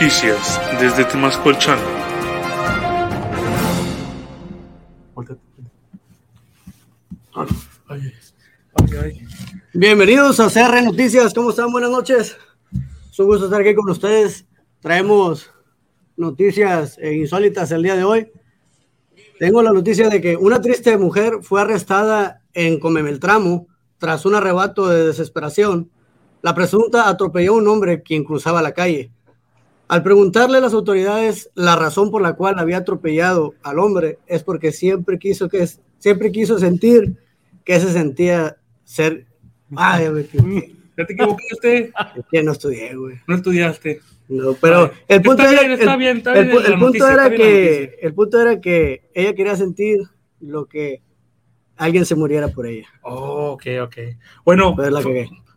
Noticias desde Temascolchán. Bienvenidos a CR Noticias, ¿cómo están? Buenas noches. Es un gusto estar aquí con ustedes. Traemos noticias eh, insólitas el día de hoy. Tengo la noticia de que una triste mujer fue arrestada en Comemeltramo tras un arrebato de desesperación. La presunta atropelló a un hombre quien cruzaba la calle. Al preguntarle a las autoridades la razón por la cual había atropellado al hombre es porque siempre quiso que siempre quiso sentir que se sentía ser Ay, me ¿Ya te equivocaste? Que no estudié, güey. No estudiaste. No, pero el punto era, el, punto era que el punto era que ella quería sentir lo que alguien se muriera por ella. Oh, ok, ok. Bueno,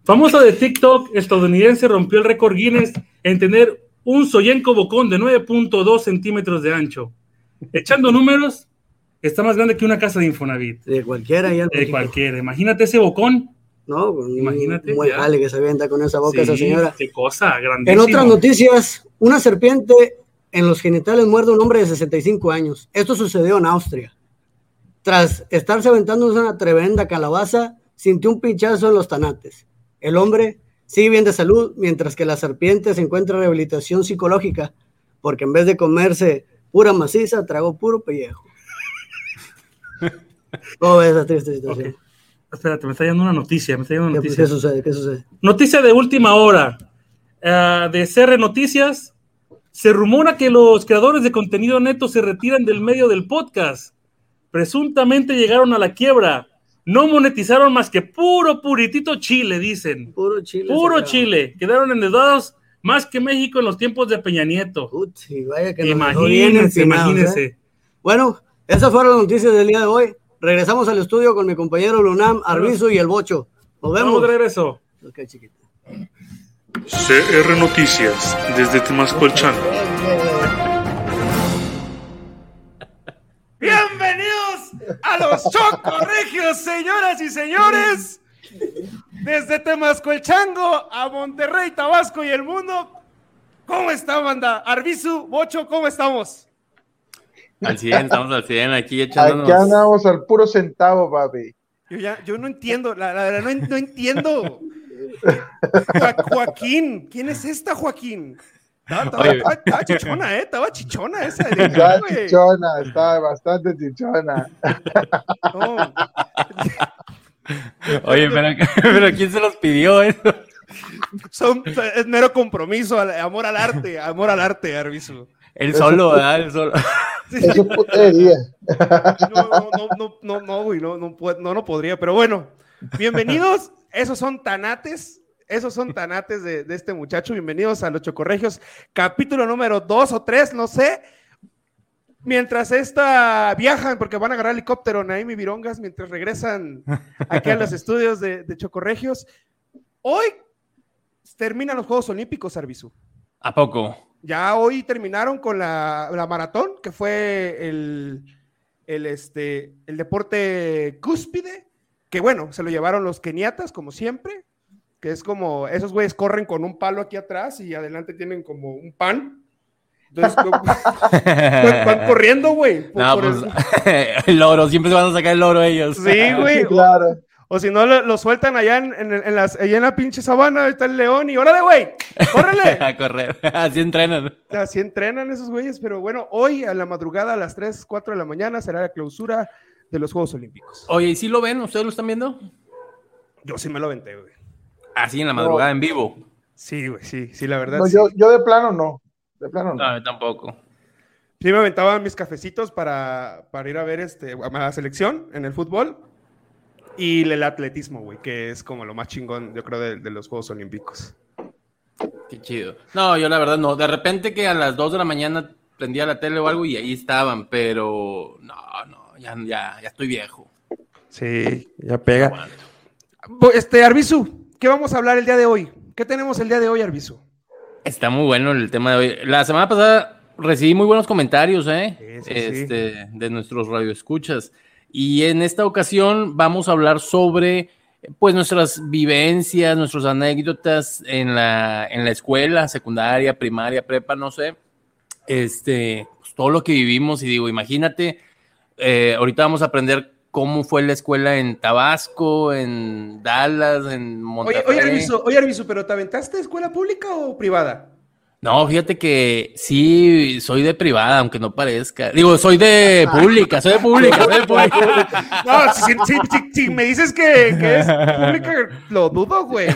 famosa de TikTok estadounidense rompió el récord Guinness en tener un Soyenco bocón de 9.2 centímetros de ancho. Echando números, está más grande que una casa de Infonavit. De cualquiera. Ya de cualquiera. Imagínate ese bocón ¿no? Imagínate. Muy vale que se avienta con esa boca esa señora. Qué cosa, grandísimo. En otras noticias, una serpiente en los genitales muerde a un hombre de 65 años. Esto sucedió en Austria. Tras estarse aventando una tremenda calabaza, sintió un pinchazo en los tanates. El hombre sigue bien de salud, mientras que la serpiente se encuentra en rehabilitación psicológica, porque en vez de comerse pura maciza, tragó puro pellejo. ¿Cómo ves esa triste situación? Espérate, me está llegando una noticia. Me está una noticia. ¿Qué sucede? ¿Qué sucede? Noticia de última hora. Uh, de CR Noticias. Se rumora que los creadores de contenido neto se retiran del medio del podcast. Presuntamente llegaron a la quiebra. No monetizaron más que puro puritito Chile, dicen. Puro Chile. Puro Chile. Quedaron endeudados más que México en los tiempos de Peña Nieto. Uy, vaya que imagínense, imagínense. ¿eh? Bueno, esas fueron las noticias del día de hoy. Regresamos al estudio con mi compañero Lunam, Arbizu y el Bocho. Nos vemos. Vamos de regreso. Ok, chiquito. CR Noticias, desde Temascolchán. Bienvenidos a los Chocorregios, señoras y señores. Desde Temascolchango a Monterrey, Tabasco y el mundo. ¿Cómo está, banda? Arbizu, Bocho, ¿cómo estamos? Al 100, estamos al 100 aquí echándonos. Aquí andamos al puro centavo, papi. Yo ya, yo no entiendo, la, verdad no, no, entiendo. Joaquín, ¿quién es esta Joaquín? Estaba, chichona, ¿eh? Estaba chichona esa. De estaba chichona, estaba bastante chichona. Oye, pero, pero ¿quién se los pidió eso? Son, es mero compromiso, amor al arte, amor al arte, Arbizu. El solo, ¿verdad? El solo. Eso putería. No, no, no, no, no, güey, no, no, no, no podría, pero bueno, bienvenidos. Esos son tanates, esos son tanates de, de este muchacho. Bienvenidos a Los Chocorregios, capítulo número dos o tres, no sé. Mientras esta viajan, porque van a agarrar helicóptero, Naimi Virongas, mientras regresan aquí a los estudios de, de Chocorregios. Hoy terminan los Juegos Olímpicos, Arbizu. ¿A poco? Ya hoy terminaron con la, maratón, que fue el, este, el deporte cúspide, que bueno, se lo llevaron los keniatas, como siempre, que es como, esos güeyes corren con un palo aquí atrás y adelante tienen como un pan. Entonces, van, corriendo, güey. No, pues, el... loro, siempre se van a sacar el loro ellos. Sí, güey. claro. O si no, lo, sueltan allá en, las, allá en la pinche sabana, está el león y órale, güey, córrele. a correr, así entrenan. Así entrenan esos güeyes, pero bueno, hoy a la madrugada a las 3, 4 de la mañana será la clausura de los Juegos Olímpicos. Oye, ¿y si lo ven? ¿Ustedes lo están viendo? Yo sí me lo aventé, güey. Así en la madrugada, en vivo. Sí, güey, sí, sí, la verdad. No, yo, yo de plano no, de plano no. No, tampoco. Sí me aventaba mis cafecitos para, para ir a ver este, a la selección en el fútbol y el atletismo, güey, que es como lo más chingón, yo creo, de, los Juegos Olímpicos. Qué chido. No, yo la verdad no. De repente que a las 2 de la mañana prendía la tele o algo y ahí estaban, pero no, no, ya, ya, ya estoy viejo. Sí, ya pega. Este, Arbizu, ¿qué vamos a hablar el día de hoy? ¿Qué tenemos el día de hoy, Arbizu? Está muy bueno el tema de hoy. La semana pasada recibí muy buenos comentarios, ¿eh? este, de nuestros radioescuchas. Y en esta ocasión vamos a hablar sobre pues nuestras vivencias, nuestras anécdotas en la, en la escuela, secundaria, primaria, prepa, no sé, este, pues, todo lo que vivimos y digo, imagínate, eh, ahorita vamos a aprender cómo fue la escuela en Tabasco, en Dallas, en Monterrey. Oye, oye, Arviso, oye, Arviso, ¿pero te aventaste escuela pública o privada? No, fíjate que sí, soy de privada, aunque no parezca. Digo, soy de pública, soy de pública, soy de pública. No, si, si, si, si me dices que, que, es pública, lo dudo, güey.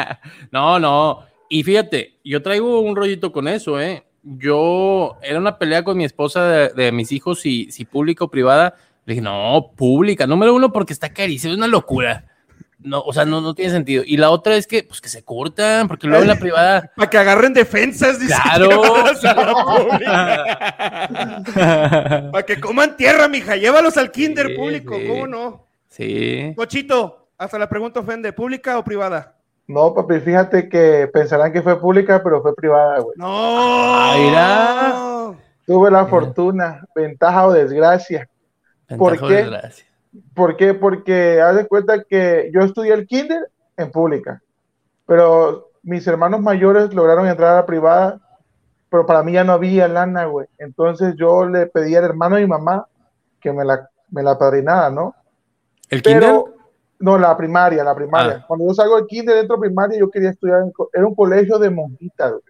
No, no. Y fíjate, yo traigo un rollito con eso, ¿eh? Yo, era una pelea con mi esposa de, de mis hijos, si, si pública o privada. Le dije, no, pública, número uno, porque está carísimo, es una locura. No, o sea, no, no tiene sentido. Y la otra es que, pues que se curtan, porque luego en la privada. Para que agarren defensas, dice. Claro. Para que coman tierra, mija. Llévalos al kinder Sí, público, sí. ¿cómo no? Sí. Cochito, hasta la pregunta ofende, ¿pública o privada? No, papi, fíjate que pensarán que fue pública, pero fue privada, güey. No. Ah, mira. Tuve la fortuna, ventaja o desgracia. ¿Por qué? desgracia. ¿Por qué? Porque haz de cuenta que yo estudié el kinder en pública, pero mis hermanos mayores lograron entrar a la privada, pero para mí ya no había lana, güey. Entonces yo le pedí al hermano de mi mamá que me la, me la padrinara, ¿no? ¿El kinder? Pero, no, la primaria, la primaria. Ah. Cuando yo salgo del kinder dentro de primaria, yo quería estudiar, en, era un colegio de monjitas, güey.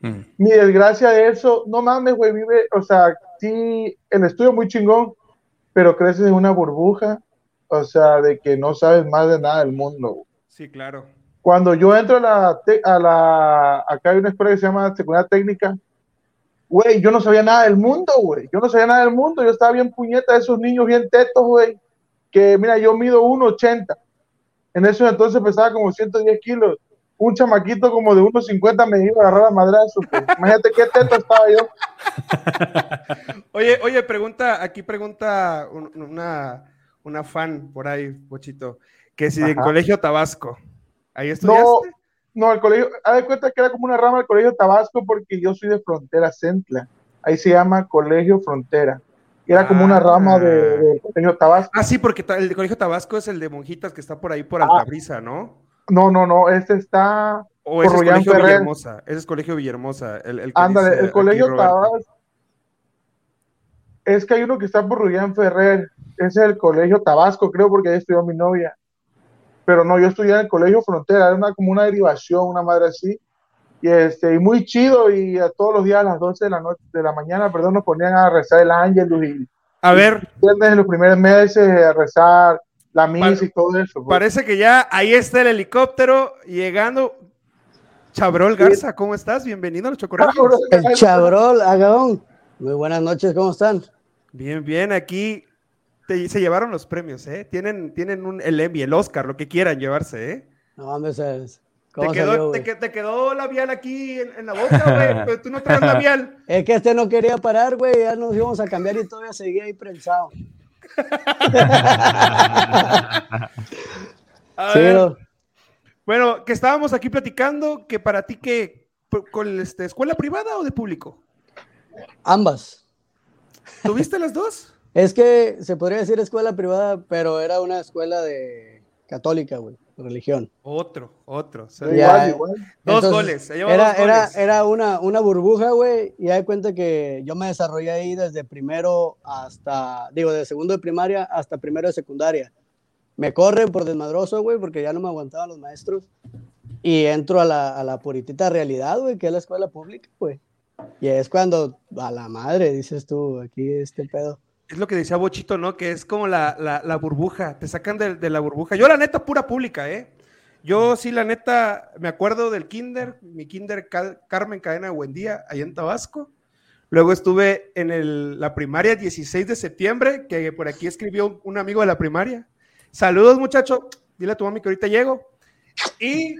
Mm. Mi desgracia de eso, no mames, güey, vive, o sea, sí, el estudio muy chingón, pero creces en una burbuja, o sea, de que no sabes más de nada del mundo. Sí, claro. Cuando yo entro a la, a la, acá hay una escuela que se llama Secundaria Técnica, güey, yo no sabía nada del mundo, güey, yo no sabía nada del mundo, yo estaba bien puñeta de esos niños bien tetos, güey, que mira, yo mido 1,80, en eso entonces pesaba como 110 kilos, un chamaquito como de 1,50 me iba a agarrar a madrazo, pues. imagínate qué teto estaba yo. Oye, oye, pregunta, aquí pregunta un- una, una fan por ahí, Bochito, que si Ajá. Colegio Tabasco, ¿ahí estudiaste? No, no, el colegio, haz de cuenta que era como una rama del colegio Tabasco porque yo soy de Frontera Centla. Ahí se llama Colegio Frontera. Era como una Ah. rama de- del colegio Tabasco. Ah, sí, porque el de Colegio Tabasco es el de monjitas que está por ahí Ah. por Altabrisa, ¿no? No, no, no, este está. O ese es Colegio Ferrer. Villahermosa, ese es Colegio Villahermosa. El, el Ándale, dice el colegio. Tabasco. Es que hay uno que está por Rullán Ferrer. Ese es el colegio Tabasco, creo, porque ahí estudió mi novia. Pero no, yo estudié en el colegio Frontera, era una, como una derivación, una madre así. Y, este, y muy chido, y a todos los días a las 12 de la, noche, de la mañana, perdón, nos ponían a rezar el ángel y A ver, en los primeros meses a rezar la misa y todo eso. pues. parece que ya ahí está el helicóptero llegando. Chabrol Garza, ¿cómo estás? Bienvenido a los Chocorregios. El Chabrol, Agabón. Muy buenas noches, ¿cómo están? Bien, bien, aquí te- se llevaron los premios, ¿eh? Tienen, tienen un, el Emmy, el Oscar, lo que quieran llevarse, ¿eh? No, hombre, se- Te ¿cómo quedó, salió, te, güey? que- te quedó labial aquí en, en la boca, güey, pero tú no traes labial. Es que este no quería parar, güey. Ya nos íbamos a cambiar y todavía seguía ahí prensado. A Sí, ver, no. Bueno, que estábamos aquí platicando, que para ti, que ¿Con este, escuela privada o de público? Ambas. ¿Tuviste las dos? Es que se podría decir escuela privada, pero era una escuela de católica, güey, religión. Otro, otro. o sea, Ya, Igual, igual. Dos Entonces, goles. se lleva Era, dos era, era una, una burbuja, güey, y hay cuenta que yo me desarrollé ahí desde primero hasta, digo, de segundo de primaria hasta primero de secundaria. Me corren por desmadroso, güey, porque ya no me aguantaban los maestros. Y entro a la, a la puritita realidad, güey, que es la escuela pública, güey. Y es cuando, a la madre, dices tú, aquí este pedo. Es lo que decía Bochito, ¿no? Que es como la, la- burbuja, te sacan de, de la burbuja. Yo la neta pura pública, ¿eh? Yo sí, la neta, me acuerdo del kinder, mi kinder Carmen Cadena Buendía, allá en Tabasco. Luego estuve en el- la primaria 16 de septiembre, que por aquí escribió un amigo de la primaria. Saludos, muchacho. Dile a tu mami que ahorita llego. Y,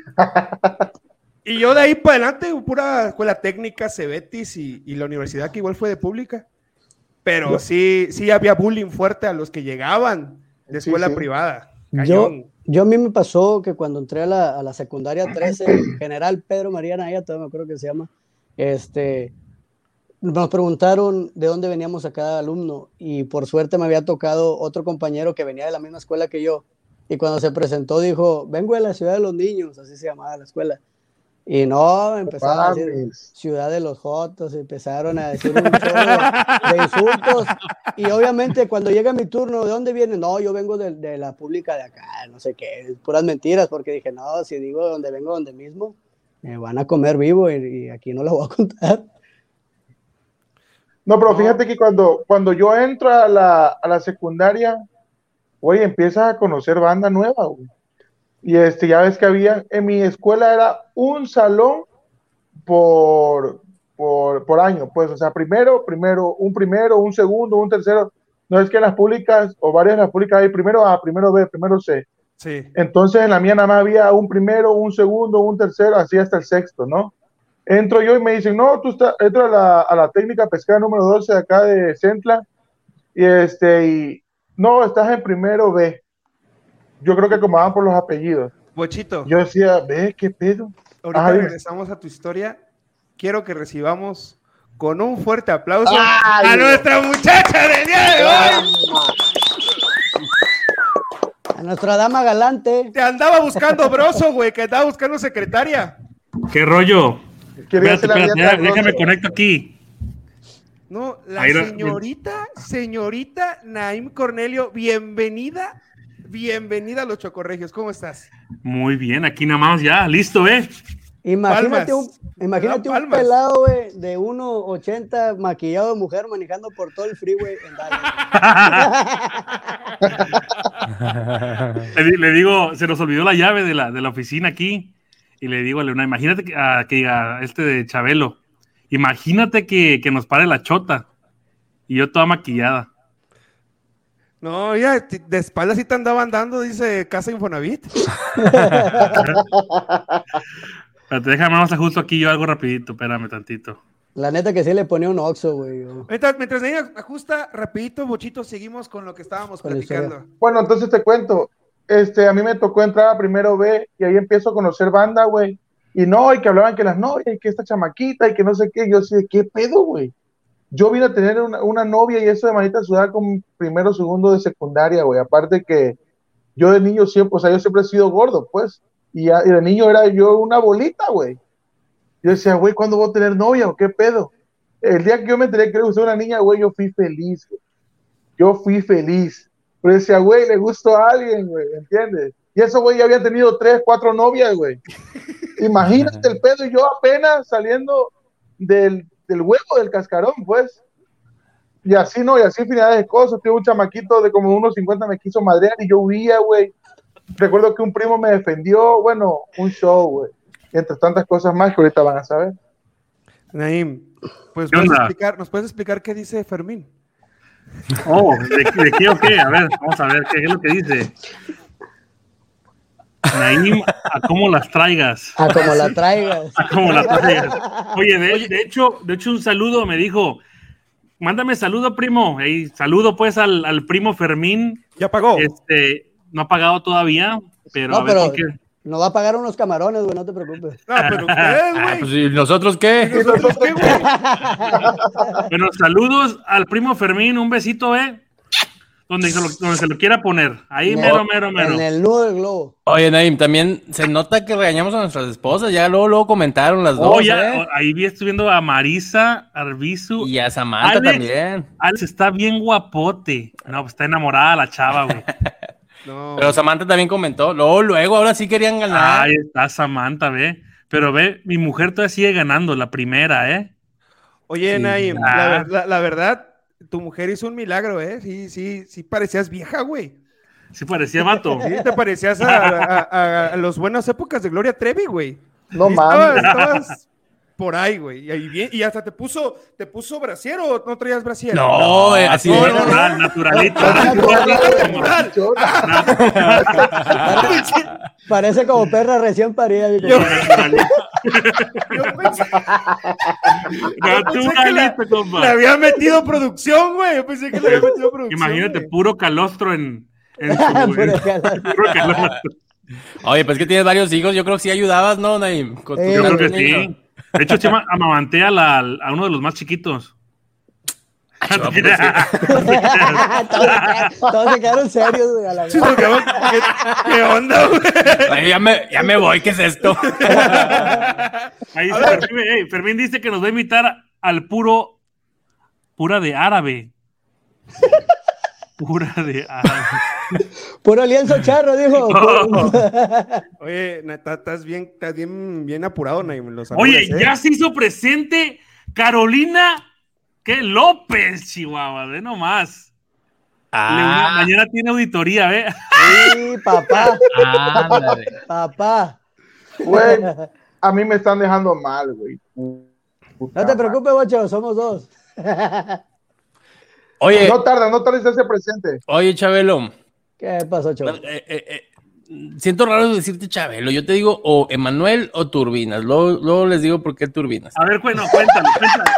y yo de ahí para adelante, pura escuela técnica, Cebetis y, y la universidad que igual fue de pública. Pero sí, sí había bullying fuerte a los que llegaban de escuela sí. privada. Yo, Cañón. yo a mí me pasó que cuando entré a la, a la secundaria 13, General Pedro María Naya, todavía me acuerdo que se llama, este, nos preguntaron de dónde veníamos a cada alumno y por suerte me había tocado otro compañero que venía de la misma escuela que yo Y cuando se presentó dijo, vengo de la ciudad de los niños, así se llamaba la escuela. Y no, empezaron a decir Mames. ciudad de los jotos, empezaron a decir un chorro de insultos. Y obviamente cuando llega mi turno, ¿de dónde viene? No, yo vengo de, de la pública de acá, no sé qué, puras mentiras, porque dije, no, si digo de donde vengo, donde mismo, me van a comer vivo y, y aquí no lo voy a contar. No, pero fíjate que cuando, cuando yo entro a la, a la secundaria, oye, empiezas a conocer banda nueva, güey. Y este, ya ves que había, en mi escuela era un salón por, por, por año, pues, o sea, primero, primero, un primero, un segundo, un tercero. No es que en las públicas, o varias de las públicas hay primero A, primero B, primero C. Sí. Entonces en la mía nada más había un primero, un segundo, un tercero, así hasta el sexto, ¿no? Entro yo y me dicen, no, tú estás, entro a la, a la técnica pesquera número 12 de acá de Centla, y este, y no, estás en primero B. Yo creo que acomodaban por los apellidos. Bochito, Yo decía, ve, qué pedo. ahorita Ajá, regresamos a tu historia. Quiero que recibamos con un fuerte aplauso Ay, a Dios. nuestra muchacha del día de hoy. A nuestra dama galante, Te andaba buscando broso, güey, que andaba buscando secretaria. ¿Qué rollo? Espérate, espérate, ya, déjame conecto aquí. No, la Ahí señorita, señorita Naim Cornelio, bienvenida, bienvenida a los Chocorregios. ¿Cómo estás? Muy bien, aquí nada más ya, listo, ¿eh? imagínate un, Palmas. imagínate un Palmas. pelado, güey, de 1.80 maquillado de mujer manejando por todo el freeway en Dallas. Le, di- le digo, se nos olvidó la llave de la, de la oficina aquí. Y le digo a Leona, imagínate que, a, que diga este de Chabelo, imagínate que, que nos pare la chota. Y yo toda maquillada. No, ya de espaldas sí te andaban dando, dice Casa Infonavit. Espérate, déjame más justo aquí yo algo rapidito, espérame tantito. La neta que sí le ponía un oxo, güey. Mientras, mientras Naim ajusta rapidito, Bochito, seguimos con lo que estábamos Con platicando. Bueno, entonces te cuento. Este, a mí me tocó entrar a primero B y ahí empiezo a conocer banda, güey. Y no, y que hablaban que las novias, y que esta chamaquita, y que no sé qué. Yo sí, ¿qué pedo, güey? Yo vine a tener una, una novia y eso de manita sudada como primero, segundo de secundaria, güey. Aparte que yo de niño siempre, o sea, yo siempre he sido gordo, pues. Y, ya- y de niño era yo una bolita, güey. Yo decía, güey, ¿cuándo voy a tener novia o qué pedo? El día que yo me enteré que le una niña, güey, yo fui feliz, güey. Yo fui feliz. Pero decía, güey, le gustó a alguien, güey, ¿entiendes? Y eso, güey, ya había tenido tres, cuatro novias, güey. Imagínate el pedo y yo apenas saliendo del, del huevo del cascarón, pues. Y así, ¿no? Y así finales de cosas. Tuve un chamaquito de como unos 50 me quiso madrear y yo huía, güey. Recuerdo que un primo me defendió, bueno, un show, güey. Y entre tantas cosas más que ahorita van a saber. Naim, pues ¿Qué ¿puedes onda? explicar, ¿nos puedes explicar qué dice Fermín? Oh, ¿de, de qué o qué? A ver, vamos a ver qué es lo que dice. Naim, a cómo las traigas. A como la traigas. A cómo las traigas. Oye, de, de hecho, de hecho, un saludo me dijo. Mándame saludo, primo. Ey, saludo pues al, al primo Fermín. Ya pagó. Este, no ha pagado todavía, pero No, a ver pero qué. nos va a pagar unos camarones, güey, no te preocupes. No, pero ustedes, Ah, güey. pues, ¿y nosotros qué? ¿Nosotros qué, güey? Bueno, saludos al primo Fermín, un besito, eh. Donde se lo, donde se lo quiera poner. Ahí, No, mero, mero, mero. En el nudo del globo. Oye, Naim, también se nota que regañamos a nuestras esposas. Ya luego, luego comentaron las dos. Oh, ya, ¿eh? oh, ahí vi, estoy viendo a Marisa Arbizu. Y a Samantha Alex. también. Alex está bien guapote. No, pues está enamorada la chava, güey. No. Pero Samantha también comentó. Luego, luego, ahora sí querían ganar. Ahí está Samantha, ve. Pero ve, mi mujer todavía sigue ganando, la primera, ¿eh? Oye, Sí. Naim, Ah. la, ver- la- la verdad, tu mujer hizo un milagro, ¿eh? Sí, sí, sí parecías vieja, güey. Sí parecía vato. Sí, te parecías a, a, a- a las buenas épocas de Gloria Trevi, güey. No mames. estabas- estabas por ahí, güey. Y, ahí bien- y hasta te puso, te puso brasier o no traías brasier. No, eh, así no, de- no, natural, naturalito. Natural. Parece como perra recién parida. Yo- compadre. Yo pensé, Naturalito, le había metido producción, güey. Yo pensé que le había metido producción. Imagínate, güey. puro calostro en, en su. Puro en- puro calostro. Oye, pues que tienes varios hijos. Yo creo que sí ayudabas, ¿no, Naim? Con Eh, Yo creo que sí. De hecho, se llama- amamanté a, a uno de los más chiquitos. No te creas. todos, todos se quedaron serios, güey. a la ¿qué, qué onda, güey? Ay, ya, me, ya me voy, ¿qué es esto? Ahí dice Fermín, Fermín dice que nos va a invitar al puro, pura de árabe. Pura de. Puro lienzo charro, dijo. Oye, estás bien, estás bien, bien apurado, Naim. Los Oye, ¿eh? ya se hizo presente Carolina que López, Chihuahua, ve nomás. Le- Ah, mañana tiene auditoría, ¿ve? Sí, papá, papá. Güey, a mí me están dejando mal, güey. Puta No te preocupes, bocho, somos dos. Oye, No tarda, no tarda en hacerse presente. oye, Chabelo. ¿Qué pasó, chavo? eh, eh, eh, siento raro decirte Chabelo. Yo te digo o Emanuel o Turbinas. Luego, luego les digo por qué Turbinas. A ver, bueno, cuéntale, cuéntale.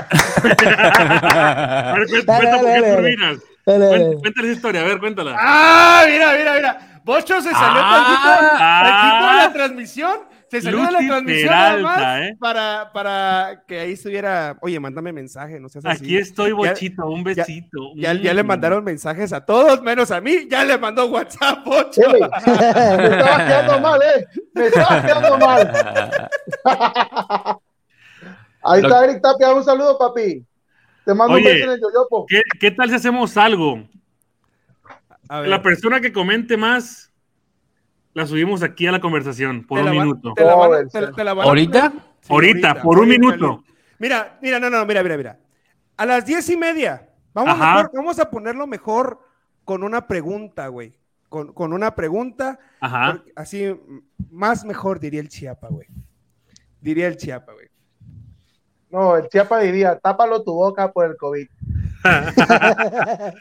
A ver, cuéntale, Dale, por dale, qué dale. turbinas. Dale, dale. Cuéntale, esa historia, a ver, cuéntala. ¡Ah! Mira, mira, mira. Bocho se salió Ah, tantito, tantito de ah. la transmisión. Se salió de la transmisión Peralta, más ¿eh? para, para que ahí estuviera. Oye, mándame mensaje, no seas así. Aquí estoy, Ya- bochito, un besito. Ya, ya le mandaron mensajes a todos, menos a mí. Ya le mandó WhatsApp, Bocho. Sí. Me estaba quedando mal, eh. Me estaba quedando mal. Ahí Lo- está Eric Tapia, un saludo, papi. Te mando Oye. un beso en el yoyopo. ¿Qué, qué tal si hacemos algo? A ver, La persona que comente más, la subimos aquí a la conversación por te un la van- minuto. te la van a- Joven, te- sí. te la van a- ¿Ahorita? Sí, Ahorita, por un minuto. Mira, mira, no, no, mira, mira, mira. A las diez y media. Vamos, mejor- vamos a ponerlo mejor con una pregunta, güey. Con, con una pregunta. Ajá. porque Así, más mejor diría el Chiapa, güey. Diría el Chiapa, güey. No, el Chiapa diría, tápalo tu boca por el COVID.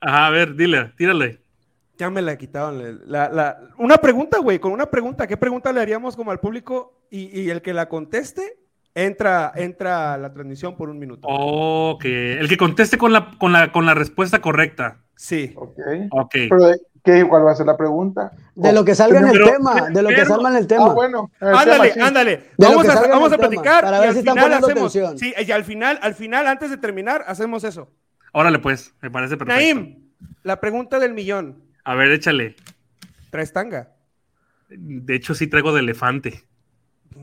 Ajá, a ver, dile, tírale. Ya me la quitaron. La, la- una pregunta, güey, con una pregunta. ¿Qué pregunta le haríamos como al público? Y, y el que la conteste, entra, entra a la transmisión por un minuto. Ok. El que conteste con la, con la, con la respuesta correcta. Sí. Ok. Ok. Pero, ¿qué, ¿cuál va a ser la pregunta? De lo que salga en el Pero- tema, de lo que pero- salga en el tema. Ah, bueno. el tema, Ándale, sí. ándale. Vamos a, vamos a tema, platicar para y ver al si final poniendo hacemos. atención. Sí, y al final, al final, antes de terminar, hacemos eso. Órale, pues, me parece perfecto. Naim, la pregunta del millón. A ver, échale. ¿Traes tanga? De hecho, sí traigo de elefante.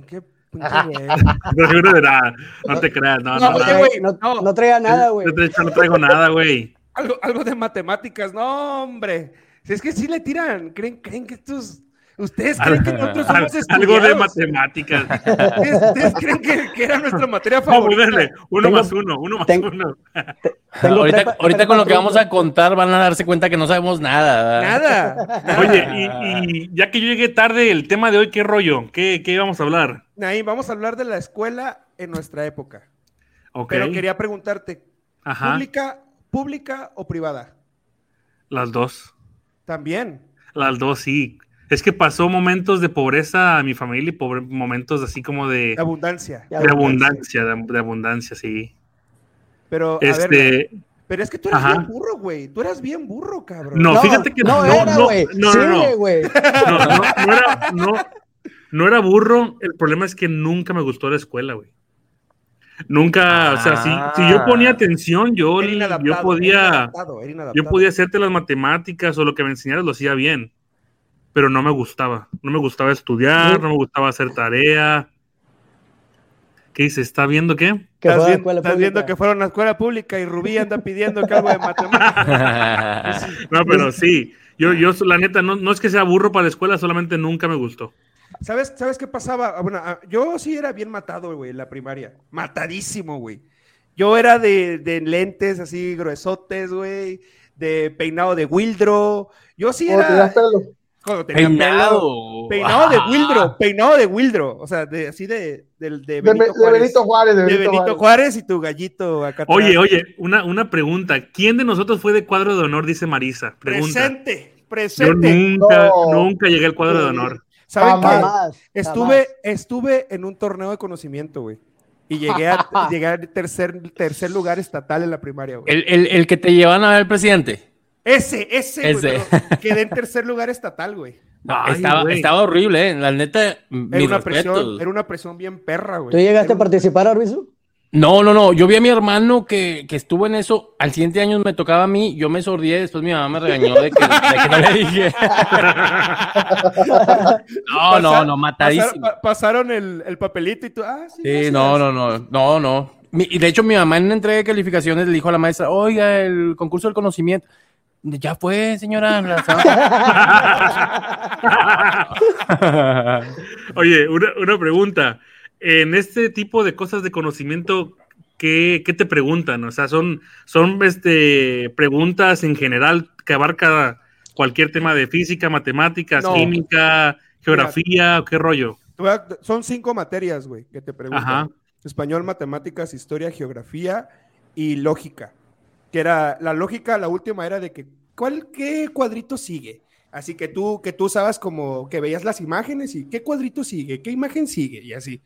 ¿Qué? No seguro de nada. No te creas, no, no, No, oye, güey, no, no. no traía nada, güey. De hecho, no traigo nada, güey. Algo, algo de matemáticas, no, hombre. Si es que sí le tiran, creen, creen que estos. Ustedes creen que nosotros somos Algo de estudiados? matemáticas. ¿Ustedes, ustedes creen que, que era nuestra materia Vamos, favorita? dale. Uno Tengo- más uno, uno más tengo- uno. Tengo ahorita prepa- ahorita prepa con lo que vamos a contar van a darse cuenta que no sabemos nada. ¿verdad? Nada. Oye, y, y ya que yo llegué tarde, el tema de hoy, ¿qué rollo? ¿Qué, qué íbamos a hablar? Naim, vamos a hablar de la escuela en nuestra época. Ok. Pero quería preguntarte, Ajá. ¿pública, ¿pública o privada? Las dos. También. Las dos, sí. Es que pasó momentos de pobreza a mi familia y pobre- momentos así como de, De abundancia. De abundancia, de, de abundancia, sí. Pero, a ver, Este, pero es que tú eras Ajá. bien burro, güey. Tú eras bien burro, cabrón. no, fíjate que no, no, era, no, güey. no, no, no. No, no, no era, no, no era burro. El problema es que nunca me gustó la escuela, güey. Nunca, o sea, si, si yo ponía atención, yo, Era yo era podía, inadaptado, era yo podía hacerte las matemáticas o lo que me enseñaras lo hacía bien, pero no me gustaba. No me gustaba estudiar, no me gustaba hacer tarea. ¿Qué dice? ¿Está viendo qué? Que Estás, viendo, estás que fueron a escuela pública y Rubí anda pidiendo que algo de matemáticas. No, pero sí. Yo, yo, la neta, no, no es que sea burro para la escuela, solamente nunca me gustó. ¿Sabes, ¿Sabes qué pasaba? Ah, Bueno, ah, yo sí era bien matado, güey, en la primaria. Matadísimo, güey. Yo era de, de lentes así gruesotes, güey. De peinado de Wildro. Yo sí ¿Cómo te era. Cuando tenía pelo, Peinado. Peinado de Ah. Wildro. Peinado de Wildro. O sea, de, así de, de, de Benito de Juárez. Benito Juárez. De De Benito, Benito Juárez. Juárez y tu gallito acá atrás. Oye, oye, una, una pregunta. ¿Quién de nosotros fue de cuadro de honor? Dice Marisa. Pregunta. Presente, Yo presente. nunca, No. nunca llegué al cuadro de honor. ¿Saben qué? Jamás. Estuve, estuve en un torneo de conocimiento, güey. Y llegué a, llegué al tercer, tercer lugar estatal en la primaria, güey. El, el- el que te llevan a ver al presidente. Ese, ese. Ese. Quedé en tercer lugar estatal, güey. No, Ay, estaba, güey. estaba horrible, ¿eh? La neta, Era una respetos. presión, era una presión bien perra, güey. ¿Tú llegaste Era a participar, Arbizu? No, no, no. Yo vi a mi hermano que, que estuvo en eso. Al siguiente año me tocaba a mí. Yo me sordié. Después mi mamá me regañó de que, de que no le dije. no, no, no, matadísimo. Pasaron, pa- pasaron el, el papelito y tú, ah, sí. Sí, no, no, no, no, no. Mi- y de hecho, mi mamá en una entrega de calificaciones le dijo a la maestra, oiga, el concurso del conocimiento. Ya fue, señora. la sa-". Oye, una, una pregunta. En este tipo de cosas de conocimiento, ¿qué, qué te preguntan? O sea, son, son este, preguntas en general que abarca cualquier tema de física, matemáticas, No. química, geografía, ¿o qué rollo? Son cinco materias, güey, que te preguntan. Ajá. Español, matemáticas, historia, geografía y lógica. Que era, la lógica, la última era de que, ¿cuál, qué cuadrito sigue? Así que tú, que tú sabes como que veías las imágenes y qué cuadrito sigue, qué imagen sigue y así.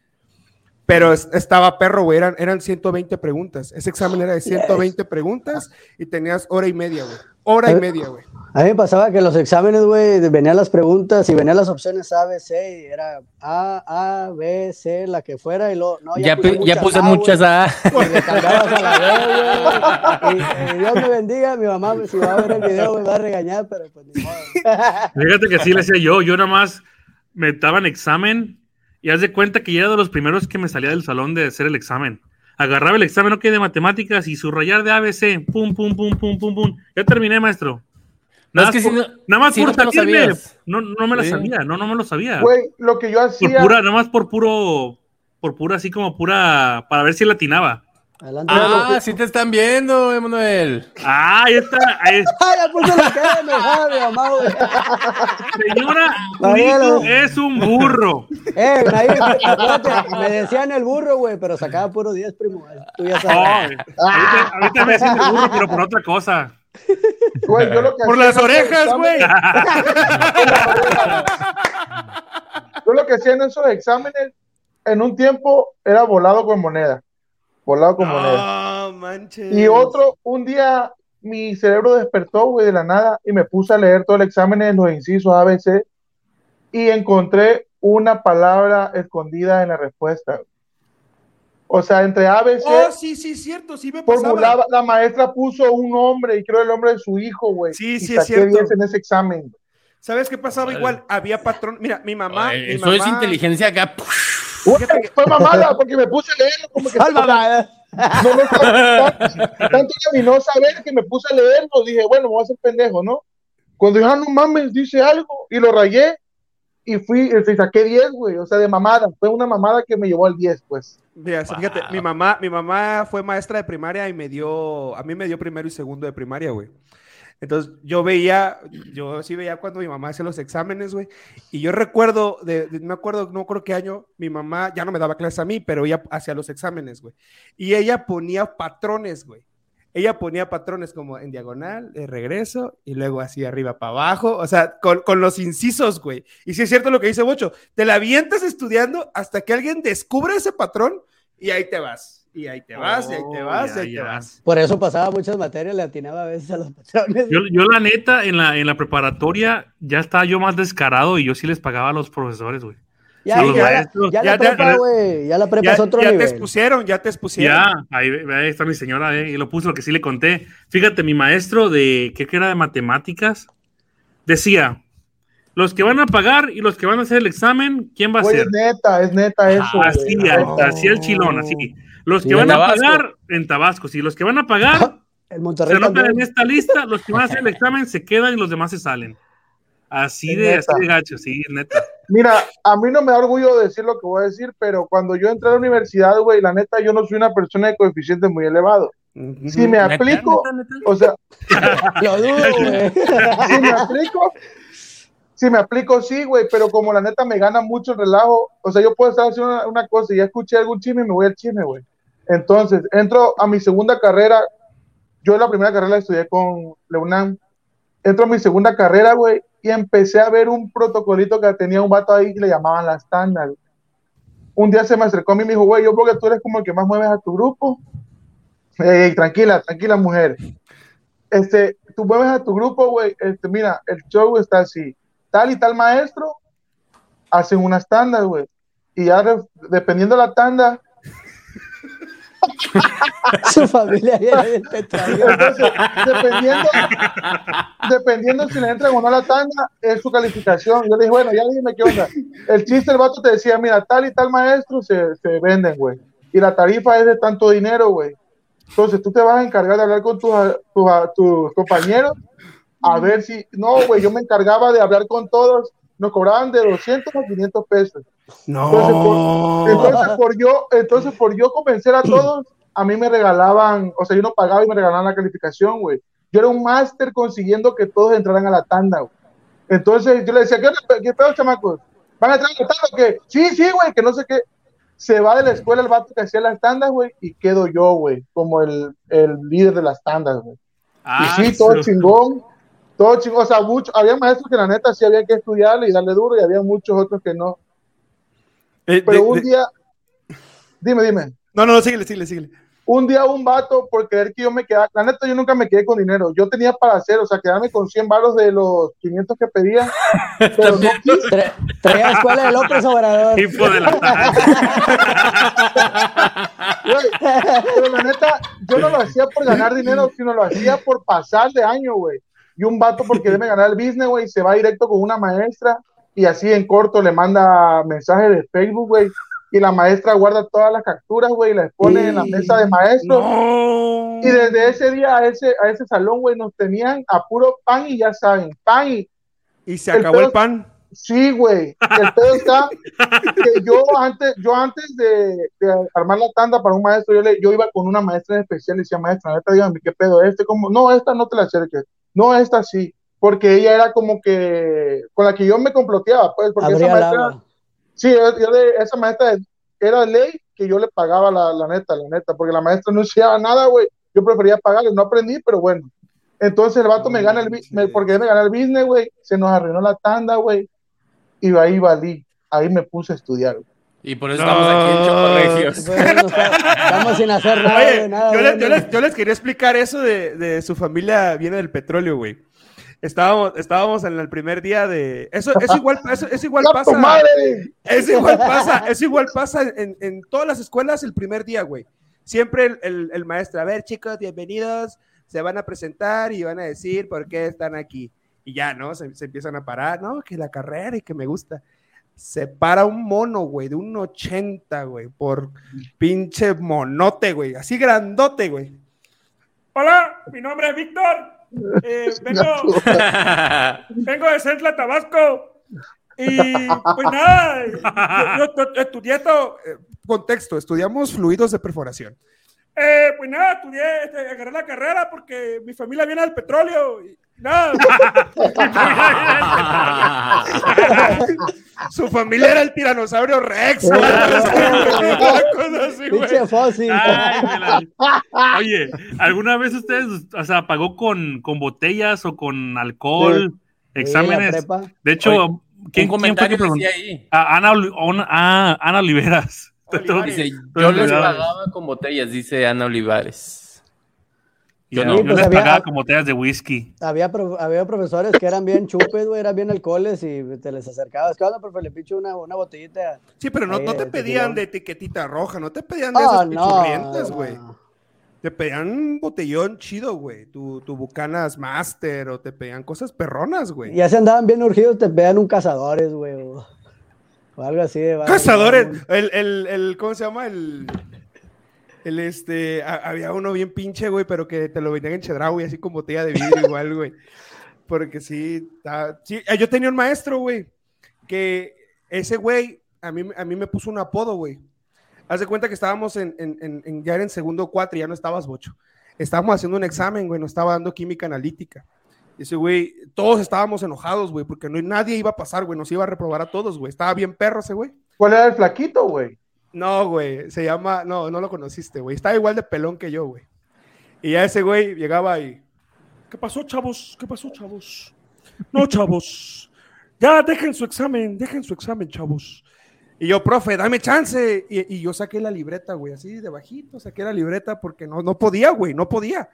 Pero es- estaba perro, güey, eran, eran 120 preguntas. Ese examen era de 120 preguntas y tenías hora y media, güey. Hora y media, güey. A mí me pasaba que los exámenes, güey, venían las preguntas y venían las opciones A, B, C, y era A, A, B, C, la que fuera, y luego, no, ya, puse ya puse A, muchas güey, A. y le cambiabas a la B, güey. Y, y Dios me bendiga, mi mamá, si va a ver el video, me va a regañar, pero pues ni modo. Fíjate que sí le hacía yo. Yo nada más me daban examen y haz de cuenta que ya era de los primeros que me salía del salón de hacer el examen. Agarraba el examen, ok, de matemáticas y subrayar de ABC. Pum, pum, pum, pum, pum, pum. Ya terminé, maestro. No, Nada es que más si por, no- nada más si por no te lo salirme. No, no me la Sí. sabía, no, no me lo sabía. Güey, lo que yo Por hacía. pura, nada más por puro, por pura, así como pura, para ver si latinaba. Adelante. Ah, sí te están viendo, Emanuel. Ah, ahí está. ahí está. ¡Ay, ya la mi mamá, güey! Señora, es un burro. Eh, acuérdate, me decían el burro, güey, pero sacaba puro 10, primo. Tú ya Oh, sabes. ahorita, ahorita me dicen el burro, pero por otra cosa. Güey, yo lo que Por las orejas, güey. Yo lo que hacía en esos exámenes, en un tiempo, era volado con moneda. Volado con moneda. No, manches. Y otro, un día mi cerebro despertó, güey, de la nada y me puse a leer todo el examen en los incisos ABC y encontré una palabra escondida en la respuesta. O sea, entre ABC Oh, sí, sí, cierto, sí me pasaba. formulaba, la maestra puso un nombre y creo el nombre de su hijo, güey. Sí, y sí, es cierto. 10 en ese examen. ¿Sabes qué pasaba igual? Había patrón. Mira, mi mamá. Ay, mi eso es inteligencia acá. Güey, fue mamada porque me puse a leerlo como que no me tanto, mi no saber que me puse a leerlo, dije, bueno, me voy a hacer pendejo, ¿no? Cuando dije, ah, no mames, dice algo, y lo rayé, y fui, y saqué 10, güey, o sea, de mamada, fue una mamada que me llevó al 10, pues. Mira, fíjate, mi mamá, mi mamá fue maestra de primaria y me dio, a mí me dio primero y segundo de primaria, güey. Entonces yo veía, yo sí veía cuando mi mamá hacía los exámenes, güey. Y yo recuerdo, de, de- me acuerdo, no acuerdo qué año, mi mamá ya no me daba clases a mí, pero ella hacía los exámenes, güey. Y ella ponía patrones, güey. Ella ponía patrones como en diagonal, de regreso, y luego así arriba para abajo, o sea, con, los incisos, güey. Y sí es cierto lo que dice Bocho, te la avientas estudiando hasta que alguien descubre ese patrón y ahí te vas. Y ahí te vas, y ahí te Oh, vas, y ya, ahí te ya. vas. Por eso pasaba muchas materias, le atinaba a veces a los patrones. Yo, yo la neta, en la, en la preparatoria, ya estaba yo más descarado y yo sí les pagaba a los profesores, güey. ya, sí, los ya, la- maestros. ya Ya la te- prepa, güey, ya la prepa Ya, es otro ya te nivel. expusieron, ya te expusieron. Ya, ahí, ahí está mi señora, eh, y lo puso lo que sí le conté. Fíjate, mi maestro de, ¿qué que era de matemáticas? Decía, los que van a pagar y los que van a hacer el examen, ¿quién va a ser? es neta, es neta eso. Ah, Así, así el chilón, así. Los que van a pagar en Tabasco, sí, los que van a pagar El se Monterrey anotan en esta lista, los que van a hacer el examen se quedan y los demás se salen. Así de, así de gacho, sí, neta. Mira, a mí no me da orgullo decir lo que voy a decir, pero cuando yo entré a la universidad, güey, la neta, yo no soy una persona de coeficiente muy elevado. Si me ¿Neta, aplico, neta, neta? o sea, Lo dudo, güey. si me aplico, si me aplico, sí, güey, pero como la neta me gana mucho el relajo, o sea, yo puedo estar haciendo una, una cosa y ya escuché algún chisme y me voy al chisme, güey. Entonces, entro a mi segunda carrera, yo la primera carrera la estudié con Leunam, entro a mi segunda carrera, güey, y empecé a ver un protocolito que tenía un vato ahí que le llamaban tandas. güey. Un día se me acercó a mí y me dijo, güey, yo creo que tú eres como el que más mueves a tu grupo. Tranquila, tranquila, mujer. Este, tú mueves a tu grupo, güey. Este, mira, el show está así. Tal y tal maestro hacen unas tandas, güey. Y ya dependiendo de la tanda, Su familia. Entonces, dependiendo, dependiendo si le entran o no la tanda, es su calificación. Yo le dije, bueno, ya dime qué onda. El chiste, el vato te decía, mira, tal y tal maestro se, se venden, güey. Y la tarifa es de tanto dinero, güey. Entonces tú te vas a encargar de hablar con tus, tus, tus compañeros a ver si, no, güey, yo me encargaba de hablar con todos, nos cobraban de 200 a 500 pesos. Entonces por, entonces, por yo, entonces, por yo convencer a todos, a mí me regalaban, o sea, yo no pagaba y me regalaban la calificación, güey. Yo era un máster consiguiendo que todos entraran a la tanda, güey. Entonces yo le decía, ¿qué, qué pedo, chamacos? ¿Van a entrar a la tanda o qué? Sí, sí, güey, que no sé qué. Se va de la escuela el vato que hacía las tandas, güey, y quedo yo, güey, como el, el líder de las tandas, güey. Ah, y sí, todo chingón, todo chingón. O sea, mucho, había maestros que la neta sí había que estudiarle y darle duro, y había muchos otros que no. Eh, Pero de- un de- día, dime, dime. No, no, síguele, síguele, síguele. Un día un vato por creer que yo me quedaba, la neta yo nunca me quedé con dinero, yo tenía para hacer, o sea, quedarme con 100 baros de los 500 que pedía, pero no quise, Tra- Traía escuela de López Obrador. Hijo de la pero la neta yo no lo hacía por ganar dinero, sino lo hacía por pasar de año, güey. Y un vato por quererme ganar el business, güey, se va directo con una maestra y así en corto le manda mensajes de Facebook, güey, y la maestra guarda todas las capturas, güey, y las pone en la mesa de maestros. No. Y desde ese día a ese, a ese salón, güey, nos tenían a puro pan y ya saben, pan y Y se el acabó el pan. sí, güey. El pedo está que yo antes, yo antes de, de armar la tanda para un maestro, yo, le, yo iba con una maestra en especial y decía, maestra, neta, dígame qué pedo, este como, no, esta no te la acerques, no, esta sí, porque ella era como que con la que yo me comploteaba, pues, porque esa Abría el maestra, sí, yo, yo de, esa maestra era ley que yo le pagaba la, la neta, la neta, porque la maestra no enseñaba nada, güey. Yo prefería pagarle, no aprendí, pero bueno. Entonces el vato me gana el, bi- me- porque me gana el business, güey. Se nos arruinó la tanda, güey. Y ahí valí. Ahí me puse a estudiar. güey. Y por eso estamos aquí en Chocorregios. No Estamos sin hacer nada, Oye, güey, nada, yo, les, yo les- yo les quería explicar eso de, de su familia viene del petróleo, güey. Estábamos, estábamos en el primer día de. Eso, eso igual, eso, eso igual ¡Ya pasa. tu madre! Eso igual pasa, eso igual pasa en, en todas las escuelas el primer día, güey. Siempre el, el- el maestro, a ver, chicos, bienvenidos, se van a presentar y van a decir por qué están aquí. Y ya, ¿no? Se, se empiezan a parar, ¿no? Que la carrera y que me gusta. Se para un mono, güey, de un 80, güey, por pinche monote, güey, así grandote, güey. Hola, mi nombre es Víctor. Eh, vengo, vengo de Centla, Tabasco. Y pues nada, yo, yo- yo estudié esto, eh, contexto, estudiamos fluidos de perforación. Eh, pues nada, estudié, este, agarré la carrera porque mi familia viene del petróleo. Y nada. Su familia era el tiranosaurio Rex. fósil. Oye, ¿alguna vez ustedes, o sea, pagó con, con botellas o con alcohol, Sí, exámenes? De hecho, Oye, ¿quién, Un quién fue comentario que ahí. Ah, Ana, ah, Ana Oliveras. Olivares. Dice, yo les pagaba con botellas, dice Ana Olivares. Yo Yo, no. pues les había- pagaba con botellas de whisky. Había, había profesores que eran bien chupes, güey, eran bien alcoholes y te les acercabas. ¿Qué onda, profe? Le picho una, una botellita. Sí, pero no, Ahí, no te te pedían de etiquetita roja, no te pedían de esas no. güey. no. Te pedían un botellón chido, güey. Tu, tu Bucanas Master o te pedían cosas perronas, güey. Ya se andaban bien urgidos, te pegan un cazadores, güey. O, o algo así. de Cazadores. El, el, el, ¿cómo se llama? El, el este, ha- había uno bien pinche, güey, pero que te lo vendían en Chedraui, así con botella de vidrio igual, güey. Porque sí, sí, eh, yo tenía un maestro, güey, que ese güey a mí, a mí me puso un apodo, güey. Haz de cuenta que estábamos en, en, ya era en segundo cuatro, ya no estabas bocho. Estábamos haciendo un examen, güey, nos estaba dando química analítica. Ese güey, todos estábamos enojados, güey, porque no, nadie iba a pasar, güey, nos iba a reprobar a todos, güey. Estaba bien perro ese güey. ¿Cuál era el flaquito, güey? No, güey, se llama, no, no lo conociste, güey. Estaba igual de pelón que yo, güey. Y ya ese güey llegaba y, ¿qué pasó, chavos? ¿Qué pasó, chavos? No, chavos. Ya, dejen su examen, dejen su examen, chavos. Y yo, profe, dame chance. Y, y yo saqué la libreta, güey, así de bajito, saqué la libreta porque no, no podía, güey, no podía.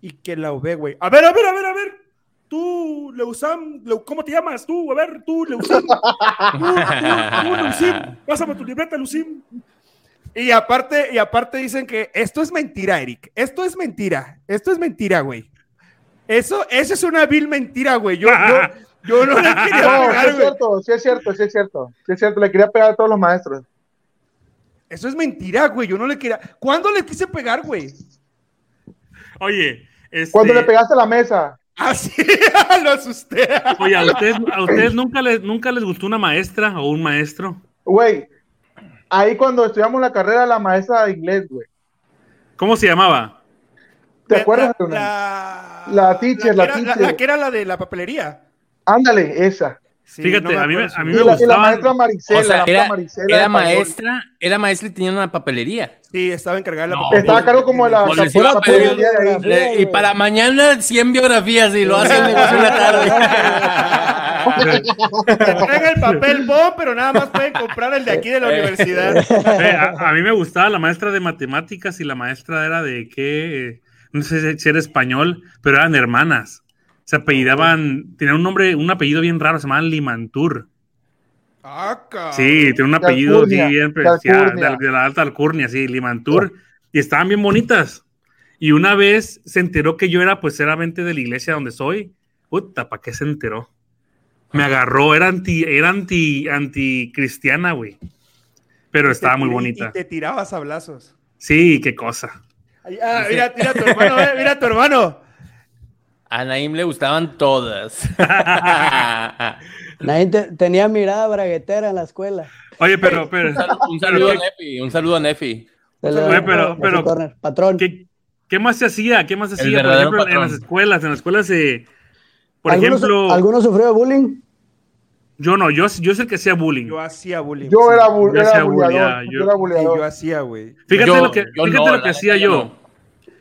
Y que la ve, güey. A ver, a ver, a ver, a ver. Tú, Leusam, Leu- ¿cómo te llamas? Tú, a ver, tú, Leusam. Tú, tú, tú, Leusim. Pásame tu libreta, Leusim. Y aparte, y aparte dicen que esto es mentira, Eric. Esto es mentira. Esto es mentira, güey. Eso, eso es una vil mentira, güey. Yo, yo, yo no le quería No, sí pegar, es güey. cierto, sí es cierto, sí es cierto. Sí es cierto, le quería pegar a todos los maestros. Eso es mentira, güey. Yo no le quería. ¿Cuándo le quise pegar, güey? Oye, este, Cuando le pegaste a la mesa, Así, lo asusté. oye, ¿a ustedes, a ustedes nunca, les, nunca les gustó una maestra o un maestro? güey, ahí cuando estudiamos la carrera, la maestra de inglés, güey. ¿Cómo se llamaba? ¿Te acuerdas? La, la, La teacher, la era- teacher. la que era la de la papelería. Ándale, esa. Sí, Fíjate, no a mí me- a mí Y me la, y la gustaban- maestra Maricela, O sea, la era, maestra Maricela era maestra, era maestra y tenía una papelería. Sí, estaba encargada de la No, papelería. Estaba a cargo como de la papelería de ahí. Le- y para mañana 100 biografías y lo hace el negocio en la tarde. Que traiga el papel bomb, pero nada más pueden comprar el de aquí de la universidad. Eh, a, a mí me gustaba la maestra de matemáticas y la maestra era de qué, no sé si era español, pero eran hermanas. Se apellidaban, tenían un nombre, un apellido bien raro, se llamaban Limantur. Ah. Sí, tiene un apellido sí, bien alcurnia. de, de la alta alcurnia, sí, Limantur. Y estaban bien bonitas. Y una vez se enteró que yo era, pues, seramente de la iglesia donde soy. Puta, ¿para qué se enteró? Me agarró, era anti, era anti, anti cristiana, güey. Pero Y estaba muy bonita. Y te tirabas sablazos. Sí, qué cosa. Ah, mira, mira a tu hermano, eh, mira a tu hermano. A Naim le gustaban todas. Nadie te- tenía mirada braguetera en la escuela. Oye, pero, pero, un saludo a Nefi, un saludo a Nefi. Oye, pero- pero- corner. Patrón. ¿qué, qué más se hacía? ¿Qué más se hacía? Por ejemplo, en las escuelas, en las escuelas se, por ¿Alguno, ejemplo, ¿Alguno sufrió de bullying? yo no, yo, yo sé que hacía bullying. Yo hacía bullying. Yo era, bu- yo era buleador, bullear, yo yo- era Sí, buleador. yo hacía, güey. Fíjate Yo- lo que, fíjate no, lo que hacía yo. yo no.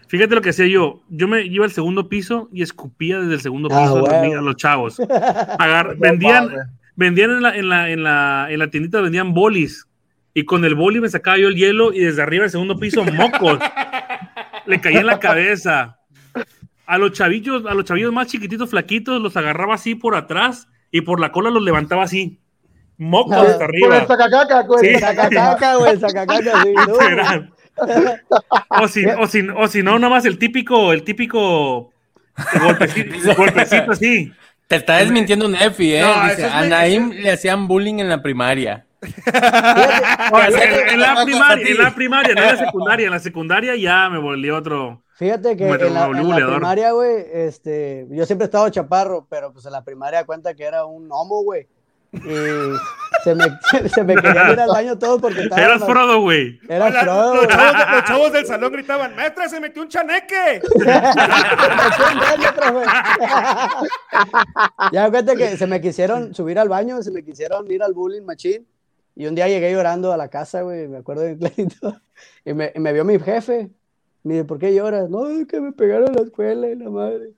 Fíjate lo que hacía yo. Yo me iba al segundo piso y escupía desde el segundo Ah, piso a, los, huevo. niños, a los chavos. Agar- vendían, vendían en la, en la, en la, en la tiendita vendían bolis. Y con el boli me sacaba yo el hielo y desde arriba del segundo piso, mocos. Le caía en la cabeza. A los chavillos, a los chavillos más chiquititos, flaquitos, los agarraba así por atrás y por la cola los levantaba así. Mocos Ah, hasta Con arriba. el sacacaca, con el Sí. sacacaca. Sacacaca, güey, sacacaca, sí. O si, o, si, o si no, nada más el típico, el típico golpecito, golpecito así. Te está desmintiendo Nefi, ¿eh? No, Dice, es a Naim le hacían bullying en la primaria. No, en, la primaria, en la primaria, no en la secundaria. En la secundaria ya me volvió otro. Fíjate que Me- en la, volví en primaria, güey, este, yo siempre he estado chaparro, pero pues en la primaria cuenta que era un homo, güey. Y se me, se me querían ir al baño todo porque estaba. Eras Frodo, güey. Era Hola, Frodo, los, chavos, los chavos del salón gritaban, maestra, se metió un chaneque. ya cuenta que se me quisieron subir al baño, se me quisieron ir al bullying machine. Y un día llegué llorando a la casa, güey, me acuerdo bien clarito. Y me, y me vio mi jefe. Me dice, ¿por qué lloras? No, es que me pegaron en la escuela y la madre.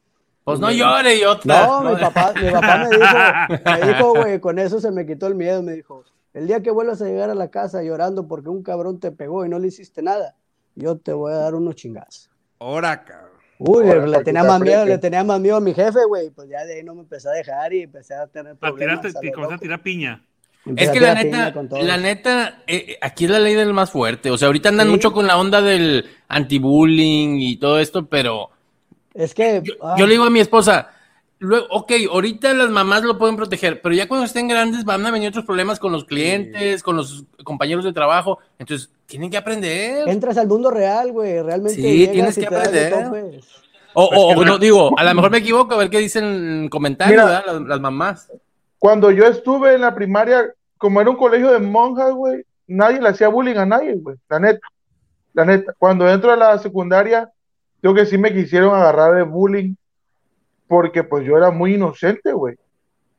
Pues no llore otra. No, mi papá, mi papá me dijo, me dijo, güey, con eso se me quitó el miedo, me dijo, el día que vuelvas a llegar a la casa llorando porque un cabrón te pegó y no le hiciste nada, yo te voy a dar unos chingazos. Ahora, cabrón. Uy, Ahora, le tenía más miedo, le tenía más miedo a mi jefe, güey, pues ya de ahí no me empecé a dejar y empecé a tener A problemas. tirarte, a te lo comenzaste a tirar piña. Empecé Es que la neta, la neta, eh, aquí es la ley del más fuerte. O sea, ahorita andan Sí. mucho con la onda del anti-bullying y todo esto, pero Es que, yo, ah, yo le digo a mi esposa, luego, ok, ahorita las mamás lo pueden proteger, pero ya cuando estén grandes van a venir otros problemas con los clientes, con los compañeros de trabajo. Entonces, tienen que aprender. entras al mundo real, güey, realmente. Sí, tienes que aprender. O, Pues o- o no digo, a lo mejor me equivoco, a ver qué dicen en comentarios, Mira. ¿verdad? Las, las mamás. Cuando yo estuve en la primaria, como era un colegio de monjas, güey, nadie le hacía bullying a nadie, güey, la neta. La neta. Cuando entro a la secundaria, creo que sí me quisieron agarrar de bullying porque pues yo era muy inocente, güey.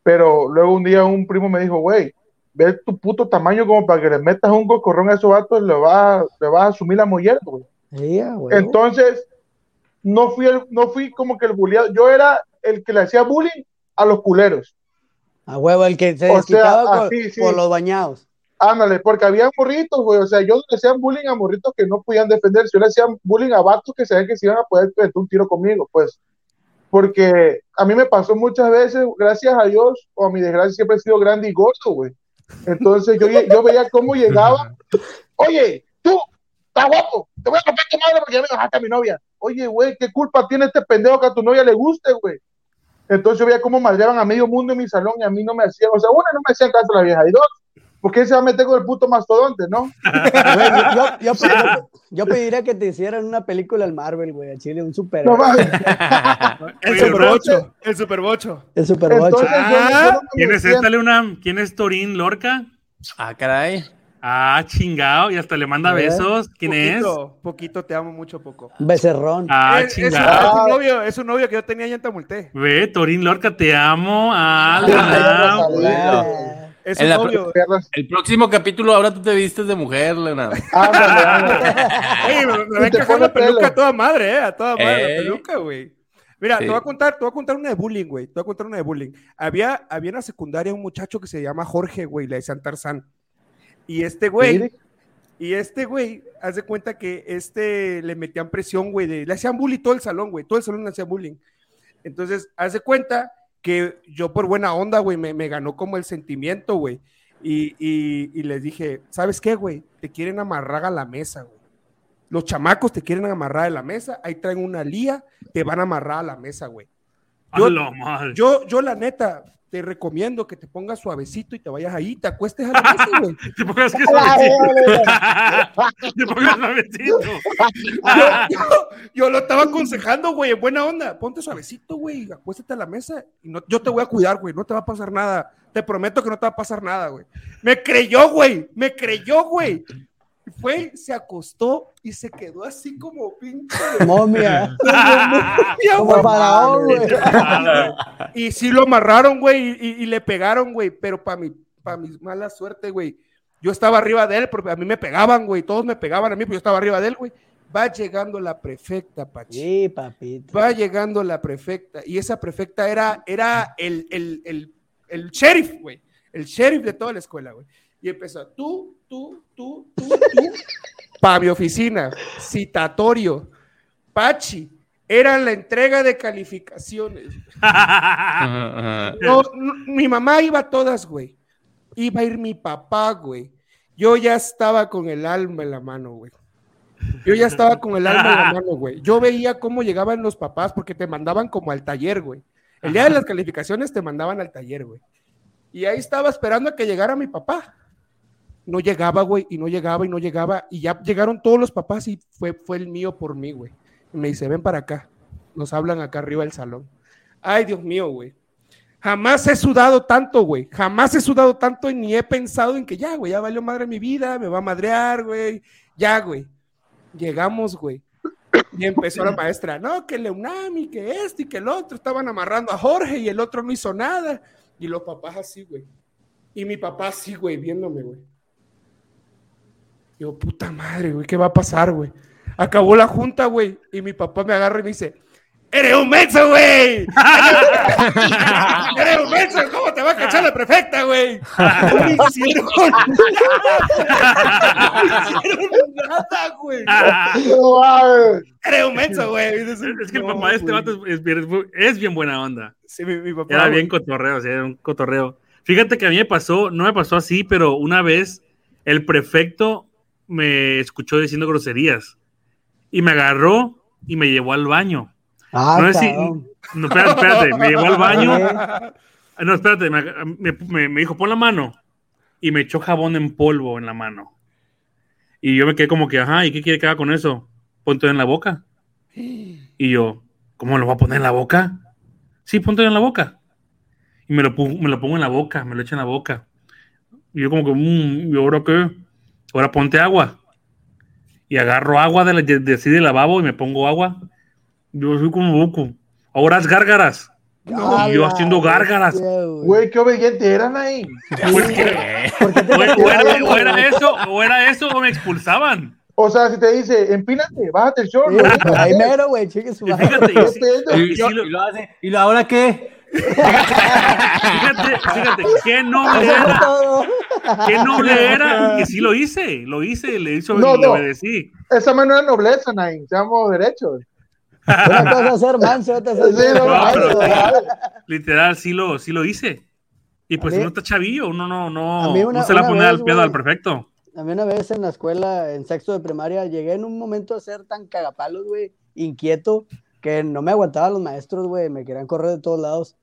Pero luego un día un primo me dijo, güey, ve tu puto tamaño como para que le metas un cocorrón a esos vatos, le vas, le vas a asumir la mollera, güey. Entonces, no fui, el, no fui como que el bulleado, yo era el que le hacía bullying a los culeros. A huevo, el que se O sea, desquitaba así, sí. por los bañados. Ándale, porque había morritos, güey. O sea, yo le hacían bullying a morritos que no podían defenderse. Yo le hacía bullying a vatos que sabían que se iban a poder meter un tiro conmigo, pues. Porque a mí me pasó muchas veces, gracias a Dios, o a mi desgracia, siempre he sido grande y gordo, güey. Entonces yo, yo veía cómo llegaba. Oye, tú, estás guapo, te voy a romper tu madre porque ya me bajaste a mi novia. Oye, güey, ¿qué culpa tiene este pendejo que a tu novia le guste, güey? Entonces yo veía cómo madreaban a medio mundo en mi salón y a mí no me hacían, o sea, una, no me hacían caso a la vieja, y dos, ¿por qué se va a meter con el puto mastodonte, no? Güey, yo, yo, yo pediría, yo pediría que te hicieran una película en Marvel, güey, a Chile, un super. No mames. El Super Bocho. El Super Bocho. el super Ah, no me ¿Quién es esta, Leuna? ¿Quién es Torín Lorca? Ah, caray. Ah, chingado, y hasta le manda besos. ¿Quién es? poquito, Poquito, te amo mucho, poco. becerrón. Ah, es, chingado. es un novio, es un novio que yo tenía allá en Tamulté. Ve, Torín Lorca, te amo. Ah, Ah, Es. El próximo capítulo ahora tú te vistes de mujer, Leonardo. Ándale, ándale. Ey, me, me va a encajar la peluca pelo. a toda madre, eh, a toda madre Eh. la peluca, güey. Mira, Sí. te voy a contar, te voy a contar una de bullying, güey. Te voy a contar una de bullying. Había, había en la secundaria un muchacho que se llama Jorge, güey, le decían Tarzán. Y este güey, y este güey, haz de cuenta que este le metían presión, güey, de, le hacían bullying todo el salón, güey, todo el salón le hacía bullying. Entonces, haz de cuenta que yo por buena onda, güey, me, me ganó como el sentimiento, güey. Y, y, y les dije, ¿sabes qué, güey? Te quieren amarrar a la mesa, güey. Los chamacos te quieren amarrar a la mesa, ahí traen una lía, te van a amarrar a la mesa, güey. Yo-. Yo, yo la neta, te recomiendo que te pongas suavecito y te vayas ahí, te acuestes a la mesa, güey. Te pongas que suavecito. Te pongas suavecito. yo, yo lo estaba aconsejando, güey, en buena onda. Ponte suavecito, güey, acuéstate a la mesa y no, yo te voy a cuidar, güey, no te va a pasar nada. Te prometo que no te va a pasar nada, güey. Me creyó, güey, me creyó, güey. Fue, se acostó y se quedó así como pinche. momia. momia, Como faraón, güey. Y sí lo amarraron, güey, y, y le pegaron, güey, pero para mi, pa mi mala suerte, güey, yo estaba arriba de él, porque a mí me pegaban, güey, todos me pegaban a mí, pero yo estaba arriba de él, güey. Va llegando la prefecta, Pachi. Sí, papito. Va llegando la prefecta, y esa prefecta era, era el, el, el, el sheriff, güey, el sheriff de toda la escuela, güey. Y empezó, tú, tú, tú, tú, tú, para mi oficina, citatorio, Pachi, era la entrega de calificaciones. No, no, mi mamá iba a todas, güey. Iba a ir mi papá, güey. Yo ya estaba con el alma en la mano, güey. Yo ya estaba con el alma en la mano, güey. Yo veía cómo llegaban los papás porque te mandaban como al taller, güey. El día de las calificaciones te mandaban al taller, güey. Y ahí estaba esperando a que llegara mi papá. No llegaba, güey, y no llegaba y no llegaba. Y ya llegaron todos los papás y fue, fue el mío por mí, güey. Me dice, ven para acá. Nos hablan acá arriba del salón. Ay, Dios mío, güey. Jamás he sudado tanto, güey. Jamás he sudado tanto y ni he pensado en que ya, güey, ya valió madre mi vida, me va a madrear, güey. Ya, güey. Llegamos, güey. Y empezó la maestra, no, que Leunami, que este y que el otro. Estaban amarrando a Jorge y el otro no hizo nada. Y los papás así, güey. Y mi papá así, güey, viéndome, güey. Digo, puta madre, güey, ¿qué va a pasar, güey? Acabó la junta, güey, y mi papá me agarra y me dice, ¡Eres un menso, güey! ¡Eres un menso! ¿Cómo te va a cachar la prefecta, güey? No me hicieron nada. No me hicieron nada, güey. ¡Eres un menso, güey! Es que el papá de este güey. vato es, es bien- es bien buena onda. Sí, mi, mi papá. Era güey. bien cotorreo, o sea, era un cotorreo. Fíjate que a mí me pasó, no me pasó así, pero una vez el prefecto me escuchó diciendo groserías y me agarró y me llevó al baño. Ah, no sé si- cabrón. No, espérate, espérate, me llevó al baño. Ah, No, espérate, me, me- me- me dijo, pon la mano. Y me echó jabón en polvo en la mano. Y yo me quedé como que, ajá, ¿y qué quiere que haga con eso? Ponte en la boca. Y yo, ¿cómo lo voy a poner en la boca? Sí, ponte en la boca. Y me lo, me lo pongo en la boca, me lo echo en la boca. Y yo como que, "Mm, ¿y ahora qué? Ahora ponte agua. Y agarro agua de, la- de, de- así de lavabo y me pongo agua. Yo soy como boco. Ahora haz gárgaras. Y yo haciendo gárgaras. güey. Qué obedientes eran ahí. ¿Por qué te O, o era, o eso, o era eso, o me expulsaban. O sea, si te dice, empínate, bájate el short. Sí, Ahí mero, güey, chique su Y madre. fíjate, ¿Qué y- pedo? y Y, sí lo- y lo hace. ¿Y lo ahora qué? Fíjate, fíjate, qué noble era, todo. qué noble era, que sí lo hice, lo hice, le hizo, No, no. obedecí. Esa mano era nobleza, Nain. Seamos derechos. Una cosa es ser manso, otra es ser no, pero literal, sí lo, sí lo hice. Y pues mí- uno está chavillo, uno no, no, una- no se la pone vez, al pedo al perfecto. a mí una vez en la escuela, en sexto de primaria, llegué en un momento a ser tan cagapalos, güey, inquieto, que no me aguantaban los maestros, güey, me querían correr de todos lados.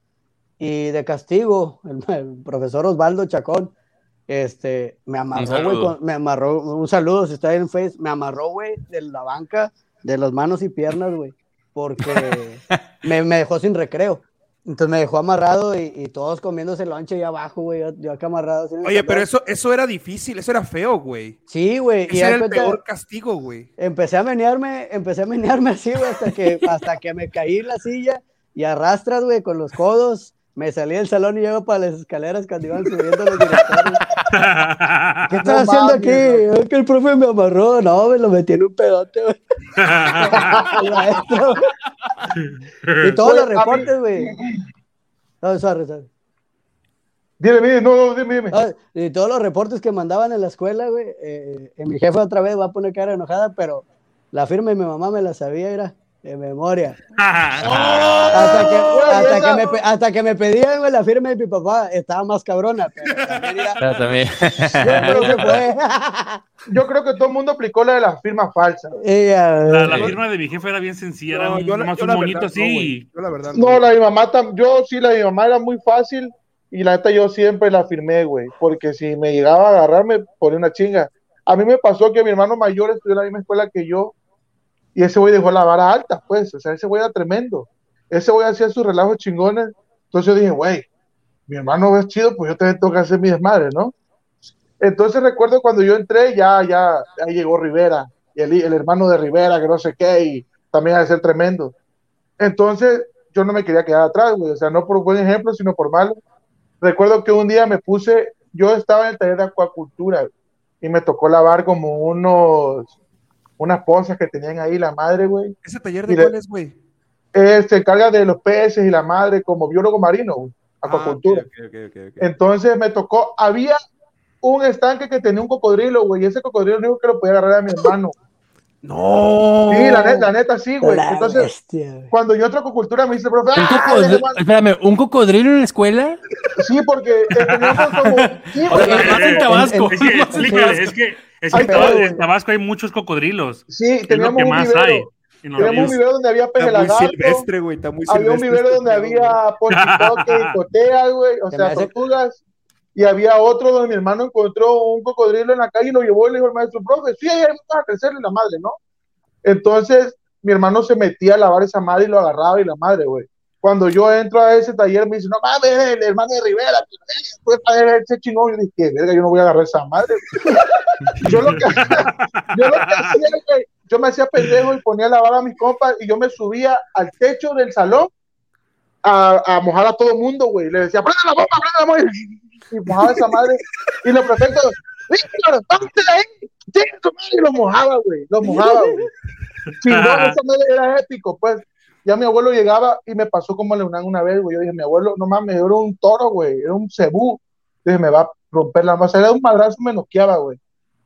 Y de castigo, el, el profesor Osvaldo Chacón, este, me amarró, güey, con- me amarró, un saludo si está en Face, me amarró, güey, de la banca, de las manos y piernas, güey, porque me, me dejó sin recreo. Entonces me dejó amarrado y, y todos comiéndose lonche ahí abajo, güey, yo, yo acá amarrado. el Oye, pero eso, eso era difícil, eso era feo, güey. Sí, güey, y Ese haz era el peor castigo, güey. empecé a menearme, empecé a menearme así, güey, hasta que, hasta que me caí en la silla y arrastras, güey, con los codos. Me salí del salón y llego para las escaleras cuando iban subiendo los directores. ¿Qué estás No haciendo aquí? Es que el profe me amarró. No, me lo metí en un pedote, güey. El maestro, güey. Y todos los reportes, güey. No, sorry, sorry. Dime, dime, no, no, dime, dime. Y todos los reportes que mandaban en la escuela, güey. eh, eh, mi jefe otra vez va a poner cara enojada, pero la firma y mi mamá me la sabía, era de memoria. Hasta que, güey, hasta, que me, pe- hasta que me pedían, la firma de mi papá, estaba más cabrona, pero también era. Pero también. Pero se fue. Yo creo que todo el mundo aplicó la de las firmas falsas. La, la firma de mi jefe era bien sencilla, era No, un- yo la- nomás yo un la monito verdad no. Yo la verdad No, la de mi mamá, tam- yo sí, la de mi mamá era muy fácil y la neta yo siempre la firmé, güey, porque si me llegaba a agarrar me ponía una chinga. A mí me pasó que mi hermano mayor estudió en la misma escuela que yo y ese güey dejó la vara alta, pues, o sea, ese güey era tremendo. Ese güey hacía sus relajos chingones. Entonces yo dije, güey, mi hermano es chido, pues yo también tengo que hacer mi desmadre, ¿no? Entonces recuerdo cuando yo entré, ya, ya, ahí llegó Rivera, y el, el hermano de Rivera, que no sé qué, y también a ser tremendo. Entonces, yo no me quería quedar atrás, güey, o sea, no por buen ejemplo, sino por malo. Recuerdo que un día me puse, yo estaba en el taller de acuacultura y me tocó lavar como unos, unas pozas que tenían ahí la madre, güey. ¿Ese taller de cuál es, güey? Eh, se encarga de los peces y la madre como biólogo marino, güey, acuacultura. Ah, ok, ok, ok, ok. Entonces me tocó, había un estanque que tenía un cocodrilo, güey, y ese cocodrilo lo único que lo podía agarrar a mi hermano. No. Sí, la neta, la neta, sí, güey. la Entonces, bestia, cuando yo entro a acuacultura me dice el profe, ¿Un "Ah, cocodrilo? le mando-". Espérame, ¿un cocodrilo en la escuela? sí, porque teníamos como, sí, en Tabasco. Es que, es que, Ay, en, Tabasco, pero- en Tabasco hay muchos cocodrilos. sí, lo teníamos que un más vivero, hay. teníamos un vivero donde había peje Está muy lagarto, silvestre, güey. Está muy había un silvestre vivero este donde había ponchitoque y coteas, güey, o Se sea, tortugas, y había otro donde mi hermano encontró un cocodrilo en la calle y lo llevó y le dijo al maestro, profe, sí, ahí va a crecerle la madre, ¿no? Entonces, mi hermano se metía a lavar esa madre y lo agarraba y la madre, güey. Cuando yo entro a ese taller, me dice, no mames, el hermano de Rivera, que, eh, fue para ese chingón. Yo dije, verga, yo no voy a agarrar esa madre. yo, lo que, yo lo que hacía, güey, yo me hacía pendejo y ponía a lavar a mis compas y yo me subía al techo del salón a, mojar a todo mundo, güey. Le decía, prende la bomba, prende la bomba. Y mojaba esa madre. Y los prefectos, Víctor, ponte ahí. Chinga tu madre", Y lo mojaba, güey. Lo mojaba, güey. Chingón, esa madre era épico, pues. Ya mi abuelo llegaba y me pasó como a Leonán una vez, güey. Yo dije, mi abuelo, no mames, era un toro, güey. Era un cebú. Dije, me va a romper la masa. Era un madrazo, me noqueaba, güey.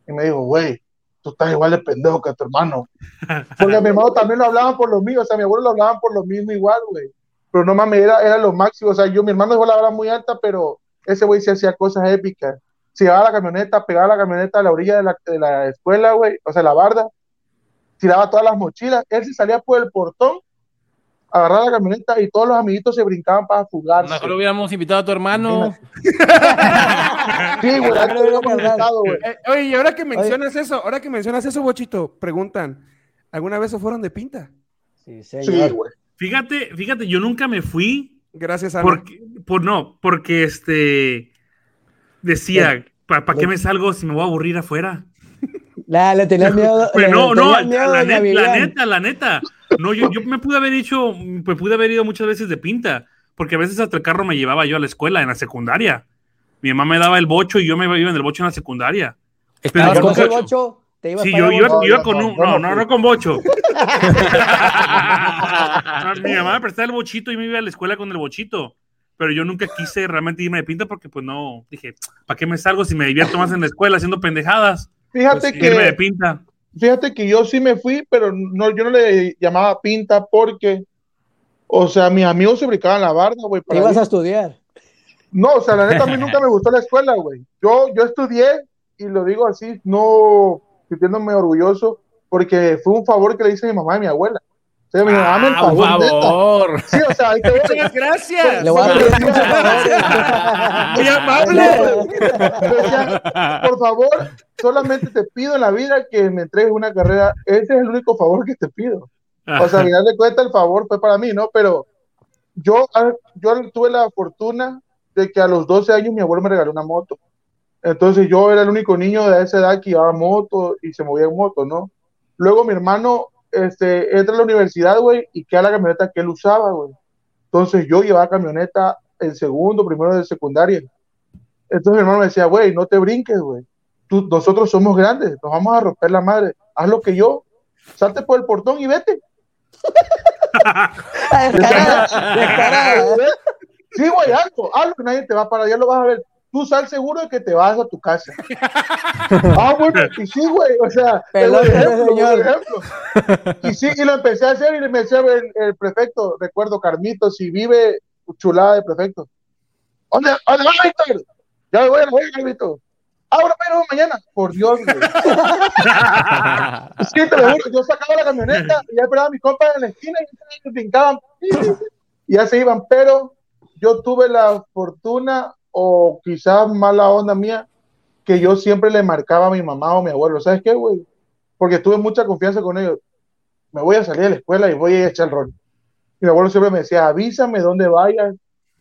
Y me dijo, güey, tú estás igual de pendejo que tu hermano. Porque a mi hermano también lo hablaban por lo mismo. O sea, a mi abuelo lo hablaban por lo mismo igual, güey. Pero no mames, era, era lo máximo. O sea, yo, mi hermano dejó la vara muy alta, pero ese güey se hacía cosas épicas. Se llevaba la camioneta, pegaba la camioneta a la orilla de la, de la escuela, güey, o sea, la barda, tiraba todas las mochilas. Él se salía por el portón, agarraba la camioneta y todos los amiguitos se brincaban para fugarse. Mejor hubiéramos invitado a tu hermano. Sí, güey, me lo lo hubiéramos invitado, güey. Eh, oye, y ahora que mencionas eso, ahora que mencionas eso, Bochito, preguntan, ¿alguna vez se fueron de pinta? Sí, Sí, güey. Fíjate, fíjate, yo nunca me fui Gracias a porque, por no, porque este decía, ¿para qué me salgo si me voy a aburrir afuera? La, le tenía miedo. Pues le no, no, la, neta, la neta. No, yo, yo me pude haber hecho, me pude haber ido muchas veces de pinta, porque a veces hasta el carro me llevaba yo a la escuela, en la secundaria. Mi mamá me daba el bocho y yo me iba en el bocho en la secundaria. Estabas con ¿Con qué bocho. bocho? ¿Te ibas Sí, yo iba, bocho? iba con un, no, no, no con bocho. Mi mamá me prestaba el bochito y me iba a la escuela con el bochito. Pero yo nunca quise realmente irme de pinta porque, pues no, dije, ¿para qué me salgo si me divierto más en la escuela haciendo pendejadas? Fíjate Pues, irme de que, pinta. Fíjate que yo sí me fui, pero no, yo no le llamaba pinta porque, o sea, mis amigos se brincaban la barda, güey. Ibas ir. a estudiar. No, o sea, la neta a mí nunca me gustó la escuela, güey. Yo, yo estudié y lo digo así, no sintiéndome orgulloso, porque fue un favor que le hice a mi mamá y a mi abuela. Me Ah, neta. favor. Sí, o sea, ahí te voy. Muchas gracias. Le voy a muchas Muy amable. Por favor, solamente te pido en la vida que me entregues una carrera. Ese es el único favor que te pido. O sea, al final de cuentas, el favor fue para mí, ¿no? Pero yo, ah, yo tuve la fortuna de que a los 12 años mi abuelo me regaló una moto. Entonces yo era el único niño de esa edad que llevaba moto y se movía en moto, ¿no? Luego mi hermano este, entra a la universidad, güey, y queda la camioneta que él usaba, güey. Entonces yo llevaba camioneta en segundo, primero de secundaria. Entonces mi hermano me decía, güey, no te brinques, güey. Nosotros somos grandes, nos vamos a romper la madre. Haz lo que yo. Salte por el portón y vete. Descarada. Sí, güey, algo, algo que nadie te va a parar, ya lo vas a ver. Tú sal seguro de que te vas a tu casa. ah, bueno, y sí, güey, o sea, Pelón, el ejemplo, señor. el ejemplo. Y sí, y lo empecé a hacer y me decía el, el prefecto, recuerdo, Carmito, si vive chulada de prefecto. ¿Dónde, dónde vas, Víctor? Ya me voy a la voy, Carmito. Ahora, pero mañana, por Dios, güey. Sí, te lo juro, yo sacaba la camioneta y ya esperaba a mis compas en la esquina y y ya se iban, pero yo tuve la fortuna o quizás mala onda mía que yo siempre le marcaba a mi mamá o a mi abuelo, ¿sabes qué, güey? Porque tuve mucha confianza con ellos. Me voy a salir de la escuela y voy a echar el rol. Mi abuelo siempre me decía, avísame dónde vayas.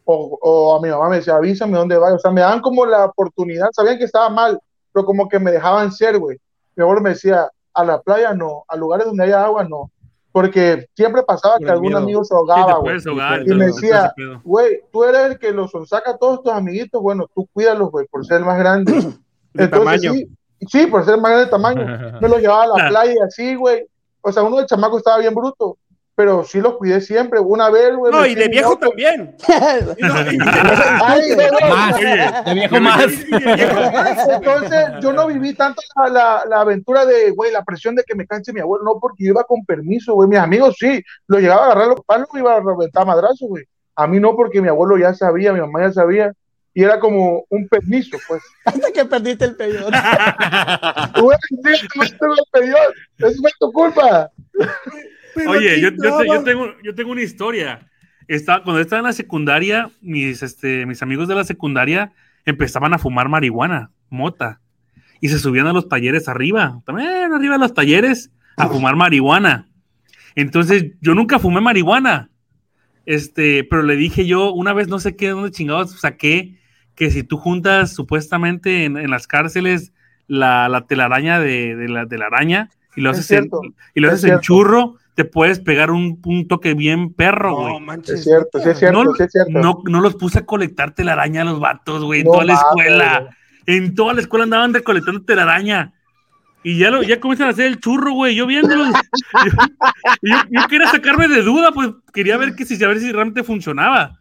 O, o a mi mamá me decía, avísame dónde vayas. O sea, me daban como la oportunidad, sabían que estaba mal, pero como que me dejaban ser, güey. Mi abuelo me decía, a la playa no, a lugares donde haya agua no. Porque siempre pasaba Por que algún miedo. amigo se ahogaba, güey. Y todo- me decía, güey, tú eres el que los saca a todos tus amiguitos, bueno, tú cuídalos, güey, por ser el más grande. De tamaño. sí, sí, por ser más grande de tamaño. Me los llevaba a la playa así, güey. O sea, uno de chamaco estaba bien bruto, pero sí los cuidé siempre. Una vez, güey. No, y de viejo también. De viejo más. Entonces, yo no viví tanto la, la, la aventura de, güey, la presión de que me canse mi abuelo, no, porque yo iba con permiso, güey. Mis amigos sí, lo llegaba a agarrar los palos y iba a reventar madrazos, güey. A mí no, porque mi abuelo ya sabía, mi mamá ya sabía, y era como un permiso, pues. Hasta que perdiste el peyote. Güey, sí, lo pidió, eso fue tu culpa. Oye, yo, yo te- yo tengo, yo tengo una historia. Estaba, cuando estaba en la secundaria, mis, este, mis amigos de la secundaria empezaban a fumar marihuana, mota, y se subían a los talleres arriba, también arriba de los talleres, a fumar marihuana. Entonces, yo nunca fumé marihuana, este, pero le dije yo, una vez no sé qué, dónde chingados saqué, que si tú juntas supuestamente en, en las cárceles la, la telaraña de, de la, de la araña y lo Es haces, en, y lo es haces en churro, te puedes pegar un, un toque bien perro, güey. No, Es manches. cierto, sí es cierto, no, sí es cierto. no, no los puse a colectar telaraña a los vatos, güey, en No toda la escuela. En toda la escuela andaban recolectando telaraña. Y ya, lo, ya comienzan a hacer el churro, güey. Yo viéndolo. yo, yo, yo quería sacarme de duda, pues quería ver que si, a ver si realmente funcionaba.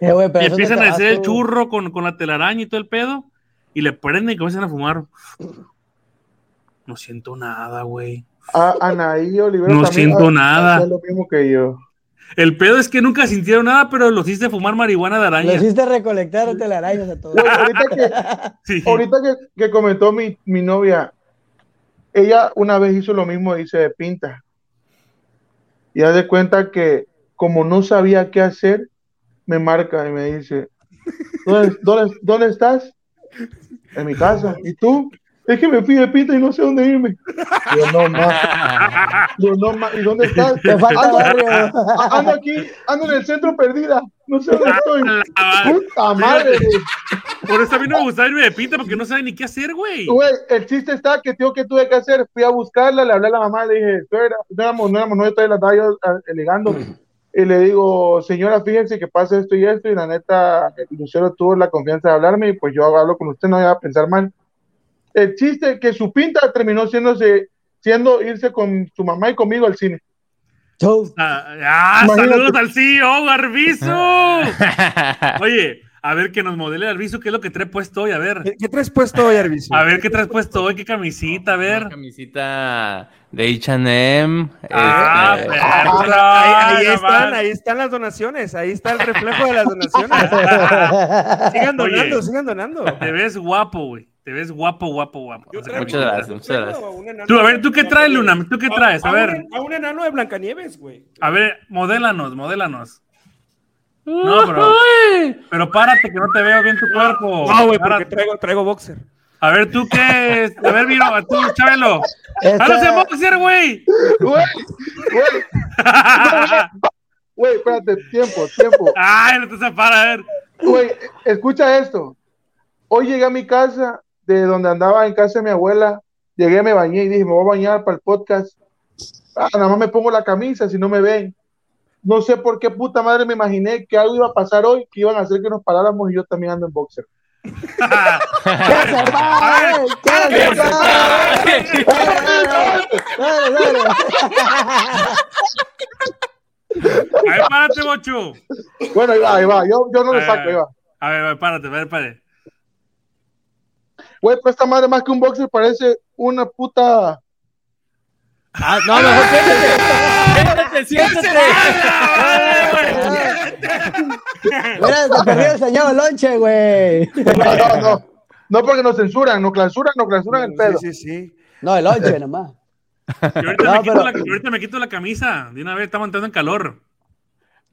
Eh, Y empiezan a hacer el churro con, con la telaraña y todo el pedo. Y le prenden y comienzan a fumar. No siento nada, güey. A Anaí Olivera No también siento ha- nada. lo mismo que yo. El pedo es que nunca sintieron nada, pero los hice fumar marihuana de Lo araña. hiciste recolectar telarañas a todos. Ahorita que, Sí. ahorita que, que comentó mi, mi novia, ella una vez hizo lo mismo, dice de pinta. Y haz de cuenta que como no sabía qué hacer, me marca y me dice, ¿dónde, dónde, dónde estás? En mi casa. ¿Y tú? Es que me fui de pinta y no sé dónde irme. Yo no más. Yo no más. ¿Y dónde estás? Te falta Ando, barrio. a- ando aquí, ando en el centro perdida. No sé dónde estoy. Puta madre. güey. Por eso a mí no me gustaba irme de pinta porque no saben ni qué hacer, güey. Güey, el chiste está que tío que tuve que hacer, fui a buscarla, le hablé a la mamá, le dije, suegra, no éramos, no éramos, no estoy la estaba yo ah, ligando, y le digo, señora, fíjense que pasa esto y esto, y la neta, Lucero tuvo la confianza de hablarme, y pues yo hablo con usted, no iba a pensar mal. El chiste que su pinta terminó siéndose, siendo irse con su mamá y conmigo al cine. Ah, ah, saludos al CEO, Garbizo. Oye, a ver que nos modele Garbizo, qué es lo que trae puesto hoy, a ver. ¿Qué, qué traes puesto hoy, Arviso? A ver qué traes puesto hoy, qué camisita, a Una ver. camisita de H&M. Ah, este, perro, Ahí, están, ahí están las donaciones, ahí está el reflejo de las donaciones. Sigan donando, Oye. sigan donando. Te ves guapo, güey. Te ves guapo, guapo, guapo. Yo traigo- Muchas gracias, muchas gracias. a Tú, a ver, ¿tú qué traes, Luna? ¿Tú qué traes? A ver. un- A un enano de Blancanieves, güey. A ver, modélanos, modélanos. No, pero, pero párate, que no te veo bien tu cuerpo. No, güey, porque traigo, traigo boxer. A ver, ¿tú qué? es? A ver, Viro, tú, Chabelo. Esta- ¡Háblase boxer, güey! Güey, güey, güey, espérate, tiempo, tiempo. Ay, no te separa, a ver. Güey, escucha esto. Hoy llegué a mi casa, de donde andaba en casa de mi abuela. Llegué, me bañé y dije, me voy a bañar para el podcast. Ah, nada más me pongo la camisa si no me ven. No sé por qué puta madre me imaginé que algo iba a pasar hoy, que iban a hacer que nos paráramos y yo también ando en boxer. A ver, párate, bocho. Bueno, ahí va, ahí va. Yo, yo no le saco, ahí va. A ver, a ver, párate, a ver, párate. Güey, pero esta madre más que un boxer parece una puta. Ah, no, mejor siéntate. Siéntate, siéntate. Mira, te perdí el señor lonche, güey. No, no, no. No porque nos censuran, nos clausuran, nos clausuran el pedo. Sí, sí, sí. No, el lonche nomás. Y ahorita, No, me quito pero- la, ahorita me quito la camisa. De una vez estamos entrando en calor.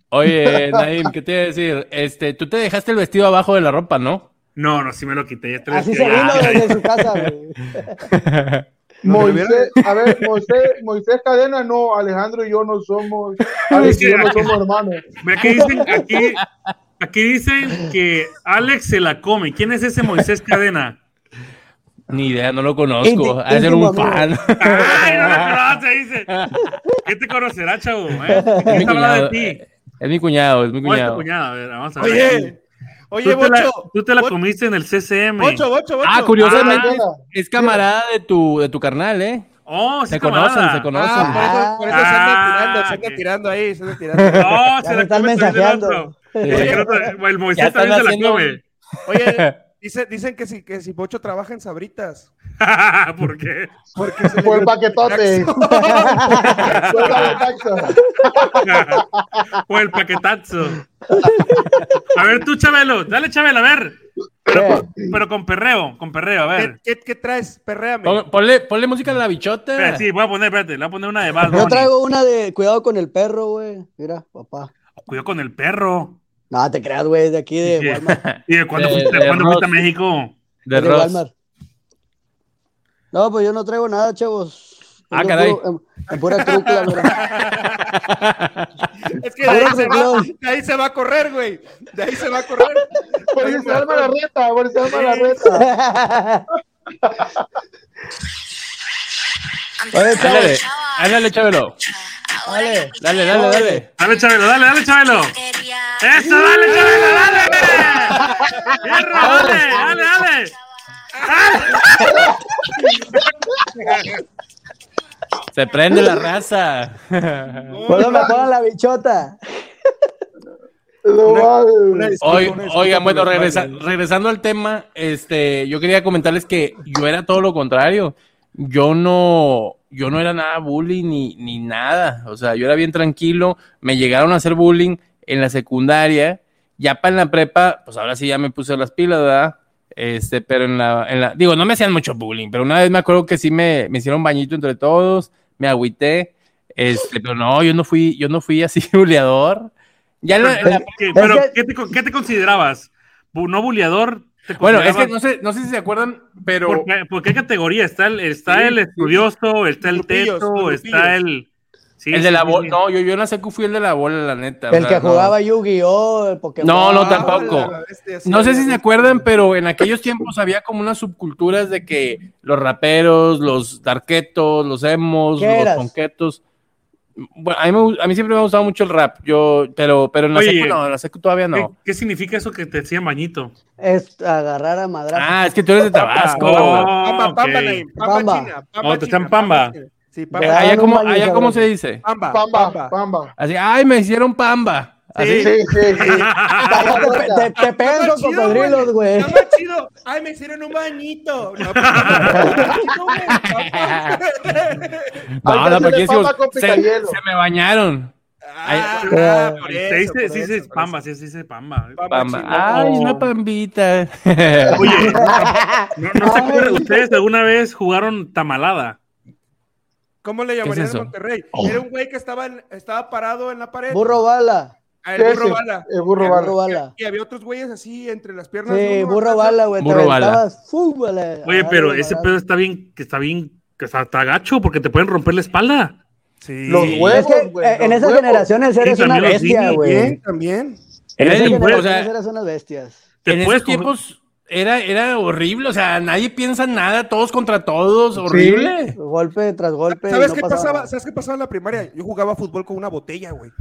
Oye, Naim, ¿qué te iba a decir? Este, tú te dejaste el vestido abajo de la ropa, ¿no? No, no, sí me lo quité. Ya Así se vino desde su casa, güey. Moisés, a ver, Moisés, Moisés Cadena, no, Alejandro y yo no somos, Alex y yo no somos hermanos. Ve, Aquí dicen, aquí, aquí dicen que Alex se la come. ¿Quién es ese Moisés Cadena? Ni idea, no lo conozco. Ha de ser un fan. Ay, no me conoce, dice. ¿Qué te conocerá, chavo? ¿Eh? Es mi ¿Quién está hablando de cuñado, ti? es mi cuñado, es mi ¿Cómo es tu cuñado. cuñada? A ver, vamos a ver. Oye, oye, tú, te la, Bocho. tú te la Bocho, comiste en el CCM. Bocho, Bocho, Bocho. Ah, curiosamente, Ah, es camarada de tu, de tu carnal, ¿eh? Oh, sí, Se conocen, camarada. se conocen. Ah, por eso, por eso se Ah, anda tirando, se anda tirando ahí, se anda tirando. No, Ya se la están el mensajeando. otro. Sí. El El Moisés Ya también se la haciendo- come. Oye, dice, dicen que si, que si Bocho trabaja en Sabritas. ¿Por qué? Porque se Por el paquetote. Por el paquetazo. O el paquetazo. A ver, tú, Chabelo. Dale, Chabelo, a ver. Pero, pero con perreo, con perreo, a ¿Qué, ver. qué, qué traes? Perréame. Pon- Ponle, ponle música a la bichota. Espera, sí, voy a poner, espérate, le voy a poner una de Bad Yo traigo una de cuidado con el perro, güey. Mira, papá. Cuidado con el perro. No, te creas, güey, de aquí de. Walmart. ¿Y de cuándo De- fuiste, de cuándo fuiste a México? De de Ross. Walmart. No, pues yo no traigo nada, chavos. Ah, Ando caray. puro- en, en pura trucla, mira. Es que de ahí, se va, de ahí se va a correr, güey. De ahí se va a correr. Por eso se arma la reta, por eso se arma la reta. Oye, ándale, chabelo. Dale. Dale, dale, dale. Dale, Chabelo, dale, dale, Chabelo. ¡Eso, dale, Chabelo, dale! ¡Hierro, dale, dale, dale! Se prende la raza. ¿Por dónde me pongan la bichota? Una una oigan, bueno, regresa- regresando al tema, este, yo quería comentarles que yo era todo lo contrario. Yo no, yo no era nada bullying ni, ni nada. O sea, yo era bien tranquilo. Me llegaron a hacer bullying en la secundaria. Ya para en la prepa, pues ahora sí ya me puse las pilas, ¿verdad? Este, pero en la, en la, digo, no me hacían mucho bullying, pero una vez me acuerdo que sí me, me hicieron bañito entre todos, me agüité, este, pero no, yo no fui, yo no fui así buleador. Ya en la- en la ¿Qué- Pero, ¿qué te, qué te considerabas? ¿No buleador? ¿Te Bueno, es que no sé, no sé si se acuerdan, pero ¿Por qué, por qué categoría? Está el, está Sí, el estudioso, está el Grupillos, teto, está el... Sí, el de la bola, sí. no, yo, yo en la secu fui el de la bola, la neta. o El sea, que no. jugaba Yu-Gi-Oh! el Pokémon. No, no, Ah, tampoco. la bestia, sí, No sé si se acuerdan, pero en aquellos tiempos había como unas subculturas de que los raperos, los darquetos, los emos, ¿Qué los eras? Bueno, a mí, me a mí siempre me ha gustado mucho el rap, yo, pero, pero en la Oye, secu no, en la secu todavía ¿Qué, no. qué significa eso que te decían bañito? Es agarrar a madrazo. Ah, es que tú eres de Tabasco. Oh, Pamba, pamba, Naim, pamba, Pamba. china. Oh, te están pamba. Sí, pamba. allá como, allá cómo se dice. Pamba, Pamba, pamba. pamba. Así, ay, me hicieron pamba. Así. Sí, sí, sí. Te, te, te pegan con cocodrilos, güey. Está más chido. Ay, me hicieron un bañito. No, pues. No, no, porque se, se me bañaron. Ah, Ah, por Se eso, dice, por sí, eso, sí, por pamba, sí, sí, dice pamba. Pamba. Ay, una pambita. Oye, no, no se acuerdan, ¿ustedes alguna vez jugaron tamalada? ¿Cómo le es llamarían eso? en Monterrey? Era un güey que estaba, en- estaba parado en la pared. Burro bala. Ah, el burro Ese, bala. el burro bala. Burro bala. Y había otros güeyes así entre las piernas. Sí, burro bala, güey. Te Burro bala. fútbol. eh. Oye, pero ese pedo está bien, que está bien, que está, está gacho porque te pueden romper la espalda. Sí. Los Es huevos, que güey, eh, en los esas huevos. generaciones eres Sí, una bestia, güey. También. En Era esas el- generaciones o sea, eres unas bestias. Te en esos tiempos era, era horrible, o sea, nadie piensa en nada, todos contra todos, horrible. Golpe tras golpe. ¿Sabes no qué pasaba. ¿Sabes qué pasaba en la primaria? Yo jugaba fútbol con una botella, güey.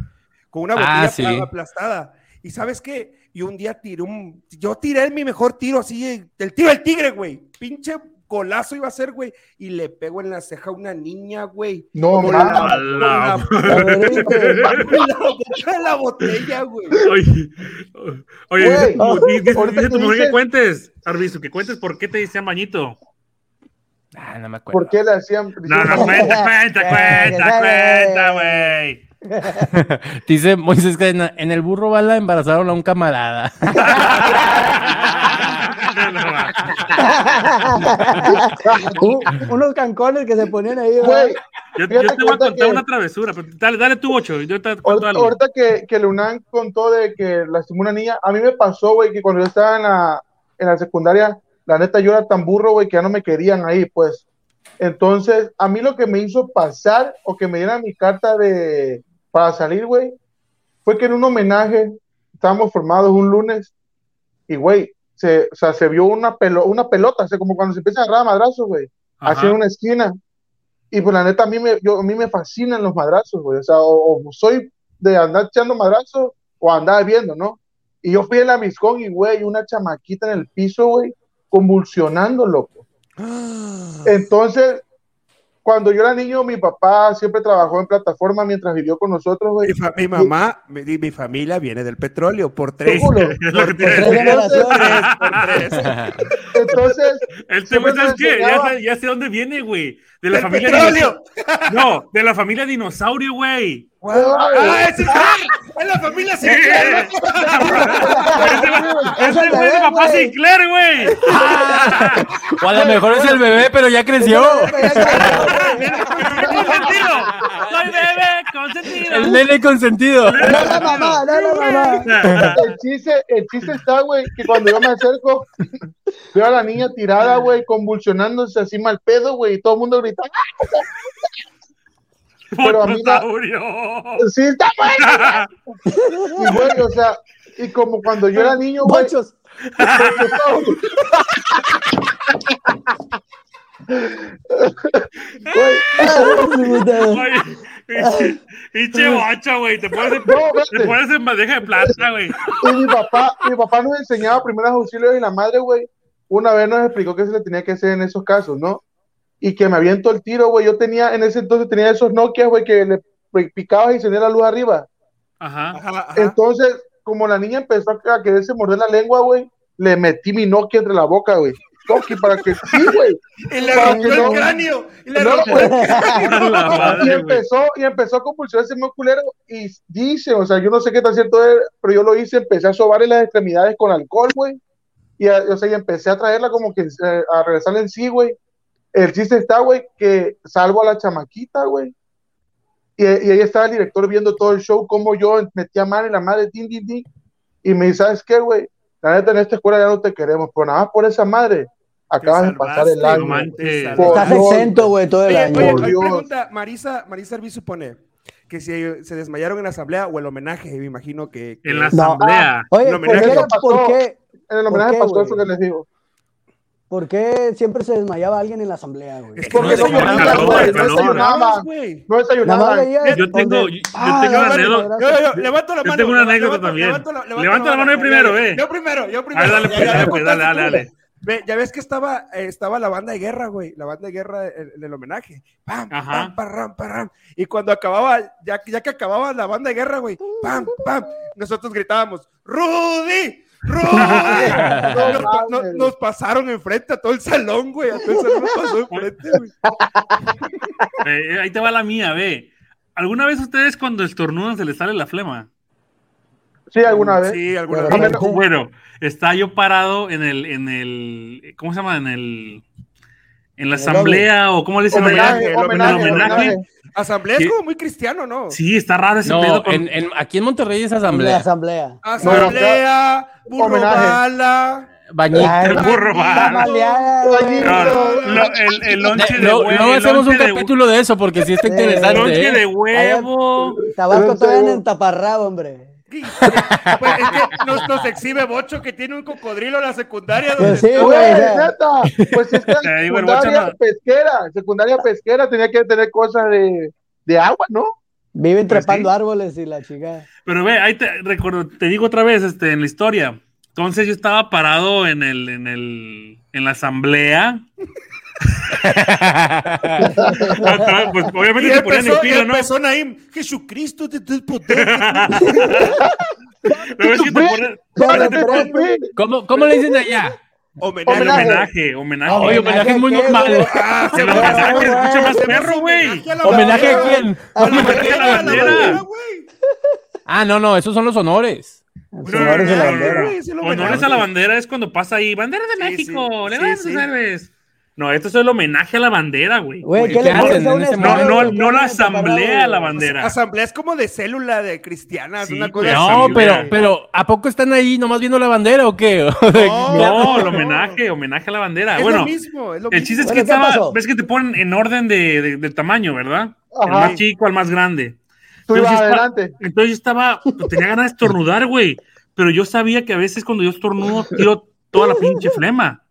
Con una Ah, botella sí. pla- aplastada. ¿Y sabes qué? Y un día tiré un. Yo tiré mi mejor tiro así, el tiro del tigre, güey. Pinche golazo iba a ser, güey. Y le pego en la ceja a una niña, güey. No, mames. la, la- la- botella, güey. Oye, oye, Güey, dice tu- dice tu que mujer que dices- cuentes, Arbizu, que cuentes por qué te decían bañito. Ah, no me acuerdo. ¿Por qué le hacían? No, no, cuenta, cuenta, cuenta, cuenta, güey. Dice Moisés que en, el burro bala embarazaron a un camarada. Un- unos cancones que se ponían ahí. Yo, te voy a contar que- una travesura, pero dale, dale tú ocho, yo te cuento ahorita, algo. ahorita que, que Leonán contó de que lastimó una niña, a mí me pasó, güey, que cuando yo estaba en la, en la secundaria, la neta yo era tan burro, güey, que ya no me querían ahí, pues. Entonces, a mí lo que me hizo pasar o que me dieran mi carta de para salir, güey, fue que en un homenaje estábamos formados un lunes y, güey, se, o sea, se vio una, pelo, una pelota, o sea, como cuando se empieza a agarrar a madrazos, güey, en una esquina. Y pues la neta, a mí me, yo, a mí me fascinan los madrazos, güey. O sea, o, o soy de andar echando madrazos o andar viendo, ¿no? Y yo fui en la Miscón y, güey, una chamaquita en el piso, güey, convulsionando, loco. Entonces, cuando yo era niño, mi papá siempre trabajó en plataforma mientras vivió con nosotros, güey. Mi, fa- mi mamá, mi, mi familia viene del petróleo por tres. Es que te Por tres generaciones. por tres. Entonces, güey, ¿sabes nos qué? Ya, ya sé dónde viene, güey. De la ¡Del familia petróleo! dinosaurio. No, de la familia dinosaurio, güey. ¡Ah, ese ¡Es la familia Sí. Sinclair! Ese güey es de papá. Sinclair, güey. O a lo mejor es el bebé, pero ya creció. Consentido. Soy bebé consentido. El nene consentido. No la mamá, no la mamá. el chiste, el chiste está, güey, que cuando yo me acerco, veo a la niña tirada, güey, convulsionándose así mal pedo, güey, y todo el mundo grita, pero a mí la- sí, está buena. Y, güey, o sea, y como cuando yo era niño, güey, pinche- pinche bocha, güey. Te pones, No, te pones en bandeja de plata, güey. y mi papá, mi papá nos enseñaba primeros auxilios y la madre, güey, una vez nos explicó qué se le tenía que hacer en esos casos, ¿no? Y que me aviento el tiro, güey. Yo tenía, en ese entonces tenía esos Nokia, güey, que le picabas y se la luz arriba. Ajá. Ajá, ajá. Entonces, como la niña empezó a quererse morder la lengua, güey, le metí mi Nokia entre la boca, güey. Toki para que sí, güey. Y le rompió no- el cráneo. Y le No, rompió güey. La madre, y güey. empezó, y empezó a convulsionarse muy culero. Y dice, o sea, yo no sé qué tan cierto es, pero yo lo hice, empecé a sobarle las extremidades con alcohol, güey. Y, a- o sea, y empecé a traerla como que eh, a regresarle en sí, güey. El chiste está, güey, que salvo a la chamaquita, güey. Y, y ahí estaba el director viendo todo el show, como yo metía mano y la madre, tin, tin, tin. Y me dice, ¿sabes qué, güey? La neta, en esta escuela ya no te queremos, pero nada más por esa madre, acabas de pasar el año. Por. Estás exento, güey, todo el Oye, año. oye, Por oye, pregunta, Marisa, Marisa Arbizu pone que si se desmayaron en la asamblea o el homenaje, me imagino que... que- En la No, asamblea. Oye, No, ¿por qué, pasó. por qué- En el homenaje qué, pasó eso que les digo. por qué siempre se desmayaba alguien en la asamblea, güey? Es que Porque no no calor, güey, no güey. no veías Yo tengo- yo- yo Ah, tengo una anécdota. Yo, yo, yo, levanto la Yo mano. tengo una levanto- anécdota también. levanto la- levanto Levanta la mano yo, primero, yo, ve. Yo primero, yo A primero. ver, dale, Ya, pues, dale, dale, dale, dale. Ve, ya ves que estaba, eh, estaba la banda de guerra, güey. La banda de guerra en, en el homenaje. Pam, Ajá. pam, parram, parram. Y cuando acababa, ya, ya que acababa la banda de guerra, güey, pam, pam, nosotros gritábamos, ¡Rudy! ¡Rudy! nos, nos pasaron enfrente a todo el salón, güey. A todo el salón nos pasó enfrente, güey. Eh, ahí te va la mía, ve. ¿alguna vez ustedes cuando estornudan se les sale la flema? Sí, alguna vez. Sí, alguna vez. Bueno. Bueno, está yo parado en el, en el, ¿cómo se llama? En el, en la El asamblea o cómo le dicen? Homenaje, el homenaje, homenaje. homenaje. Asamblea es como muy cristiano, ¿no? Sí, está raro ese No, pedo. con- en, en- aquí en Monterrey es La asamblea. asamblea. Asamblea, burro Homenaje. bala. Bañita. El burro. Tamaleada, güey. No, lo- el, el lonche de Luego huevo. luego el hacemos un de- capítulo de eso porque sí está Sí. el interesante. lonche ¿eh? de huevo. Tabasco todavía en taparrabo, hombre. Pues es que nos, nos exhibe Bocho que tiene un cocodrilo en la secundaria. donde Pues sí, está- güey. Neta, pues es que el secundaria no- pesquera, secundaria pesquera tenía que tener cosas de, de agua, ¿no? Viven Pues trepando sí. árboles y la chica. Pero ve, ahí te recuerdo, te digo otra vez, este, en la historia. Entonces yo estaba parado en el, en el, en la asamblea. Pues Y obviamente se ponían en empezó, y fila, ¿no? empezó Naim, Jesucristo te te poder. Luego es que te ponen- Todo es que lo te que ponen- fue. ¿Cómo, ¿Cómo le dicen allá? Homenaje. Homenaje. homenaje, homenaje. Oye, homenaje es muy ¿qué, normal. Ah, El homenaje se escucha más perro, güey. ¿Homenaje a quién? Homenaje a la bandera. Ah, no, no, esos son los honores. Honores a la bandera. Honores a la bandera es cuando pasa ahí, bandera de México, sí, levanta sí, tus sí. héroes. No, esto es el homenaje a la bandera, güey. Güey, ¿qué ¿qué le hacen No, no, güey? no la ¿Qué asamblea a la bandera. Asamblea es como de célula de cristiana. Sí, una cosa No, asamblea. pero, pero ¿a poco están ahí nomás viendo la bandera o qué? No, el homenaje, homenaje a la bandera. Es bueno, lo mismo, es lo el mismo. chiste es que Bueno, ¿qué estaba, ves que te ponen en orden de, de- del tamaño, ¿verdad? El Ajá. más chico al más grande. Tú Entonces, ibas yo estaba- adelante. Entonces yo estaba, pues, tenía ganas de estornudar, güey. Pero yo sabía que a veces cuando yo estornudo, tiro toda la pinche flema.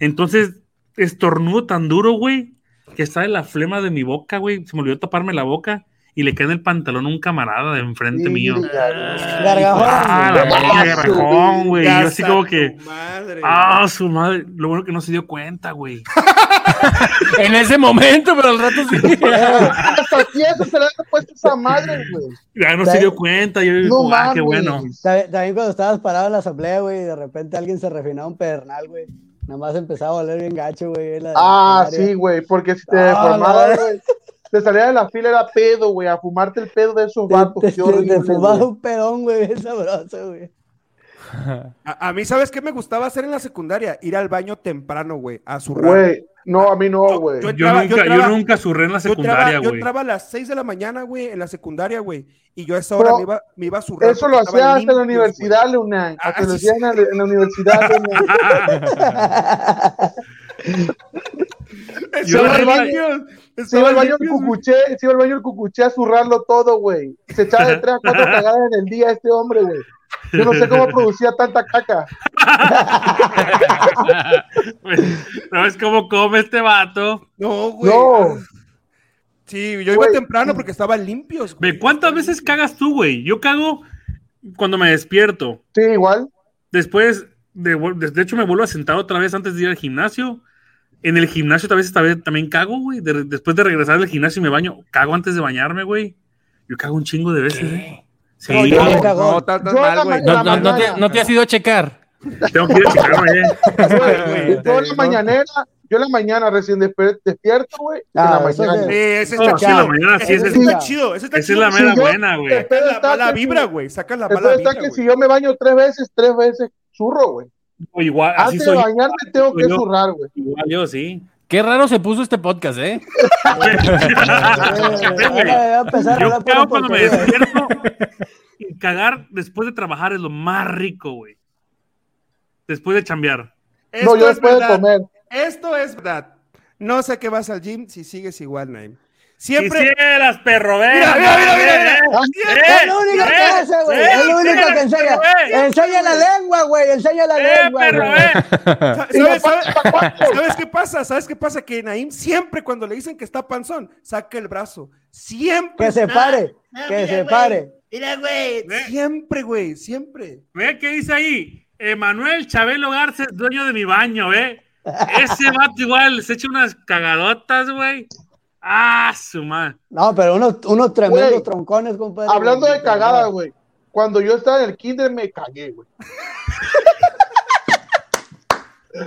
Entonces, estornudo tan duro, güey, que sale la flema de mi boca, güey. Se me olvidó taparme la boca y le cae en el pantalón a un camarada de enfrente mío. Gargajón. Ah, la güey. pinche garrajón, güey. Yo así como que, Madre. ah, su madre. Lo bueno que no se dio cuenta, güey. En ese momento, pero al rato sí. Hasta aquí eso se le ha puesto esa madre, güey. Ya no se dio cuenta. Yo No ah, qué bueno. También cuando estabas parado en la asamblea, güey, y de repente alguien se refinaba un pedernal, güey. Nada más empezaba a oler bien gacho, güey. la- Ah, sí, güey, porque si te Ah, deformaba, la- güey, te salía de la fila era pedo, güey, a fumarte el pedo de esos vatos. Te, te, horrible, te fumaba un pedón, güey, bien sabroso, güey. A, a mí, ¿sabes qué me gustaba hacer en la secundaria? Ir al baño temprano, güey, a zurrar. Güey, no, a mí no, Yo- güey. yo- Yo entraba- nunca, yo nunca surré en la Yo secundaria, yo güey. entraba a las 6 de la mañana, güey, en la secundaria, güey. Y yo a esa hora Pero me iba, me iba a zurrar. Eso lo hacía hasta en la universidad, Luna. Ah, Hasta lo sí, hacía en la, universidad, Luna. güey. Yo Estaban la- limpios, Se iba al baño el cucuché, se iba al baño el cucuché a zurrarlo todo, güey. Se echaba de tres a cuatro cagadas en el día este hombre, güey. Yo no sé cómo producía tanta caca. ¿Sabes cómo come este vato? No, güey. No. Sí, yo iba Güey. temprano porque estaban limpios. güey. Ve, ¿cuántas veces cagas tú, güey? Yo cago cuando me despierto. Sí, igual. Después, de, de- hecho, me vuelvo a sentar otra vez antes de ir al gimnasio. En el gimnasio tal vez esta vez también cago, güey. De- después de regresar del gimnasio y me baño, cago antes de bañarme, güey. Yo cago un chingo de veces, ¿eh? Sí, No, yo no. No, No, no, no te, no te has ido a checar. Tengo que ir a checarme, eh. güey. Yo en la mañanera, yo en la mañana recién despierto, güey. en Ah, la eso mañana. sí. Ese No, está sí, en la chido. mañana sí, ese ese está chido. Ese está Esa es chido. la Sí, mera yo- buena, güey. Saca la Está mala que vibra, güey. Saca la mala está vibra, que güey. si yo me baño tres veces, tres veces zurro, güey. O igual, así Antes de soy. bañarme tengo que yo. zurrar, güey. Igual yo, sí. Qué raro se puso este podcast, ¿eh? Yo cago cuando me despierto. Cagar después de trabajar es lo más rico, güey. Después de chambear. Esto No, yo es después de comer. Esto es verdad. No sé qué vas al gym si sigues igual, Naim. Siempre. Quisieras, perro, ve. Mira, mira, mira, mira, mira. Eh, Es lo único que hace, güey. Es lo único que enseña. Enseña la lengua, güey. Enseña la lengua. eh. ¿Sabes, sabes- qué pasa? ¿Sabes qué pasa? Que Naim siempre cuando le dicen que está panzón, saca el brazo. Siempre. Que se pare. Que se pare. Mira, güey. Siempre, güey. Siempre. Ve qué dice ahí. Emanuel Chabelo Garza es dueño de mi baño, ¿eh? Ese vato igual se echa unas cagadotas, güey. Ah, su madre. No, pero unos, unos tremendos Güey, troncones, compadre. Hablando de cagada, güey. Cuando yo estaba en el kinder me cagué, güey.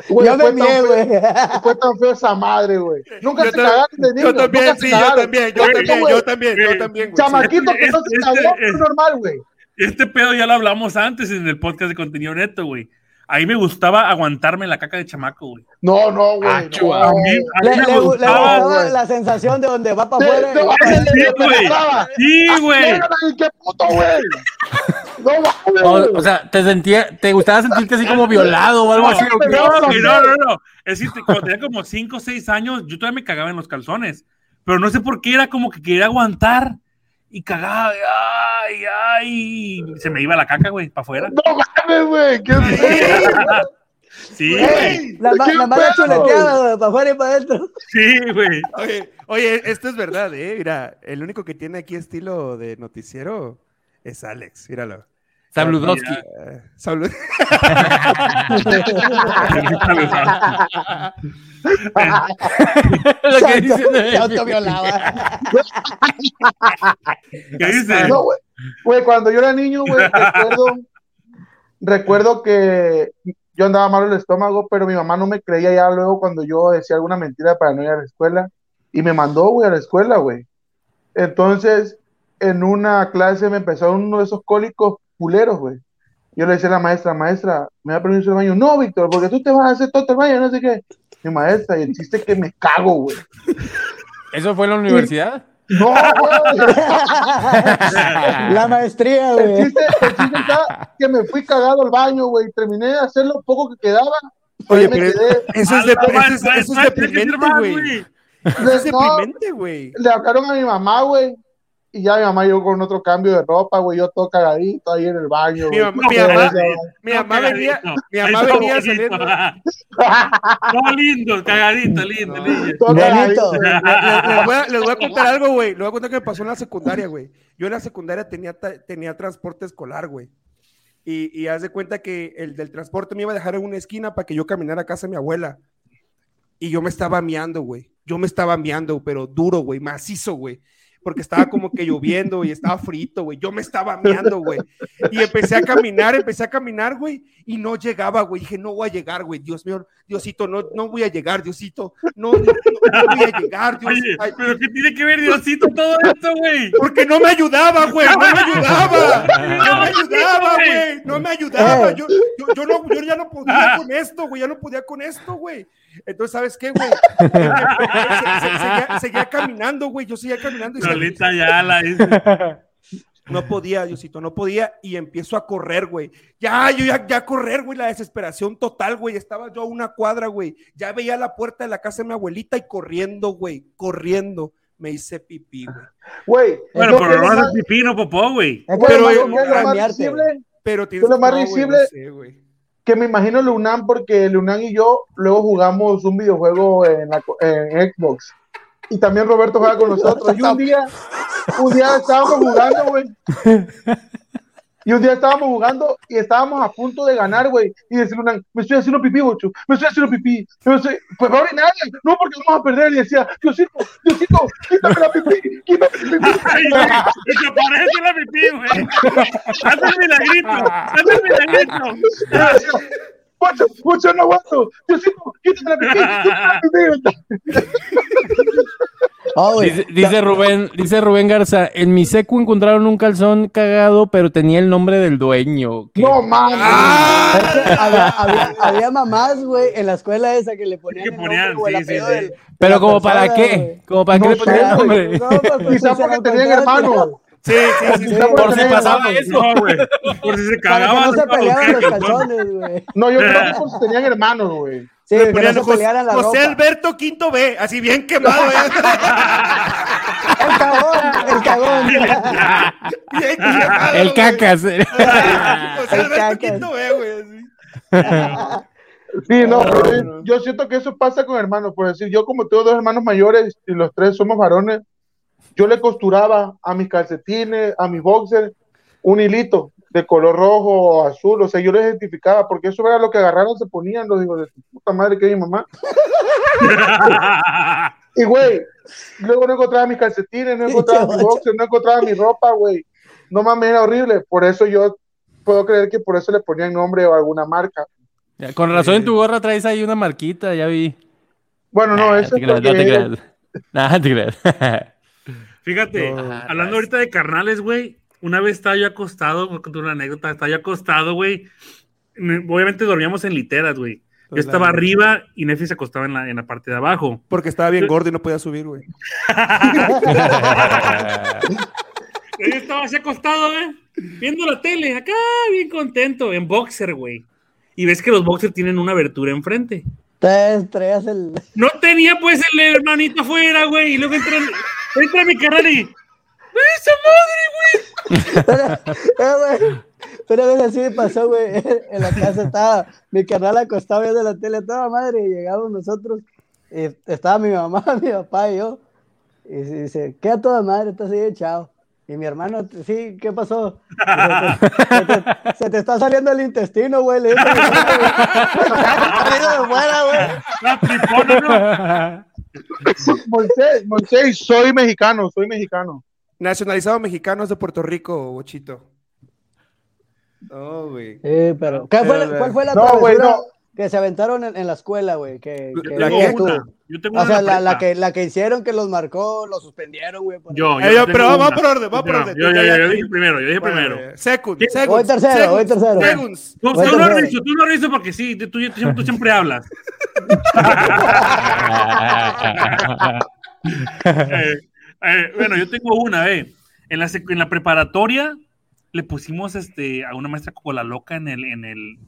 Güey, Yo me mié, güey. Fue tan feo esa madre, güey. Nunca Yo se cagaron de niños. Yo también, sí, yo también, yo también, yo también, yo también, güey. Chamaquito que no se Este- cagó, este- es normal, güey. Este pedo ya lo hablamos antes en el podcast de contenido neto, güey. A mí me gustaba aguantarme la caca de chamaco, güey. No, no, güey. Ah, no. A mí, a Le, mí me le- le gustaba. la sensación de donde va para afuera. no, Sí, güey. Sí, qué puto, güey. No, O, güey. o sea, te sentía, te gustaba sentirte así como violado o algo así. No, no, no, no. Es decir, cuando tenía como 5 o 6 años, yo todavía me cagaba en los calzones. Pero no sé por qué era como que quería aguantar y cagaba. Ay, ay. y Se me iba la caca, güey, para afuera. No mames, güey. Qué. Sí, güey. La, la mala pedo. chuleteada, para afuera y para adentro. Sí, güey. Oye, oye, esto es verdad, ¿eh? Mira, el único que tiene aquí estilo de noticiero es Alex, míralo. Sabludowski. Eh, Sablud- Lo que dicen de- Se autoviolaba. ¿Qué dice? No, güey. Cuando yo era niño, güey, recuerdo, recuerdo que yo andaba mal el estómago, pero mi mamá no me creía ya luego cuando yo decía alguna mentira para no ir a la escuela. Y me mandó, güey, a la escuela, güey. Entonces, en una clase me empezó uno de esos cólicos culeros, güey. Yo le decía a la maestra, maestra, ¿me da permiso el baño? No, Víctor, porque tú te vas a hacer todo el baño, no sé qué. Mi maestra, y el chiste es que me cago, güey. ¿Eso fue en la universidad? No, güey. La maestría, El güey. chiste, el chiste está que me fui cagado al baño, güey. Terminé de hacer lo poco que quedaba. Oye, me pero quedé. eso es, de, Ah, no, eso es, deprimente, güey. Eso es deprimente, güey. le hablaron a mi mamá, güey. Y ya mi mamá llegó con otro cambio de ropa, güey. Yo todo cagadito ahí en el baño. Mi mamá, mi No, mamá, güey. mi mamá venía, mi mamá saliendo. No, lindo, cagadito, lindo, lindo. Todo cagadito. Les, voy a, les voy a contar algo, güey. Les voy a contar que me pasó en la secundaria, güey. Yo en la secundaria tenía, tenía transporte escolar, güey. Y, y haz de cuenta que el del transporte me iba a dejar en una esquina para que yo caminara a casa de mi abuela. Y yo me estaba miando, güey. Yo me estaba miando, pero duro, güey, macizo, güey. Porque estaba como que lloviendo y estaba frito, güey. Yo me estaba meando, güey. Y empecé a caminar, empecé a caminar, güey. Y no llegaba, güey. Dije, no voy a llegar, güey. Dios mío, Diosito, no, no voy a llegar, Diosito. No, no, no voy a llegar, Dios. Oye, Ay, pero ¿qué tiene que ver Diosito todo esto, güey? porque no me ayudaba, güey. No me ayudaba. No me ayudaba, güey. No me ayudaba. Yo, yo, yo no, yo ya no podía con esto, güey. Ya no podía con esto, güey. Entonces, ¿sabes qué, güey? Se- se- Seguía, caminando, güey. Yo seguía caminando y Lolita ya la dice. no podía, Diosito, no podía. Y empiezo a correr, güey. Ya, yo ya, ya correr, güey. La desesperación total, güey. Estaba yo a una cuadra, güey. Ya veía la puerta de la casa de mi abuelita y corriendo, güey. Corriendo. Me hice pipí, güey. Güey. Bueno, pero no es vas más- a hacer pipí, no popó, güey. Pero Pero tienes lo más güey, visible- no sé, güey. Que me imagino Lunam porque Lunam y yo luego jugamos un videojuego en, la co- en Xbox. Y también Roberto juega con nosotros. Y un día, un día estábamos jugando, güey. Y un día estábamos jugando y estábamos a punto de ganar, güey. Y decir Lunam, me estoy haciendo pipí, bocho. Me estoy haciendo pipí. Me estoy... Pues va a orinar. No, porque vamos a perder. Y decía, Diosito, Diosito, quítame la pipí. Quítame la pipí. Ay, y se parece la pipí, güey. Haz el milagrito, haz el milagrito. Bocho, bocho, no aguanto. Diosito, quítame la pipí. Quítame la pipí. Oh, güey. Dice, dice Rubén, dice Rubén Garza, en mi secu encontraron un calzón cagado, pero tenía el nombre del dueño. ¿Qué? No mames. Es que había, había, había mamás, güey, en la escuela esa que le ponían Que el ponían, nombre el sí, sí, apellido sí. del- Pero como para qué, como para qué No le ponían sé, nombre. No, pues, pues, Quizá porque lo tenían hermanos. Sí, sí, sí. Por si pasaba eso. No, güey. Por si se cagaban. no se los calzones. calzones, güey. No, yo creo que porque tenían hermanos, güey. Sí, no José, la. Alberto Quinto B, así bien quemado. ¿eh? El cagón, el cagón. Bien quemado, El cacas. José El Alberto cacas. Quinto B, güey. así. Sí, no, no. yo siento que eso pasa con hermanos. Por decir, yo como tengo dos hermanos mayores y los tres somos varones, yo le costuraba a mis calcetines, a mis boxers, un hilito de color rojo o azul. O sea, yo les identificaba porque eso era lo que agarraron, se ponían los hijos de su puta madre que es mi mamá. Y, güey, luego no encontraba mis calcetines, no encontraba mis boxers, no encontraba mi ropa, güey. No mames, era horrible. Por eso yo puedo creer que por eso le ponían nombre o alguna marca. Ya, con razón en tu gorra traes ahí una marquita, ya vi. Bueno, no, Nah, eso te es creas, no te creas. Nah, te creas. Fíjate, No, hablando ahorita de carnales, güey, una vez estaba yo acostado, voy a contar una anécdota, estaba yo acostado, güey. Me- Obviamente dormíamos en literas, güey. Yo Pues estaba arriba y Nefi se acostaba en la, en la parte de abajo. Porque estaba bien gordo y no podía subir, güey. Yo estaba así acostado, güey, viendo la tele, acá bien contento, en boxer, güey. Y ves que los boxers tienen una abertura enfrente. Te traías el. No tenía pues el hermanito afuera, güey. Y luego entra, entra mi carnal y. ¡Esa madre, Eh, güey. Una vez así me pasó, güey. En la casa estaba mi canal acostado viendo la tele toda madre. Y llegamos nosotros. Y estaba mi mamá, mi papá y yo. Y dice, ¿qué a toda madre? Estás ahí echado. Y mi hermano, sí, ¿qué pasó? Se te, se te- se te está saliendo el intestino, güey. Le güey. La tripona, soy mexicano, soy mexicano. Nacionalizado mexicano es de Puerto Rico, bochito. No, güey. Sí, pero. ¿qué fue la- ¿Cuál fue la No, güey, travesura no. que se aventaron en, en la escuela, güey? Que, Yo que- tengo que. Yo tengo O una sea, la, la que, la que hicieron que los marcó, los suspendieron, güey. por- Yo, Eh, yo yo- pero va una. por orden, va por orden. Yo, yo, yo, yo dije primero, yo dije Bueno, primero. eh, Secund, ¿Qué? secund, Voy tercero, voy tercero. segunds. Tú, Voy tú no tercero. reviso, tú no reviso porque sí, tú, tú, tú- tú siempre hablas. Eh, eh, bueno, yo tengo una, eh. En la, en la preparatoria le pusimos este, a una maestra como la loca en, el, en, el,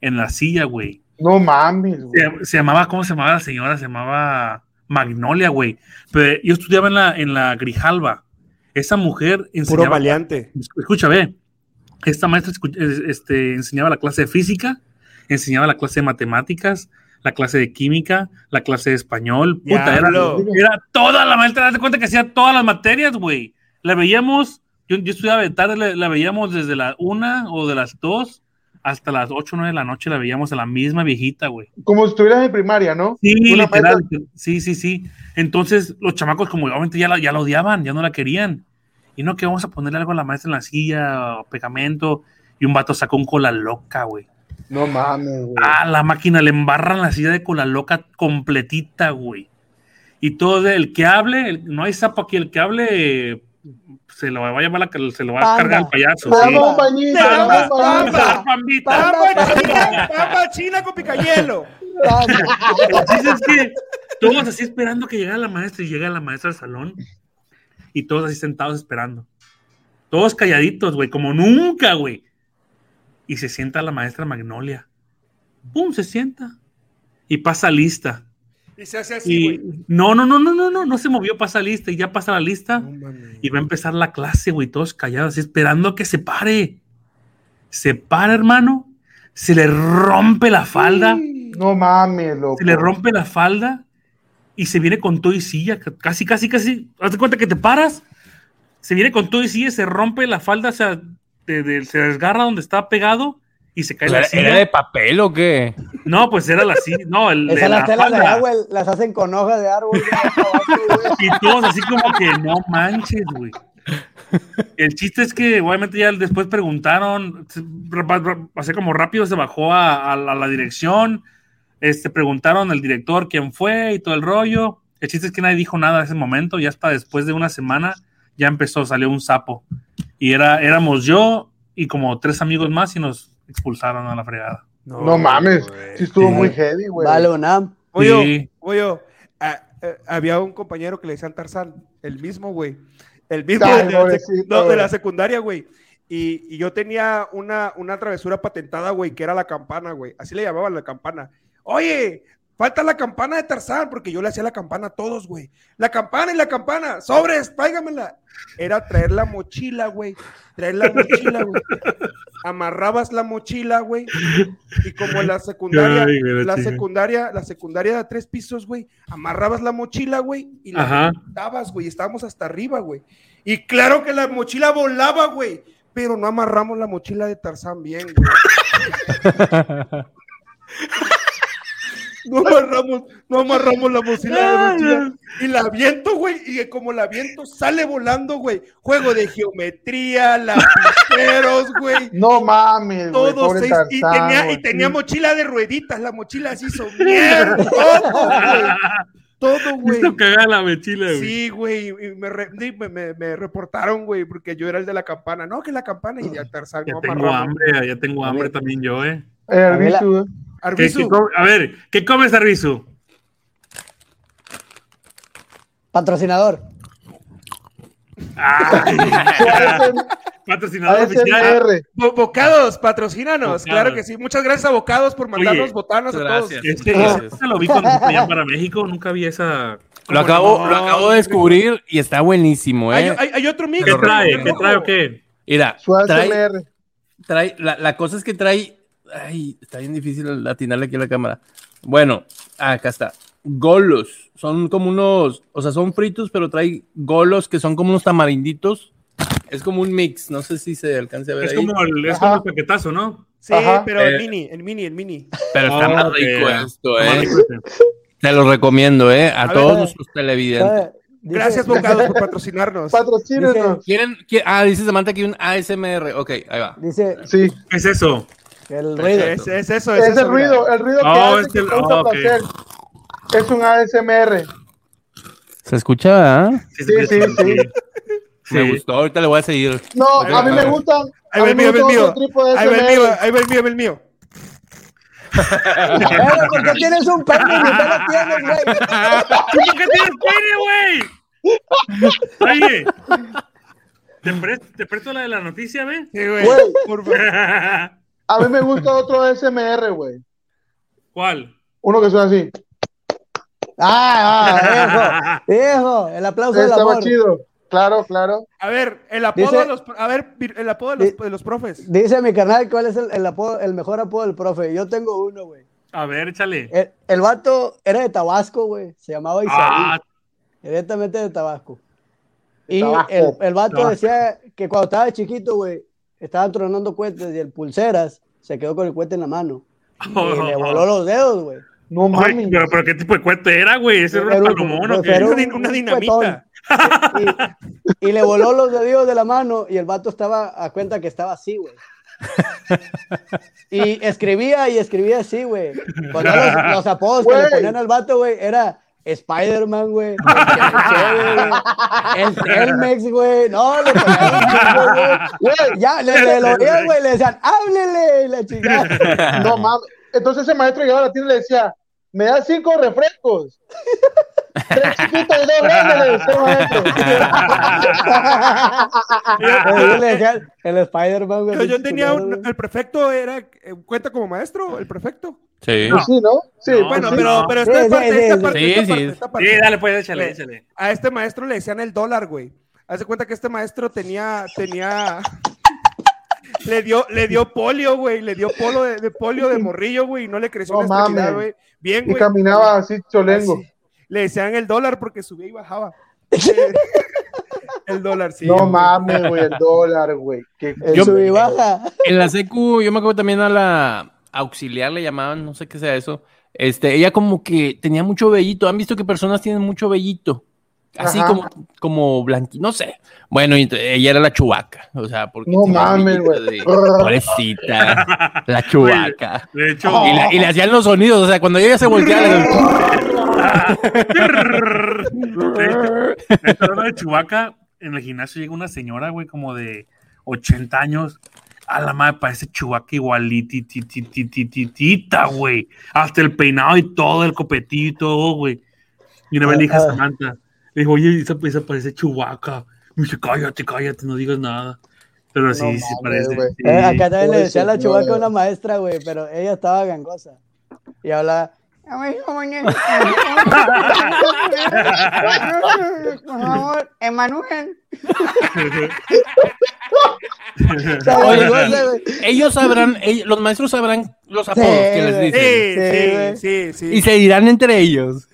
en la silla, güey. No mames, güey. Se, se llamaba, ¿cómo se llamaba la señora? Se llamaba Magnolia, güey. Pero yo estudiaba en la, en la Grijalva. Esa mujer Puro enseñaba. maleante. Escucha, ve. Esta maestra este, enseñaba la clase de física, enseñaba la clase de matemáticas, la clase de química, la clase de español. Puta, era, era toda la maestra. Date cuenta que hacía todas las materias, güey. La veíamos, yo, yo estudiaba de tarde, la, la veíamos desde la una o de las dos hasta las ocho o nueve de la noche. La veíamos a la misma viejita, güey. Como si estuvieras en primaria, ¿no? Sí, Una literal. maestra- Sí, sí, sí. Entonces, los chamacos, como obviamente ya la, ya la odiaban, ya no la querían. Y no, que vamos a ponerle algo a la maestra en la silla, o pegamento. Y un vato sacó un cola loca, güey. No mames, güey. Ah, la máquina le embarran la silla de cola loca completita, güey. Y todo el que hable, el- no hay sapo aquí, el que hable se lo va a llamar la, se lo va a Panda. cargar el payaso. Sí. Vamos, pandita. Pamba china, pamba china con picayelo. El chiste es que todos así esperando que llegara la maestra y llega la maestra al salón y todos así sentados esperando. Todos calladitos, güey, como nunca, güey. Y se sienta la maestra Magnolia. ¡Pum! Se sienta. Y pasa lista. Y se hace así, Y no, no, no, no, no, no, no se movió, pasa lista y ya pasa la lista. No. Y va a empezar la clase, güey, todos callados, esperando que se pare. Se para, hermano. Se le rompe la falda. No mames, loco. se le rompe la falda y se viene con todo y silla, ca- casi, casi, casi, haz de cuenta que te paras, se viene con todo y silla, se rompe la falda, o sea, de- de- se desgarra donde estaba pegado y se cae la ¿Era, silla. era de papel o qué? No, pues era la silla, no, el, de la las telas de agua, las hacen con hojas de árbol. Y todos así como que no manches, güey. El chiste es que obviamente ya después preguntaron, así como rápido se bajó a, a la, a la dirección, este, preguntaron al director quién fue y todo el rollo. El chiste es que nadie dijo nada en ese momento, ya hasta después de una semana ya empezó, salió un sapo. Y era, éramos yo y como tres amigos más y nos expulsaron a la fregada. No mames. Sí estuvo Sí. muy heavy, güey. Vale, UNAM. Oye, Sí. oye, había un compañero que le decían Tarzán, el mismo, güey. El mismo Ay, de, la no, de la secundaria, güey. Y, y yo tenía una, una travesura patentada, güey, que era la campana, güey. Así le llamaban la campana. Oye, falta la campana de Tarzán, porque yo le hacía la campana a todos, güey. La campana y la campana, sobres, páigamela. Era traer la mochila, güey. Traer la mochila, güey. Amarrabas la mochila, güey. Y como la secundaria, Ay, la secundaria, la secundaria de tres pisos, güey, amarrabas la mochila, güey, y la dabas, güey, estábamos hasta arriba, güey. Y claro que la mochila volaba, güey, pero no amarramos la mochila de Tarzán bien, güey. no amarramos, no amarramos la mochila, la mochila y la aviento, güey, y como la aviento sale volando, güey. Juego de geometría, lapiceros, güey. No mames, güey, Todos pobre seis, y tenía, y tenía mochila de rueditas, la mochila se hizo mierda, todo, güey. Todo, güey. Hizo la mochila, güey. Sí, güey, y me, re- me, me- me reportaron, güey, porque yo era el de la campana. No, que la campana y ya Tarzán Ya no tengo amarramos. hambre, ya tengo hambre también yo, eh. Eh, A mí la- Arbizu, eh. ¿Qué- Arbizu, qué come- a ver, ¿qué comes, Arbizu? Patrocinador. Ay, patrocinador oficial. Bo- Bocados, patrocínanos. Bocados. Claro que sí. Muchas gracias a Bocados por mandarnos Oye, botanas a todos. Gracias. Este, Gracias. ese lo vi cuando fui allá para México, nunca vi esa. Lo acabo, no? lo acabo de descubrir y está buenísimo, Hay, ¿eh? hay- hay otro mix. ¿Qué trae? ¿Qué trae o qué? Mira, trae, trae, la, la cosa es que trae, ay, está bien difícil atinarle aquí a la cámara. Bueno, acá está. Golos, son como unos, o sea, son fritos, pero trae golos que son como unos tamarinditos. Es como un mix, no sé si se alcance a ver Es ahí, como el, es como el paquetazo, ¿no? Sí, Ajá. pero Eh. el mini, el mini, el mini. pero está Oh, más rico esto, ¿eh? este. Te lo recomiendo, ¿eh? A, A todos nuestros televidentes. ¿Sabe? Dice- Gracias, Bocados, por patrocinarnos. Patrocínenos. ¿Quieren, qui- ah, dice Samantha que un ASMR. Ok, ahí va. Dice Sí, ¿Qué es eso? Que el ruido. Es, es eso, es, es eso, el mira. ruido, el ruido que Oh, hace es que el- causa oh, ok. placer. Es un ASMR. ¿Se escucha? ah? Sí, sí, sí. Me Sí. gustó, ahorita le voy a seguir. No, a mí me gustan. Ahí va el mí mío, me ahí va el mío. Ahí va el mío, ahí va el mío, ahí va el mío. Pero, ¿por qué tienes un pene y no lo tienes, güey? ¿Tú por qué tienes pene, güey? Oye, ¿te, presto, ¿te presto la de la noticia, ve? Sí, güey. Güey. Por favor. A mí me gusta otro ASMR, güey. ¿Cuál? Uno que suena así. Ah, ah, viejo. Viejo, el aplauso del Estaba amor. chido. Claro, claro. A ver, el apodo Dice- de los, a ver, el apodo de los, Di- de los profes. Dice mi carnal cuál es el, el apodo- el mejor apodo del profe. Yo tengo uno, güey. A ver, échale. El, el vato era de Tabasco, güey. Se llamaba Isaí. Ah, Directamente de Tabasco. Y Tabasco. el, el vato Tabasco. decía que cuando estaba chiquito, güey, estaban tronando cohetes y el pulseras se quedó con el cohete en la mano. Y le voló los dedos, güey. No Oye, mames. pero, pero ¿qué tipo de cuete era, güey? ¿Ese era Era un palomón o era? Una, un- din- una un dinamita. Y, y le voló los dedos de la mano y el vato estaba a cuenta que estaba así, güey. Y escribía y escribía así, güey. Cuando los, los apodos que le Güey. ponían al vato, güey, era Spider-Man, güey. El Chévere, güey, El Telmex, güey. No, le güey. Ya, le, le lo oían, güey, le decían, háblele, la chingada. no mames. Entonces ese maestro llegaba a la tienda y le decía, me da cinco refrescos. Tres chiquitos y dos grandes, le el maestro. Ellos le decían, el Spider-Man, güey. Yo, tenía un, el prefecto era, eh, cuenta como maestro, el prefecto. Sí. Pues sí, ¿no? Sí, No, pues Bueno, sí. pero, no. pero esta sí, parte, sí, esta parte, Sí, esta sí. parte, esta parte. Sí, dale, pues, échale, Güey, échale. A este maestro le decían el dólar, güey. Haz de cuenta que este maestro tenía, tenía, le dio, le dio polio, güey, le dio polo de, de polio de morrillo, güey, y no le creció No extremidad, mames. güey. Bien, Y güey. caminaba así cholengo. Así. Le decían el dólar porque subía y bajaba. Eh, el dólar, sí. no güey. mames, güey, el dólar, güey. Qué- El Yo- sub y baja. En la secu, yo me acuerdo también a la auxiliar le llamaban, no sé qué sea eso. Este, ella como que tenía mucho vellito. ¿Han visto que personas tienen mucho vellito? Así Ajá. como, como blanqui, no sé. Bueno, ella era la chubaca, o sea, porque No mames, güey. de- Pobrecita, la chubaca. De hecho, Y, la- y le hacían los sonidos, o sea, cuando ella se volteaba, de hecho, hablando de Chubaca, en el gimnasio llega una señora, güey, como de 80 años. A la madre parece Chubaca igualitititititita, güey. Hasta el peinado y todo, el copetillo y todo, güey. Y una vez le dije a Ah. Samantha, le dijo, oye, esa, esa parece Chubaca. Me dice, cállate, cállate, no digas nada. Pero sí, No sí mames, parece. sí. Eh, acá también le decía la señora. chubaca a una maestra, güey, pero ella estaba gangosa. Y hablaba. Por favor, Emanuel. Ellos sabrán, ellos- los maestros sabrán los apodos que les dicen. Sí, Sí, sí, sí, sí. Y se dirán entre ellos.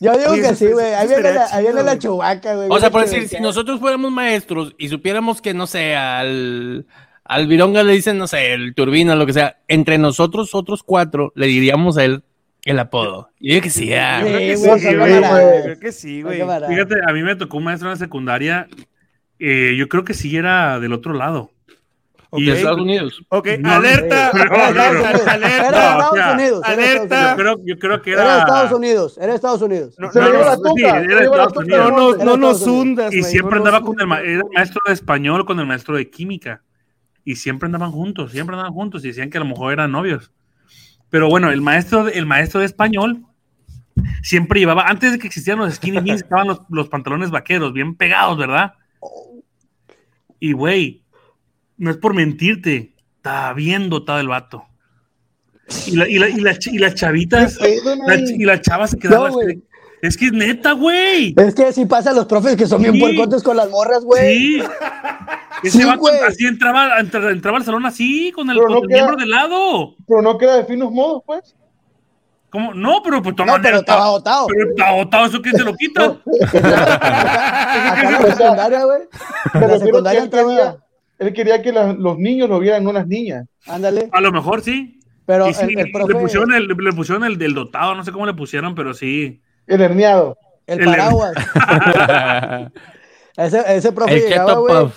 Yo digo que sí, güey. Ahí viene la, ahí viene la chubaca, güey. O sea, por decir, si nosotros fuéramos maestros y supiéramos que, no sé, al, al Vironga le dicen, no sé, el Turbina, lo que sea, entre nosotros, otros cuatro, le diríamos a él El apodo. Yo que sí, ah, Yo creo que Sí, sí, güey. Creo que sí, güey. Fíjate, a mí me tocó un maestro en la secundaria. eh, yo creo que sí era del otro lado. Ok. de Estados Unidos. Ok, No, alerta. no, no, alerta. Era de Estados Unidos. alerta. Yo creo, yo creo que Era era. de Estados Unidos. Era de Estados Unidos. No, Se no, le lleva no, la sí, tuca, era Estados. Unidos. no, no, Era no nos hundas, Y siempre no andaba con el, ma- hundas. era el maestro de español con el maestro de química. Y siempre andaban juntos, siempre andaban juntos y decían que a lo mejor eran novios. Pero bueno, el maestro, de- el maestro de español siempre llevaba, antes de que existieran los skinny jeans, estaban los, los pantalones vaqueros bien pegados, ¿verdad? Y güey, no es por mentirte, estaba bien dotado el vato. Y, la- y, la- y, la y las chavitas, y las chavas se quedaban No, güey. así, Es que es neta, güey. Es que sí pasa a los profes que son bien Sí. puercotes con las morras, güey. Sí. Ese Sí, vato güey. así entraba, entra- entraba al salón así, con el, Pero con no el queda- miembro de lado. Pero no queda de finos modos, pues. ¿Cómo? No, pero pues toma. No, pero estaba agotado. Pero está agotado, ¿eso quién se lo quita? En la secundaria, güey. La secundaria él entraba. quería, él quería que la- los niños lo vieran, no las niñas. Ándale. A lo mejor sí. Pero sí, el, el le pusieron el, le pusieron el del dotado, no sé cómo le pusieron, pero sí. El herniado. El el- paraguas. Ese, ese profe El llegaba, keto güey.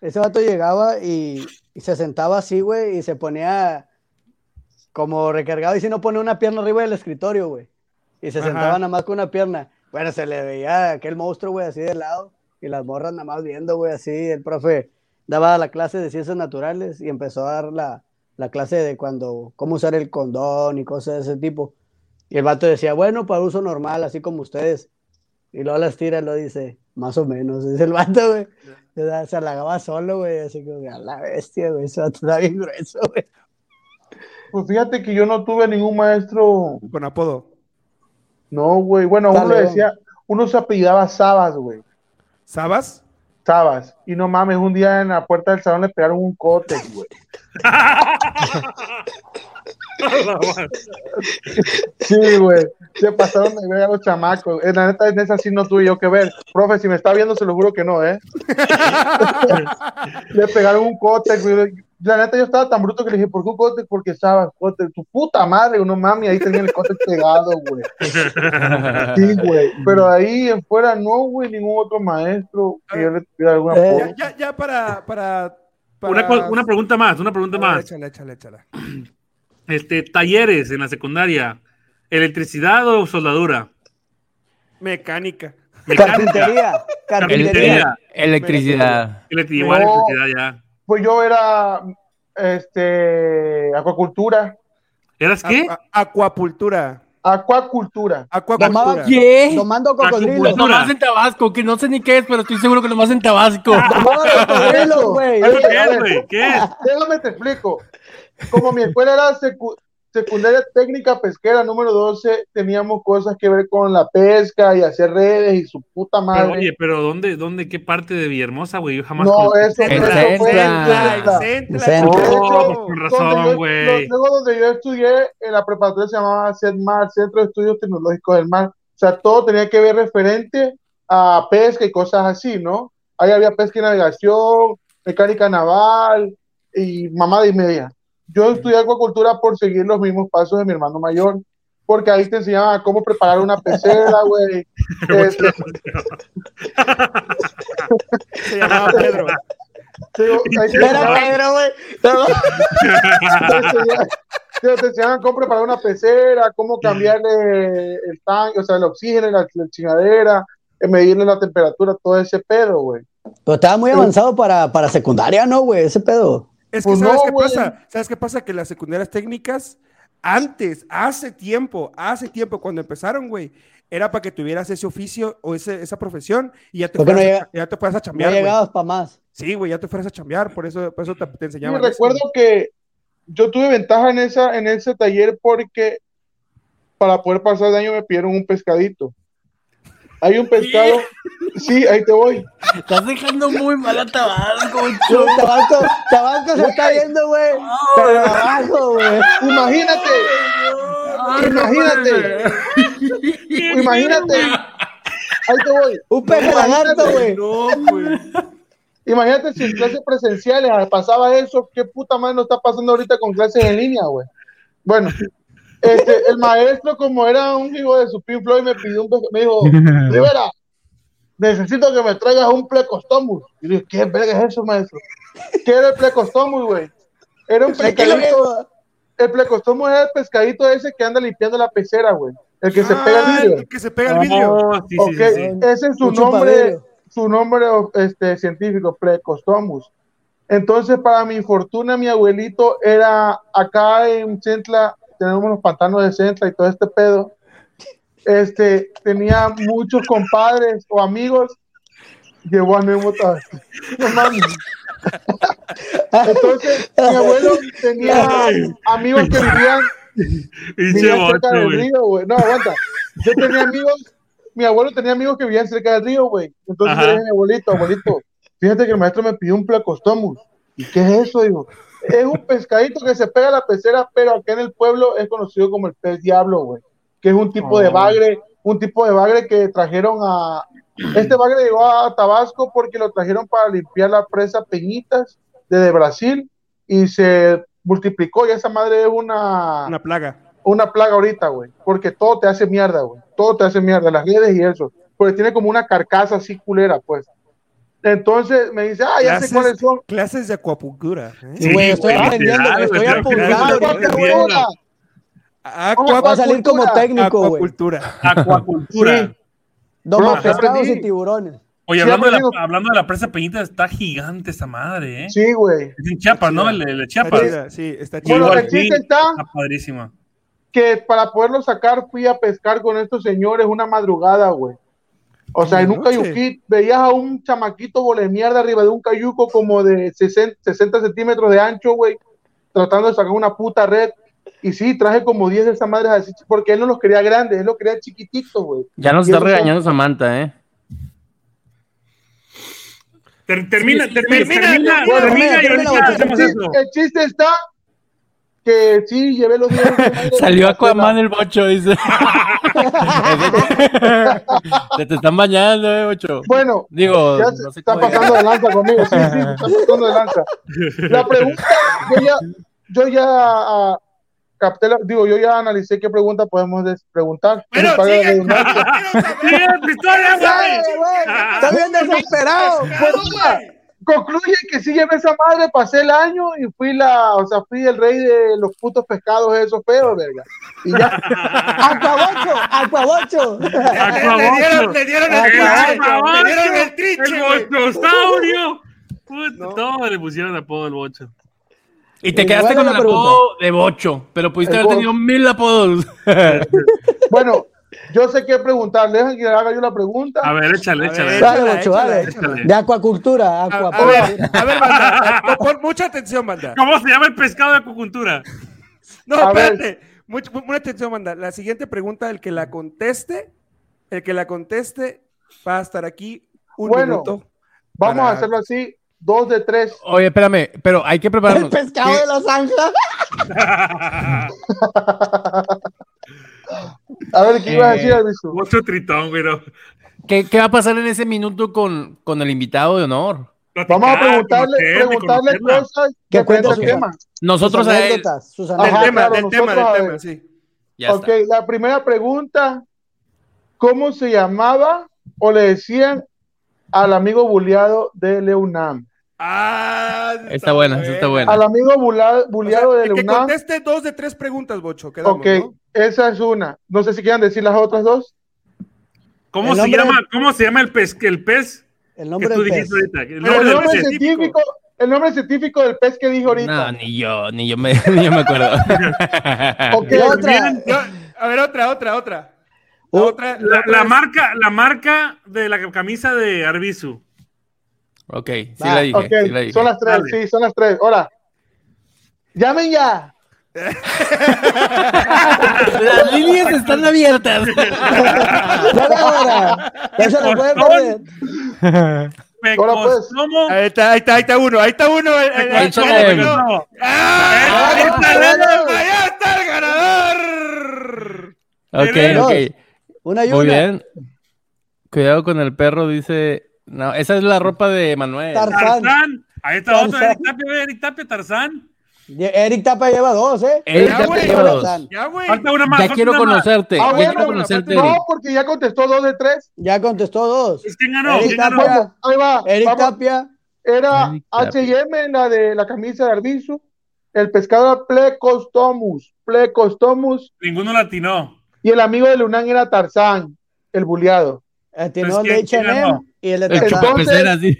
Ese vato llegaba y, y se sentaba así, güey, y se ponía como recargado y si no pone una pierna arriba del escritorio, güey. Y se Ajá. sentaba nada más con una pierna. Bueno, se le veía aquel monstruo, güey, así de lado y las morras nada más viendo, güey, así. El profe daba la clase de ciencias naturales y empezó a dar la, la clase de cuando, cómo usar el condón y cosas de ese tipo. Y el vato decía, bueno, para uso normal, así como ustedes. Y luego las tira y lo dice, más o menos. Es el vato, güey. O sea, Se halagaba solo, güey. Así que, a la bestia, güey. Vato está bien grueso, güey. Pues fíjate que yo no tuve ningún maestro. Con apodo. No, güey. Bueno, Está uno le decía, uno se apellidaba Sabas, güey. ¿Sabas? Sabas. Y no mames, un día en la puerta del salón le pegaron un cote, güey. Sí, güey. Se pasaron de ver a los chamacos. En la neta, en esa sí no tuve yo que ver. Profe, si me está viendo, se lo juro que no, ¿eh? le pegaron un cote, güey. La neta, yo estaba tan bruto que le dije, ¿por qué un cote? Porque sabes, cote. Tu puta madre, uno mami, ahí tenía el cote pegado, güey. Sí, güey. Pero ahí en fuera no, güey, ningún otro maestro que yo le tuviera alguna Eh. Ya, ya, ya para, para, para- Una, una pregunta más, una pregunta A ver, más. Échale, échale, échale. Este, talleres en la secundaria. ¿Electricidad o soldadura? Mecánica. Mecánica. Carpintería. Carpintería. Electricidad. Electricidad, igual No. electricidad ya. Pues yo era, este, acuacultura. ¿Eras qué? A- a- acuapultura. Acuacultura. Acuacultura. Tomaba- ¿Qué? Tomando cocodrilo. Acupuntura. Nomás en Tabasco, que no sé ni qué es, pero estoy seguro que nomás en Tabasco. Tomaba cocodrilo, güey. ¿Qué es, güey? ¿Qué es? Déjame te explico. Como mi escuela era secu- secundaria técnica pesquera número 12, teníamos cosas que ver con la pesca y hacer redes y su puta Pero, madre. oye, pero ¿dónde, dónde, qué parte de Villahermosa, güey? Yo jamás no, eso, En eso fue en. Centla, Centla. chico. Oh, pues con razón, güey. Luego donde yo estudié, en la preparatoria se llamaba CEDMAR, Centro de Estudios Tecnológicos del Mar. O sea, todo tenía que ver referente a pesca y cosas así, ¿no? Ahí había pesca y navegación, mecánica naval y mamada y media. Yo estudié acuacultura por seguir los mismos pasos de mi hermano mayor, porque ahí te enseñaban cómo preparar una pecera, güey. Este, Se llamaba Pedro. digo, Era enseñaban- Pedro, güey. te enseñaban- te- te enseñaban cómo preparar una pecera, cómo cambiarle el tanque, o sea, el oxígeno, la, la chingadera, eh, medirle la temperatura, todo ese pedo, güey. Pero estaba muy avanzado para, para secundaria, ¿no, güey? Ese pedo. Es que Pues ¿sabes no, qué güey. pasa? ¿Sabes qué pasa? Que las secundarias técnicas, antes, hace tiempo, hace tiempo, cuando empezaron, güey, era para que tuvieras ese oficio o ese, esa profesión y ya te, ¿Por qué no fueras, a, llega- ya te fueras a No chambear, llegabas para más. Sí, güey, ya te fueras a chambear, por eso, por eso te, te enseñaban. eso, recuerdo que yo tuve ventaja en, esa, en ese taller porque para poder pasar de año me pidieron un pescadito. Hay un pescado, sí, ahí te voy. Estás dejando muy mal a Tabasco, Yo, Tabasco, Tabasco se está viendo, güey. De abajo, güey. Imagínate, imagínate, imagínate. Ahí te voy. Un peje lagarto, güey. No, güey. Imagínate si en clases presenciales pasaba eso, qué puta madre no está pasando ahorita con clases en línea, güey. Bueno, Este, el maestro, como era un hijo de su Pink Floyd, me pidió un me dijo, Rivera, necesito que me traigas un plecostomus. Y le dije, ¿qué verga es eso, maestro? ¿Qué era el plecostomus, güey? Era un pescadito. El plecostomus es el pescadito ese que anda limpiando la pecera, güey. El que se pega Ah, el vidrio. el que se pega el vidrio. Oh, sí, sí, Ok, sí, sí. ese es su Un nombre, chupavidrio. su nombre este, científico, Plecostomus. Entonces, para mi fortuna, mi abuelito era acá en Centla, tenemos unos pantanos de Centla y todo este pedo. Este, tenía muchos compadres o amigos. Llevó anécdotas. No mames. Entonces, mi abuelo tenía amigos que vivían cerca del río, güey. No, aguanta. Yo tenía amigos, mi abuelo tenía amigos que vivían cerca del río, güey. Entonces yo dije a mi abuelito, abuelito, fíjate que el maestro me pidió un placostomus. ¿Y qué es eso? Digo, es un pescadito que se pega a la pecera, pero acá en el pueblo es conocido como el pez diablo, güey. Que es un tipo de Oh. bagre, un tipo de bagre que trajeron a. Este bagre llegó a Tabasco porque lo trajeron para limpiar la presa Peñitas de Brasil y se multiplicó. Y esa madre es una Una plaga. una plaga ahorita, güey, porque todo te hace mierda, güey, todo te hace mierda, las redes y eso, porque tiene como una carcasa así culera, pues. Entonces me dice, ah, ya sé Clases, cuáles son. clases de acuapuntura. ¿eh? Sí, güey, estoy aprendiendo, me estoy apuntando, Aqua- Va a salir como técnico, güey. Acuacultura. Acuacultura. Sí. Doma pescados y tiburones. Oye, Sí, hablando, de la, hablando de la presa Peñita, está gigante esa madre, ¿eh? Sí, güey. Es en Chiapas, ¿no? El, el Está Chiapas. sí, está chido. Bueno, el chiste está Está padrísima. que para poderlo sacar fui a pescar con estos señores una madrugada, güey. O sea, en un cayuquito, veías a un chamaquito vole mierda arriba de un cayuco como de 60, 60 centímetros de ancho, güey, tratando de sacar una puta red. Y sí, traje como 10 de esas madres así, porque él no los quería grandes, él los quería chiquititos, güey. Ya nos Y está son- regañando Samantha, ¿eh? Ter- termina, Sí, sí, termina, termina, termina, termina, termina y termina, ahorita termina, que sí, llevé los 10 de esa madre Salió Aquaman el bocho, dice. Se te están bañando, eh, bocho. Bueno, Digo, ya no sé está pasando de lanza conmigo, sí, sí, se está pasando de lanza. La pregunta, yo ya, yo ya ah, capté, la- digo, yo ya analicé qué pregunta podemos des- preguntar. Pero sigue. ¡Está bien desesperado! Pues, concluye que sí llevé esa madre, pasé el año y fui la, o sea, fui el rey de los putos pescados esos feos, verga. Y ya, ¡Acuabocho! ¡Acuabocho! Le dieron, le dieron el Aquabocho. trinche. Le dieron el trinche, güey. ¡El bochosaurio! Puta, No. Todo le pusieron apodo al bocho. Y te Y quedaste con el apodo de bocho, pero pudiste El haber tenido mil apodos. bueno, yo sé qué preguntar, dejan que haga yo la pregunta. A ver, échale, A échale. Dale, Bocho. De acuacultura, A, a ver, acuacultura. a ver, banda. Pon mucha atención, banda. ¿Cómo se llama el pescado de acuacultura? No, A espérate. Mucha, atención, banda. La siguiente pregunta, el que la conteste, el que la conteste va a estar aquí un Bueno, minuto. Vamos para- a hacerlo así, dos de tres. Oye, espérame, pero hay que El prepararnos. pescado ¿Qué- de la zanja. A ver, ¿qué ibas a Eh, decir, Alviso? Bocho tritón, güey. no. ¿Qué, qué va a pasar en ese minuto con, con el invitado de honor? Vamos a preguntarle, conocerle, preguntarle cosas Que cuente el tema. Nosotros sus a él. anécdotas, sus Del Ajá, anécdotas. tema, claro, del tema, nosotros, a del tema, sí. Ya ok, está. la primera pregunta, ¿cómo se llamaba o le decían al amigo buleado de Leunam? Ah, Está buena, esa está buena. Al amigo bula- O sea, buleado de el que Leunam, conteste dos de tres preguntas, Bocho. Quedamos, ok, ¿no? Esa es una. No sé si quieran decir las otras dos. ¿Cómo El se llama? del- ¿Cómo se llama el pez? El pez El que nombre tú del pez. dijiste ahorita. El nombre El científico, el nombre científico del pez que dije ahorita. No, ni yo, ni yo me, ni yo me acuerdo. Ok, Y otra, Yo- a ver, otra, otra, otra. La, Uh, otra, la La, otra la es- marca, la marca de la camisa de Arbizu. ok, sí la dije, ok, sí la dije. son las tres, Dale. sí, son las tres. Ahora, llamen ya. Las líneas están abiertas. Ahora. Ya se lo puede perder. Ahora, pues. ¿Cómo? Ahí está, ahí está, ahí está uno, ahí está uno. el- el- el- Échale. el- No. ¡Ah! Ahí está, ¡Ahí dale. está el ganador! Ok, ok. Una y Muy una. bien. Cuidado con el perro, dice. No, esa es la ropa de Manuel. Tarzán. Tarzán. Ahí está otro. Tarzán. Eric Tapia, Eric Tapia, Tarzán. Eric Tapa lleva dos, ¿eh? Eric Ya, Tapia güey. lleva dos. Ya, güey. Falta una más. Ya quiero conocerte. Ah, ya bueno, quiero conocerte. No, porque ya contestó dos de tres. Ya contestó dos. Pues, ¿Quién ganó? Eric. Tapia. Ahí va. Eric vamos. Tapia. Era. H&M la de la camisa de Arbizu. El pescador Plecostomus. Plecostomus. Ninguno latinó. Y el amigo de Lunán era Tarzán, el buleado. Entonces, el de ¿quién- quién H&M y el de Entonces- Tarzán. sí.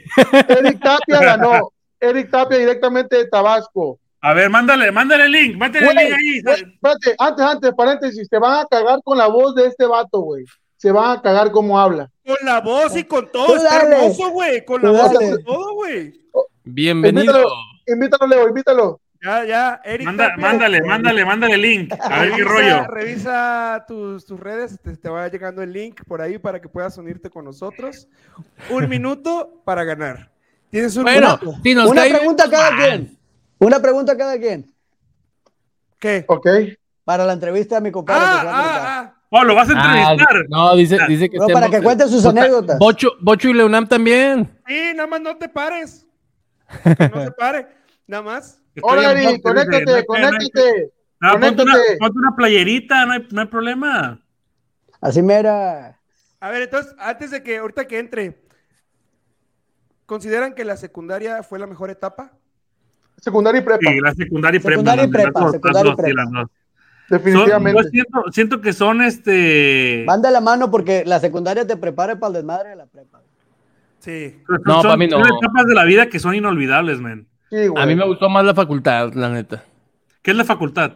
Eric Tapia ganó. Eric Tapia directamente de Tabasco. A ver, mándale, mándale el link, mándale el link ahí. espérate, antes, antes, paréntesis, se van a cagar con la voz de este vato, güey. Se van a cagar como habla. Con la voz y con todo. Está dale. hermoso, güey. Con la voz y con todo, güey. Bienvenido. Invítalo, invítalo, Leo, invítalo. Ya, ya. Eric Manda- mándale, mándale, mándale el link. A ver qué Revisa- rollo. Revisa tus, tus redes, te, te va llegando el link por ahí para que puedas unirte con nosotros. Un minuto para ganar. Tienes un Bueno, minuto. si nos Una cae pregunta a cada quien. Una pregunta a cada quien. ¿Qué? Ok. Para la entrevista a mi compadre. que se va a entrevistar. Ah, ah, Oh, lo vas a Ah, entrevistar. no, dice, dice que No, para que cuente sus anécdotas. Bocho, Bocho y Leonam también. ah. Sí, nada más no te pares. Que no se pare. Nada más. Hola, no conéctate, conéctate. No, ponte, una, conéctate. ponte una playerita, no hay, no hay problema. Así mera. A ver, entonces, antes de que ahorita que entre, ¿consideran que la secundaria fue la mejor etapa? Secundaria y prepa, Sí, la secundaria y prepa. Secundaria y las prepa, secundaria y las prepa. las dos. Son- definitivamente. yo siento, siento que son este. Van de la mano porque la secundaria te prepara para el desmadre de la prepa. Sí. No, son- pa' mí no. son etapas de la vida que son inolvidables, man. Sí, güey. A mí me gustó más la facultad, la neta. ¿Qué es la facultad?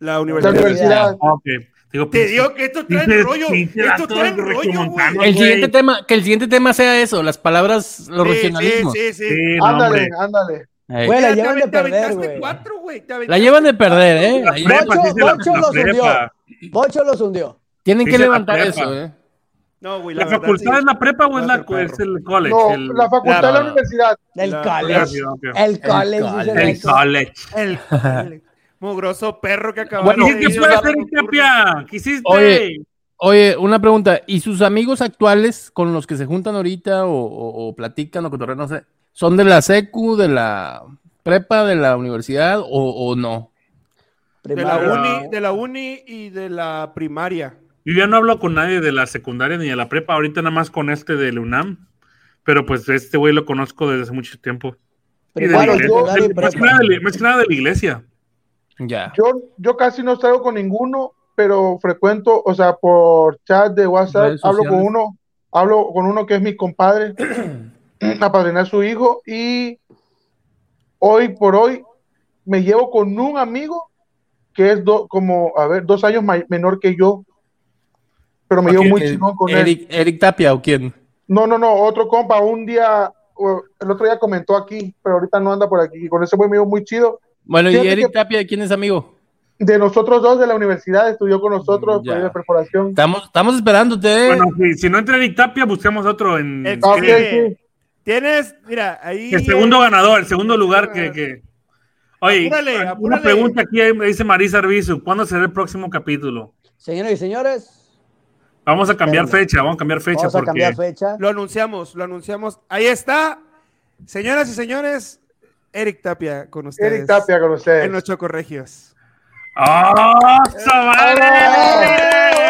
La La universidad. Ah, ok. Digo, Te digo que esto trae pinche- rollo. Esto trae rollo, güey. regiomontano, El siguiente tema, que el siguiente tema sea eso, las palabras, los Sí, regionalismos. Sí, sí, sí. Ándale, ándale. La Mira, te llevan de perder, güey. cuatro, güey. Te La llevan de perder, ¿eh? La La llevan- prepa, Bocho- la- la los hundió. Bocho los hundió. Tienen que Dice la levantar eso, ¿eh? No, güey. ¿La verdad, facultad sí. es la prepa o es, la, es el college? No, el, la facultad La- de la universidad. El La- college. El college. college. el college. El, el mugroso perro que acabó Bueno, ¿Qué, de ¿Qué. Oye. Oye, una pregunta. ¿Y sus amigos actuales con los que se juntan ahorita o, o- o platican o cotorrean, no sé, son de la secu, de la prepa, de la universidad o, o no? De la, uni, de la uni y de la primaria. Yo ya no hablo con nadie de la secundaria ni de la prepa, ahorita nada más con este del UNAM. Pero pues este güey lo conozco desde hace mucho tiempo. De más, que nada de, la- más que nada de la iglesia. Ya. Yo, yo casi no salgo con ninguno, pero frecuento, o sea, por chat de WhatsApp, hablo con uno, hablo con uno que es mi compadre, a padrinar a su hijo, y hoy por hoy me llevo con un amigo que es do- como, a ver, dos años menor que yo, pero me llevo muy Eh, chingón con él. Eric, Eric Tapia o quién? No, no, no, otro compa, un día, el otro día comentó aquí, pero ahorita no anda por aquí, y con ese güey me llevo muy chido. Bueno, ¿y Eric que- Tapia quién es amigo? De nosotros dos de la universidad, estudió con nosotros, Mm, ya. de perforación. Estamos, estamos esperándote. Bueno, si, si no entra Eric Tapia, buscamos otro en El- Ok, ¿qué? sí. Tienes, mira, ahí. el segundo ganador, el segundo lugar que. que- Oye, Apúrale, una apúrale. pregunta aquí me dice Marisa Arbizu: ¿cuándo será el próximo capítulo? Señoras y señores, Vamos a cambiar Espérame. fecha, vamos a cambiar fecha vamos a porque cambiar fecha. Lo anunciamos, lo anunciamos. Ahí está. Señoras y señores, Eric Tapia con ustedes. Eric Tapia con ustedes. En los Chocorregios. ¡Ah, ¡Savale!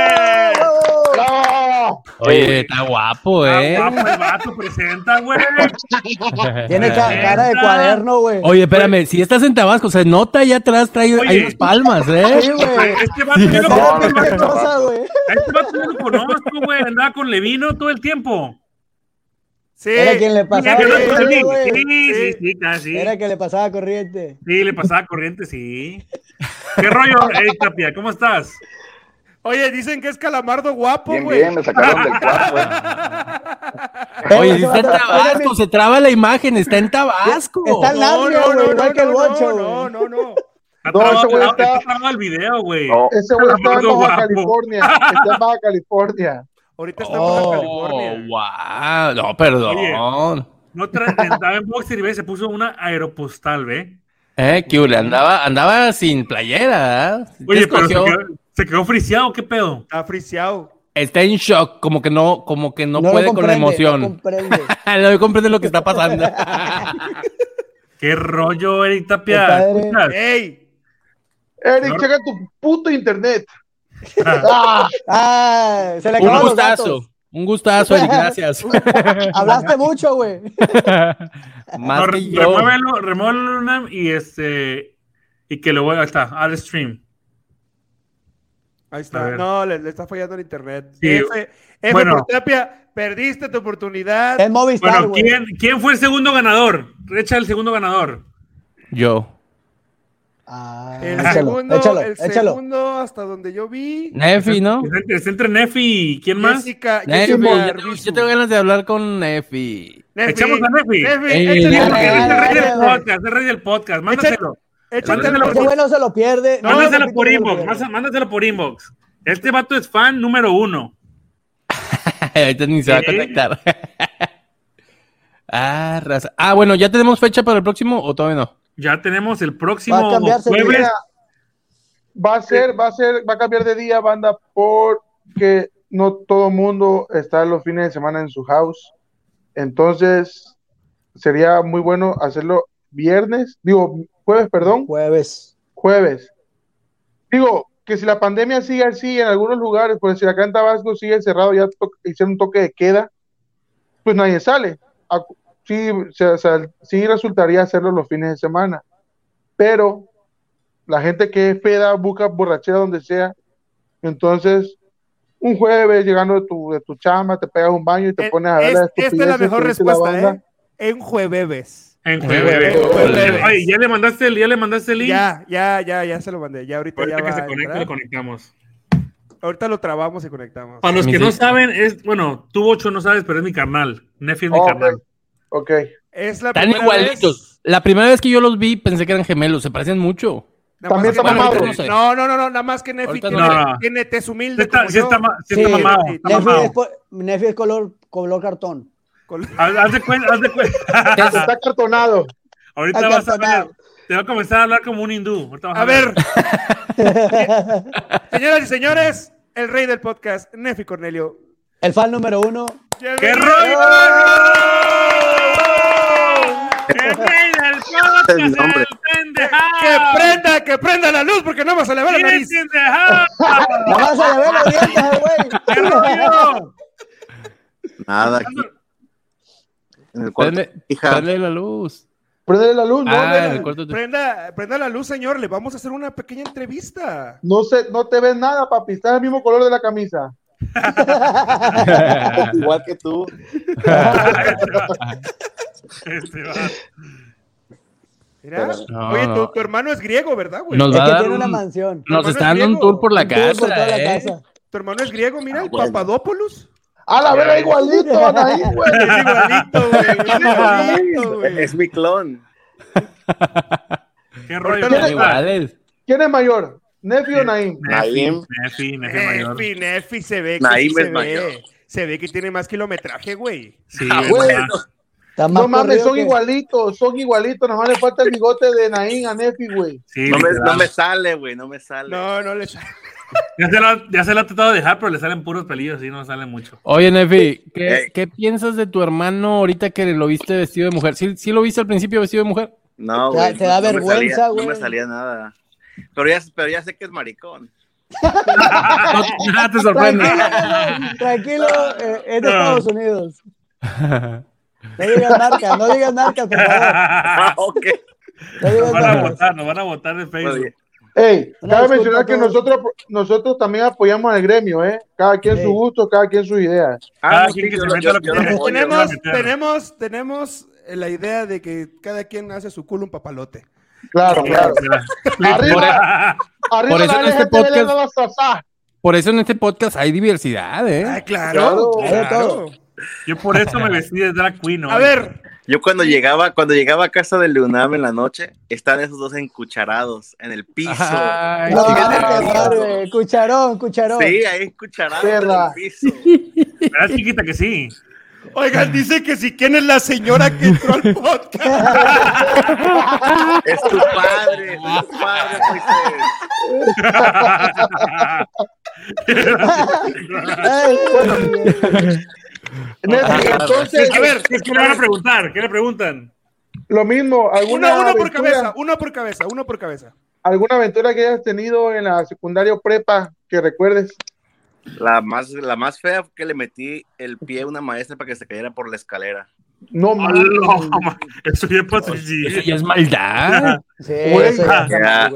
Oye, está guapo, ¿eh? Ah, guapo el vato, presenta, güey. Tiene ca- cara de cuaderno, güey. Oye, espérame, si estás en Tabasco, se nota allá atrás, trae Oye. hay unas palmas, ¿eh? Sí, güey. Este vato yo lo conozco, güey. A este vato yo lo conozco, güey. Andaba con Levino todo el tiempo. Sí. Era quien le pasaba Sí, sí, corriente, sí, sí, sí, sí, casi. Era que le pasaba corriente. Sí, le pasaba corriente, sí. ¿Qué rollo, Eric Tapia? ¿Cómo estás? Oye, dicen que es calamardo guapo, Bien, güey. bien, me sacaron del cuarto. Oye, Ese si está en Tabasco, se traba la imagen, está en Tabasco. Está en la- No, no, güey, no, no, no, no, güey. no, no. Está No, ese güey está está- trabado el video, güey. No, Ese güey está en Baja. California. Está en Baja California. Ahorita está en Baja Oh, California. wow. No, perdón. No estaba en boxer y ve, se puso una aeropostal, ¿ve? Eh, que andaba, andaba sin playera, ¿eh? ¿Qué Oye, pero se quedó, se quedó friseado, ¿qué pedo? Está friseado. Está en shock, como que no, como que no, puede con la emoción. No comprende. no comprende lo que está pasando. ¿Qué rollo, Eric Tapia? ¡Ey! Eric, No. checa tu puto internet. Ah, Ah, se le Un gustazo. Un gustazo, Eric, gracias. Hablaste mucho, güey. Más No, que re- yo. remuévelo, remuévelo y este y que lo voy ahí está, al stream. Ahí está. No, le, le está fallando el internet. Sí. F, F Bueno. por Tapia, perdiste tu oportunidad. Es Movistar, Bueno. ¿quién, ¿quién fue el segundo ganador? Echa el segundo ganador. Yo. Ah, El échalo, segundo, échalo, el échalo. segundo, hasta donde yo vi. Nefi, ¿no? Es entre, es entre Nefi y ¿quién más? Jessica, Nefi, Jessica yo, tengo- Arbizu. yo tengo ganas de hablar con Nefi. Nefi, Echamos a Nefi. Nefi, Sí, Nefi. un porque es el rey del podcast, es el rey del podcast. Mándaselo. Mándaselo güey no se lo pierde. No, Mándaselo ese por inbox. no. Mándaselo por inbox. Este vato es fan número uno. Ahorita ni se va a conectar. ah, raza. Ah, bueno, ¿ya tenemos fecha para el próximo o todavía no? Ya tenemos el próximo Va a jueves. día. va a ser, va a ser, va a cambiar de día, banda, porque no todo el mundo está los fines de semana en su house. Entonces, sería muy bueno hacerlo viernes, digo, jueves, perdón, Jueves. jueves. Digo, que si la pandemia sigue así en algunos lugares, pues si acá en Tabasco sigue cerrado, ya hicieron un toque de queda, pues nadie sale. Sí, se- se- sí resultaría hacerlo los fines de semana, pero la gente que es peda busca borrachera donde sea, entonces un jueves llegando de tu, de tu chamba, te pegas un baño y te Eh, pones a ver es- las Esta es la mejor la respuesta, banda. ¿eh? En jueves. En Jueves. ¿ya le mandaste el, ya le mandaste el link? Ya, ya, ya, ya se lo mandé. Ya ahorita Ahorita ya que va se conecte, lo conectamos. Ahorita lo trabamos y conectamos. Para los que no saben, es, bueno, tú ocho no sabes, pero es mi carnal. Nefi es mi Oh, carnal. Ok, Es la Están primera igualitos. vez- La primera vez que yo los vi pensé que eran gemelos, se parecen mucho. También está mamado. No. No, no, no, nada más que Nefi tiene, no. tiene tez Sí humilde. está, como sí yo. está, mamado. Nefi es color, color cartón. Con- Haz, haz de cuenta, haz de cuenta. está cartonado. Ahorita Al vas a ver. Te va a comenzar a hablar como un hindú. Ahorita vas A ver. Señoras y señores, el rey del podcast, Nefi Cornelio. El fan número uno. ¡Qué rollo! ¡El rey del podcast! El. Que prenda, que prenda la luz porque no me se le va la ¡Sí, nariz. pendejado! Nada más se le ve los dientes al ¡Qué güey. rollo! Nada aquí. En el cuarto. Prende, la luz. Prende la luz, no, Ah, en el cuarto. Prenda, prenda la luz, señor. Le vamos a hacer una pequeña entrevista. no, se, no te ves nada, papi, está el mismo color de la camisa. igual que tú. Este va. Mira. No, Oye, no. tu, tu hermano es griego, ¿verdad, güey? Nos Es va a que dar tiene una un- mansión. Nos está es dando un tour por la por ¿eh? casa. Tu hermano es griego, mira, Ah, el bueno. Papadopoulos. A la vera igualito, Anaí, güey. Es igualito, güey. Es igualito, güey. Es mi clon. ¡Qué rollo! Lo- iguales. ¿Quién es mayor? ¿Nefi o Naim? Naim. Nefi, Nefi mayor. Nefi, Nefi, se ve que Naim sí se es mayor. ve. Se ve que tiene más kilometraje, güey. Sí, Ah, es güey. No mames, son que- igualitos, son igualitos. Nomás le falta el bigote de Naim a Nefi, güey. Sí, No me, no me sale, güey, no me sale. No, no le sale. Ya se, lo, ya se lo ha tratado de dejar, pero le salen puros pelillos y no salen mucho. Oye, Nefi, ¿qué, qué piensas de tu hermano ahorita que lo viste vestido de mujer? ¿Sí, sí lo viste al principio vestido de mujer? No, Te da- güey. te da no vergüenza, güey. No me salía nada. Pero ya, pero ya sé que es maricón. No, nada te sorprende. Tranquilo, tranquilo, eh, es de Estados Unidos. No digas marcas, no digas marcas, por favor. Ah, ok. No digas Nos van a votar, nos van a votar de Facebook. Bien. Ey, Una cabe mencionar que nosotros, nosotros también apoyamos al gremio, ¿eh? Cada quien su gusto, cada quien sus ideas. Cada Ah, quien sí, que se lo- yo- lo que yo. Tenemos, tenemos, tenemos eh, la idea de que cada quien hace su culo un papalote. Claro, claro. Arriba, arriba por eso la en este podcast-. Por eso en este podcast hay diversidad, ¿eh? Ay, claro. Claro. Yo por eso me vestí de drag queen. ¿no? A ver, Yo cuando llegaba, cuando llegaba a casa de Leonam en la noche, están esos dos encucharados en el piso. Ay, No. Cucharón, cucharón. Sí, ahí encucharados en el piso. Era chiquita que sí. oigan, dice que si quién es la señora que entró al podcast. Es tu padre, es tu padre, Moisés. Ay, bueno, Nefi, entonces, A ver, ¿Qué, le van a preguntar? ¿Qué le preguntan? Lo mismo, alguna Una, una por aventura- cabeza, una por cabeza, una por cabeza. ¿Alguna aventura que hayas tenido en la secundaria o prepa que recuerdes? La más, la más fea fue que le metí el pie a una maestra para que se cayera por la escalera. No, mames. Hola, ma- Eso ya pasó. sí. Eso ya es maldad. Sí, eso ya ya.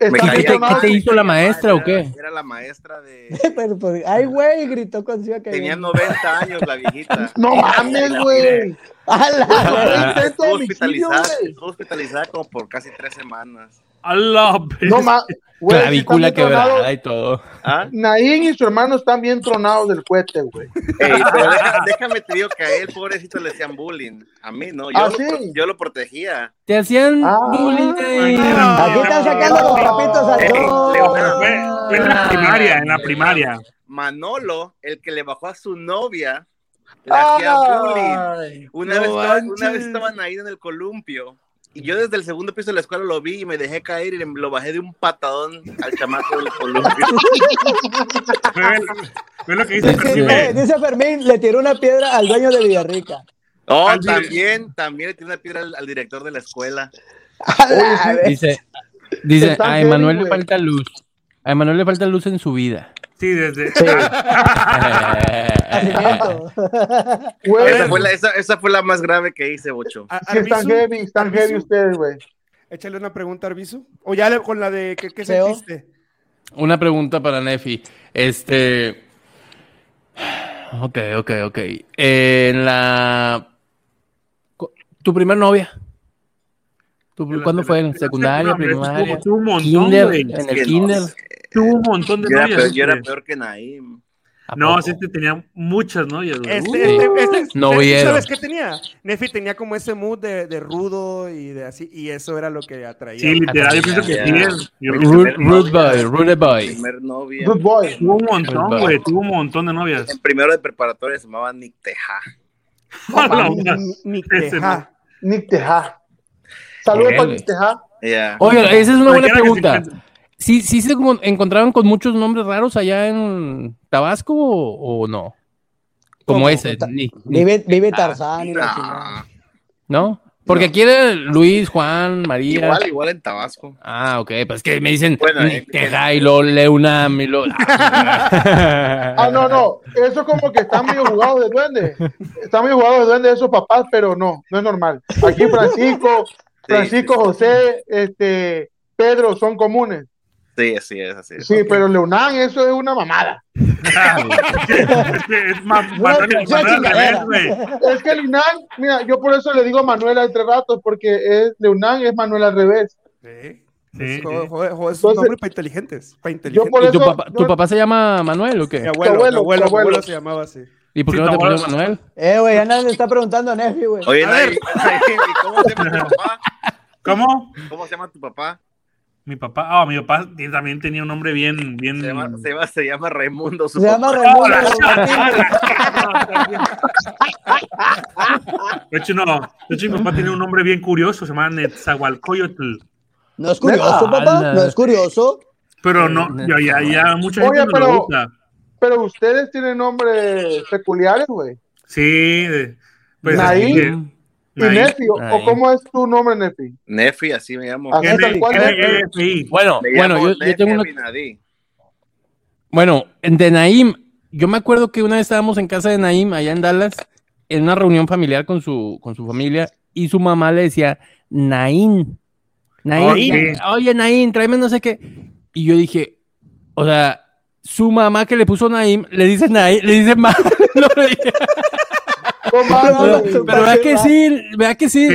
¿Qué te- tronado. qué te hizo la maestra o qué? Era la maestra de... Pero, pues, ay, güey, gritó a caer. Tenía 90 años la viejita. No mames, güey. De homicidio, hospitalizada, hospitalizada como por casi tres semanas. A la No. Güey, sí Clavícula quebrada y todo. ¿Ah? Naín y su hermano están bien tronados del cohete, güey. Ey, pero deja- déjame te digo que a él, pobrecito, le hacían bullying. A mí no, yo, ¿Ah, lo, sí? yo lo protegía. Te hacían Ah. bullying. Aquí están sacando los trapitos al sol. en la primaria, en la primaria. Manolo, el que le bajó a su novia, le hacía bullying. Una, No vez estaba- una vez estaban ahí en el columpio. Y yo desde el segundo piso de la escuela lo vi y me dejé caer y lo bajé de un patadón al chamaco del columpio. Fue, fue lo que dice Dice, Fermín. eh, dice Fermín, le tiró una piedra al dueño de Villarrica. Oh, Al también, también le tiré una piedra al, al director de la escuela. Dice, dice, a Emanuel le falta luz. A Emanuel le falta luz en su vida. Sí, desde. Sí, Esa fue, la, esa, esa fue la más grave que hice, Bocho. Sí están heavy, están Arbizu, heavy ustedes, güey. Échale una pregunta, Arbizu. O ya le- con la de ¿qué, qué sentiste? Una pregunta para Nefi. Este. Ok, ok, ok. En la. ¿Tu primer novia? ¿Tu- ¿Cuándo fue? ¿En secundaria, primaria? Tuvo un montón, Kinder, güey. en el no kinder. Tuvo un montón de Yo era, novias. peor, yo era este. peor que Naim. ¿A No, poco? sí, te tenía muchas novias, güey. Este, Uh, este, este- Novillero. ¿Sabes qué tenía? Nefi tenía como ese mood de, de rudo y de así, y eso era lo que atraía. sí, literal, yo pienso que Ya. sí. es- yo- Mi Rude, rude boy, rude boy. primer novia. Good boy. Tuvo un montón, Pues, güey. Tuvo un montón de novias. En primero de preparatoria se llamaba Nick Teja. A la Ni, madre. ni Ese teja. Nick Teja. Saludos para güey. Nick Teja. Ya. Oye, esa es una buena pregunta. ¿Sí, ¿Sí se encon- encontraron con muchos nombres raros allá en Tabasco o, o no? Como ¿Cómo? ese, ni- Vive, vive Tarzán y la Ah. ¿no? Porque aquí era Luis, Juan, María. igual, igual en Tabasco. Ah, ok, pues que me dicen Bueno, ni eh, Teja y lo Leunam y lo. Ah, no, no. Eso como que están medio jugados de duende. Están medio jugados de duende esos papás, pero no, no es normal. Aquí Francisco, Francisco, sí, sí. José, este, Pedro son comunes. Sí, así es, así es. Sí, pero Leonán, eso es una mamada. Es que Leonán, mira, yo por eso le digo Manuela entre ratos, porque es Leonán es Manuel al revés. Sí. Sí, Joder, sí. joder, joder, es un nombre para inteligentes. Para Yo inteligentes. por ¿Y eso. tu papá, yo- tu papá se llama Manuel o Mi qué? abuelo, Tu mi abuelo, abuelo, tu mi abuelo abuelo. se llamaba así. ¿Y por qué Sí, no te pones Manuel? Eh, güey, ya nadie le está preguntando a Nefi, güey. Oye, A ver. Naim, ¿y ¿cómo se llama tu papá? ¿Cómo? ¿Cómo se llama tu papá? Mi papá, ah, mi papá tiene- también tenía un nombre bien, bien. Se llama, se llama, se llama Raimundo. Su Se llama. Raimundo. Martín. De hecho, no. De hecho, mi papá tenía un nombre bien curioso, se llama Netzahualcoyotl. No es curioso, papá. No es curioso. Pero no, ya, ya, ya mucha gente Oye, no pero- lo usa. Pero ustedes tienen nombres peculiares, güey. Sí, de- pues. Naim. ¿Y. Nefi? ¿O cómo es tu nombre, Nefi? Nefi, así me llamo. Bueno, Me bueno, yo, tengo una. Bueno, de Naim, yo me acuerdo que una vez estábamos en casa de Naim, allá en Dallas, en una reunión familiar con su, con su familia, y su mamá le decía, Naim, Naim, Oye. oye, Naim, tráeme no sé qué. Y yo dije, o sea, su mamá que le puso Naim, le dice Naim, le dice mal. No, le dije, No mames, Pero- vea que sí, vea que sí. No-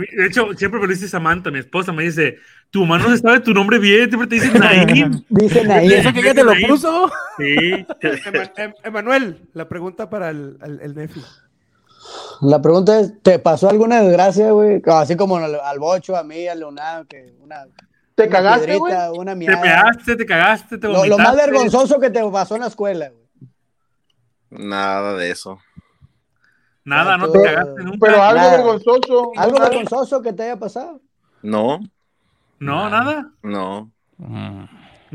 de hecho, siempre me lo dice Samantha, mi esposa, me dice, tu mamá no se sabe tu nombre bien, siempre te dice Naim. Dicen ¿Y ahí. eso que ella te lo puso? Sí. Em- Emanuel, la pregunta para el, el, el Nefi. La pregunta es, ¿te pasó alguna desgracia, güey? Así como al, al Bocho, a mí, a Leonardo, que una, ¿Te una cagaste, güey? piedrita, una Te pegaste, te cagaste, te Lo, vomitaste. lo más vergonzoso que te pasó en la escuela, güey. Nada de eso. Nada, no te cagaste nunca. Pero algo Nada. vergonzoso. Algo vergonzoso que te haya pasado. No, No, nada. no. Mm.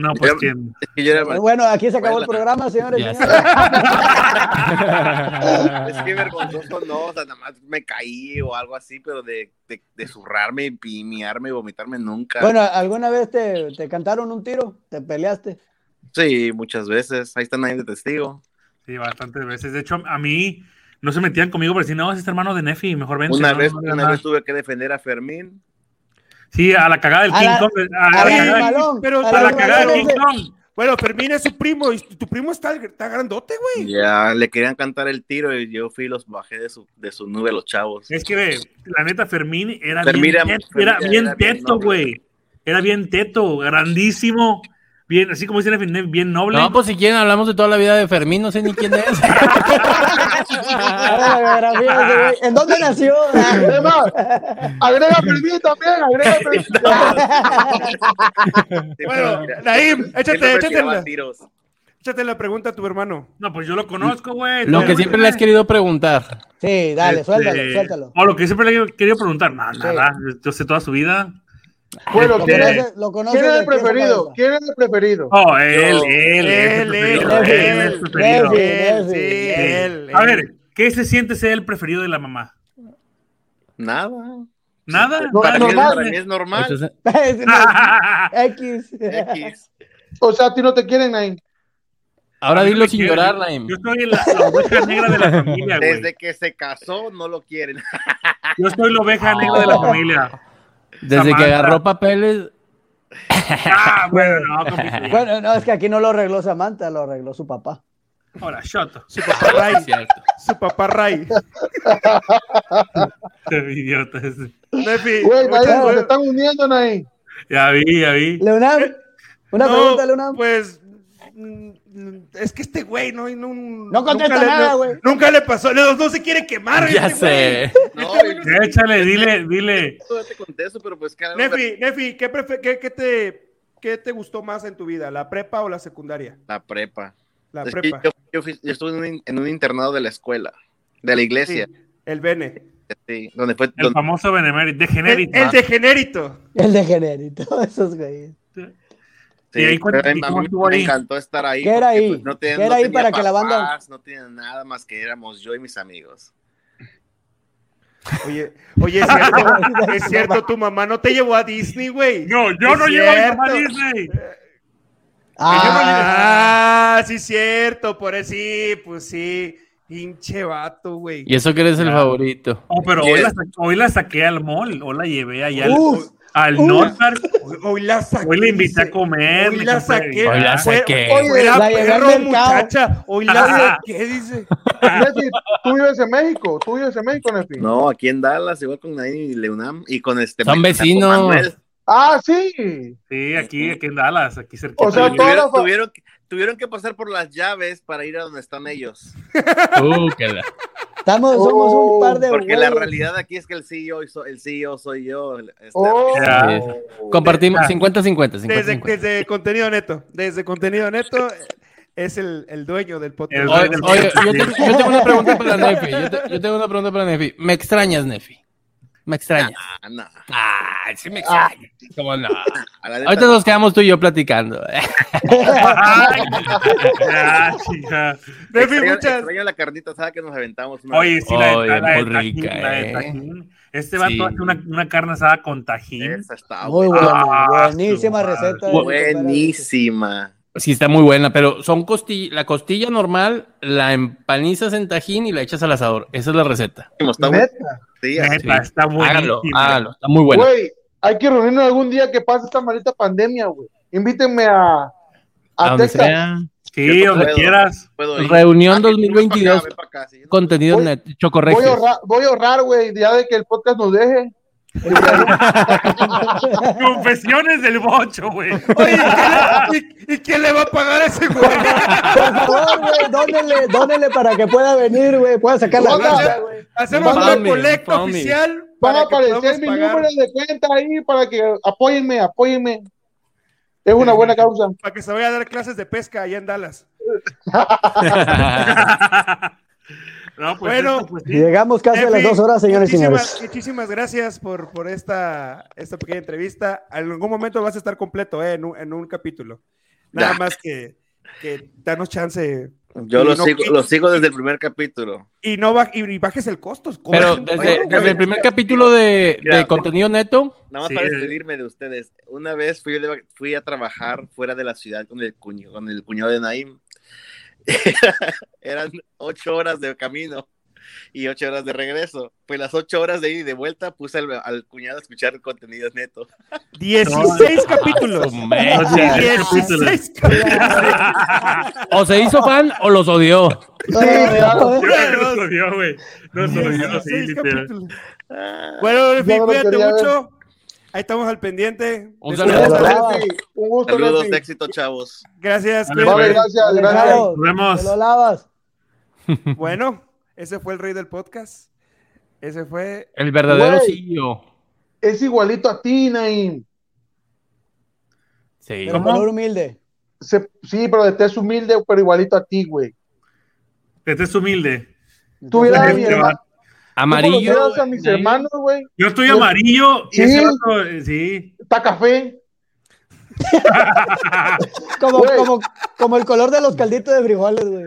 No, pues Yo- quién. Es que yo era Bueno, aquí se acabó el programa, señores. Señores. Es que vergonzoso no, o sea, nada más me caí o algo así, pero de, de, de zurrarme, y miarme y vomitarme nunca. Bueno, ¿alguna vez te, te cantaron un tiro? ¿Te peleaste? Sí, muchas veces. Ahí están ahí de testigo. Sí, bastantes veces. De hecho, a mí no se metían conmigo para decir, no, es este hermano de Nefi, mejor vence. Una no, vez, no, una no". vez tuve que defender a Fermín. Sí, a la cagada del A King la- Kong. A, A la la cagada, balón, pero- a la la cagada del King Kong. Bueno, Fermín es su primo y tu primo está, está grandote, güey. Ya le querían cantar el tiro y yo fui y los bajé de su, de su nube a los chavos. Es que, ve, la neta, Fermín era Fermín bien, era- teto, Fermín era era bien bien teto, noble. güey. Era bien teto, grandísimo. Bien, así como dice Nefi, bien noble. No, pues si quieren hablamos de toda la vida de Fermín, no sé ni quién es. ¿En dónde nació? Es más, agrega Fermín también, agrega Fermín. Bueno, Naim, échate, échate la, échate la pregunta a tu hermano. No, pues yo lo conozco, güey. Lo que siempre le has querido preguntar. Sí, dale, Este, suéltalo, suéltalo. O lo que siempre le he querido preguntar. No, nada. Yo sé toda su vida. Bueno, Lo ¿quién es, conoces, lo conoces quién es el preferido? ¿Quién es el preferido? Oh, él, Yo. él, Él, él, él, él, él, es preferido. Nefi. Él, sí, Sí. él. A ver, ¿qué se siente ser el preferido de la mamá? Nada. Nada. No, Para, mí, es- normal. para mí es normal. Entonces, X. X. O sea, a ti no te quieren ahí. ahora dilo sin llorar, Naim. Yo soy la, la oveja negra de la familia, güey. Desde que se casó, no lo quieren. Yo soy la oveja negra de la familia. Desde que agarró papeles, Ah, bueno, no, compito. Bueno, no, es que aquí no lo arregló Samantha, lo arregló su papá. Hola, shoto. Su papá Ray. Su papá Ray. Idiota ese. Nefi, Güey, Naim, se están uniendo, Naim. Ya vi, ya vi. Leonam, una No, pregunta, Leonam. Pues es que este güey no, no, No contesta nunca le- nada, no- güey. Nunca le pasó, no, no se quiere quemar. Ya este sé. No, Échale, dile, dile. te contesto, pero pues. Nefi, Nefi, ¿qué, prefe- qué, qué te, ¿qué te gustó más en tu vida? ¿La prepa o la secundaria? La prepa. La Es prepa. yo, yo fui- yo estuve en un, en un internado de la escuela, de la iglesia, Sí, el Bene. sí, donde fue El donde- famoso Benemérito, de El, el degenerito. El de genérito, esos güeyes. sí, ¿Y ahí cuánto- pero a mí- y a cómo mí estuvo me ahí? encantó estar ahí. ¿Qué era ahí? pues, no tenía- ¿Qué era no ahí para que la banda- No tenía nada más que éramos yo y mis amigos. Oye, oye, es cierto, es cierto, tu mamá no te llevó a Disney, güey. No, yo no llevo a mi mamá a cierto. Disney. Ah, sí, cierto, por eso sí, pues sí. Pinche vato, güey. Y eso que eres el favorito. Oh, pero ¿Qué hoy la, sa- hoy la saqué al mall, o la llevé allá al, Uf, al uf. North Park. Hoy, hoy la saqué. Hoy le invité a comer. Hoy la saqué. Hoy la saqué. Oye, Fuera la al perro, muchacha. Hoy la saqué, dice. Nefi, tú vives en México, tú vives en México, Nefi. No, aquí en Dallas, igual con Nain y Leunam y con este. Son vecinos. Ah, sí. Sí, aquí, aquí en Dallas, aquí cerquita. O sea, de- toda la Tuvieron, fa- tuvieron, que- tuvieron que pasar por las llaves para ir a donde están ellos. Uh, que la- Estamos, somos un par de Porque la realidad aquí es que el CEO, el CEO soy yo. este, Oh. Compartimos Ah. 50-50. Desde, 50-50. desde contenido neto. Desde contenido neto es el, el dueño del podcast. Oye, oye, yo, te- yo tengo una pregunta para Nefi. Yo, te- yo tengo una pregunta para Nefi. ¿Me extrañas, Nefi? ¿Me extrañas? Ah, no. Ah, sí me extrañas. ¿Cómo no? La Ahorita nos quedamos tú y yo platicando. Extraño, muchas. extraño la carnita asada que nos aventamos. una Oye, sí, la, de- Oye, la de muy tajín, rica, la de eh. tajín. Este vato Sí. hace una, una carne asada con tajín. Esa está Muy buena. buena, Ah, buenísima receta. Buenísima. Sí, está muy buena, pero son costilla, la costilla normal, la empanizas en tajín y la echas al asador. Esa es la receta. Está buena. Neta. Sí, está Háganlo, buenísimo. háganlo. Está muy buena. Güey, hay que reunirnos algún día que pase esta maldita pandemia, güey. Invítenme a, A a donde Texas. sea. Sí, Yo donde puedo. quieras. Puedo ir. Reunión Ah, que tú ves 2022. pa' acá, acá, sí. Contenido Voy- net, Voy a chocorregios. ahorrar, voy a ahorrar, güey, ya de que el podcast nos deje. Confesiones del bocho, güey. Oye, ¿y, y- y quién le va a pagar a ese güey? Por favor, güey, dónenle, dónenle para que pueda venir, güey, pueda sacar la cuenta, güey. Hacemos una colecta oficial. Van a aparecer mi pagar, número de cuenta ahí para que apóyenme, apóyenme. Es una buena causa. Para que se vaya a dar clases de pesca allá en Dallas. No, pues Bueno. esto, pues, sí. Llegamos casi a las dos horas, señores y señores. Muchísimas gracias por, por esta, esta pequeña entrevista. En algún momento vas a estar completo eh, en, un, en un capítulo. Nada Ya. más que, que danos chance Yo lo no- sigo, lo sigo desde el primer capítulo. y no baj- y, y bajes el costo. Pero desde, el primer capítulo de, contenido neto, Nada más Sí, para despedirme de ustedes. Una vez fui, fui a trabajar fuera de la ciudad con el, cuño, con el cuñado de Naim. Eran ocho horas de camino y ocho horas de regreso. Pues las ocho horas de ida y de vuelta puse al, al cuñado a escuchar contenidos neto. 16 capítulos. su mecha. Sí, capítulos. 16 capítulos. o se hizo fan o los odió. Sí, que nos odió, güey. Nos odió, sí, 16 literal. Bueno, en fin, Yo no lo cuídate mucho. Ahí estamos al pendiente. Un saludo. Un gusto, saludos de éxito, chavos. Gracias. Vale, gracias, gracias. Nos vemos. Te lo lavas. Bueno, ese fue el rey del podcast. Ese fue. El verdadero. CEO. Es igualito a ti, Naim. Sí. Pero color humilde. Se- sí, pero de tez humilde, pero igualito a ti, güey. Este es humilde. Tú a mi hermano. Amarillo. ¿Tú conocieras a mis hermanos, güey. Yo estoy amarillo Sí. ese eh, sí. Está café. Como, como, como el color de los calditos de frijoles, güey.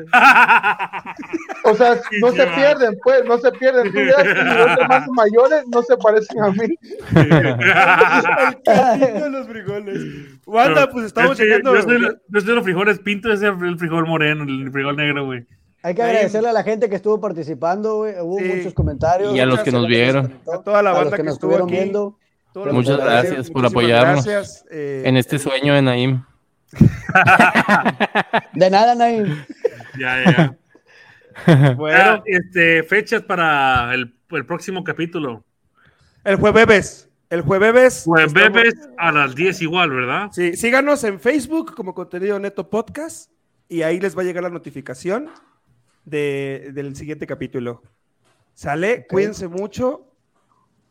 O sea, no se pierden, pues, no se pierden. Que mis dos hermanos mayores no se parecen a mí. El caldito de los frijoles. Wanda, pues estamos llegando. Yo soy, yo soy los frijoles pinto, ese es el frijol moreno, el frijol negro, güey. Hay que agradecerle a la gente que estuvo participando, güey. Hubo Sí. muchos comentarios. Y a los que nos vieron. A toda la a banda los que, que nos estuvo estuvieron aquí. viendo. Muchas gracias por apoyarnos. Gracias. eh, En este sueño de Naim. De nada, Naim. Ya, ya. Bueno, Bueno, este, fechas para el, el próximo capítulo. el jueves. El jueves. Estamos- bebes a las 10 igual, ¿verdad? Sí, síganos en Facebook como Contenido Neto Podcast y ahí les va a llegar la notificación de- del siguiente capítulo. Sale, cuídense mucho.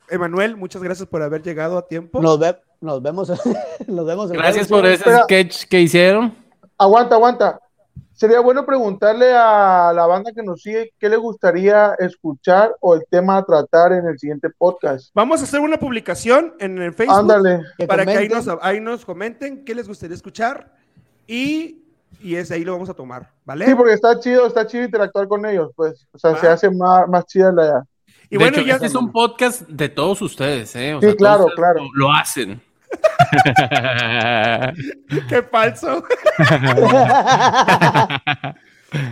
Emanuel, muchas gracias por haber llegado a tiempo. Nos, ve- nos vemos. nos vemos Gracias por ese Espera. sketch que hicieron. Aguanta, aguanta. Sería bueno preguntarle a la banda que nos sigue qué le gustaría escuchar o el tema a tratar en el siguiente podcast. Vamos a hacer una publicación en el Facebook Ándale. Que para que ahí comenten. nos, ahí nos comenten qué les gustaría escuchar y, y es ahí lo vamos a tomar, ¿vale? Sí, porque está chido, está chido interactuar con ellos, pues. O sea, Va. se hace más, más chida la. y de bueno, hecho, ya este es un podcast de todos ustedes, ¿eh? O Sí, sea, claro, claro. Lo, lo hacen. qué falso.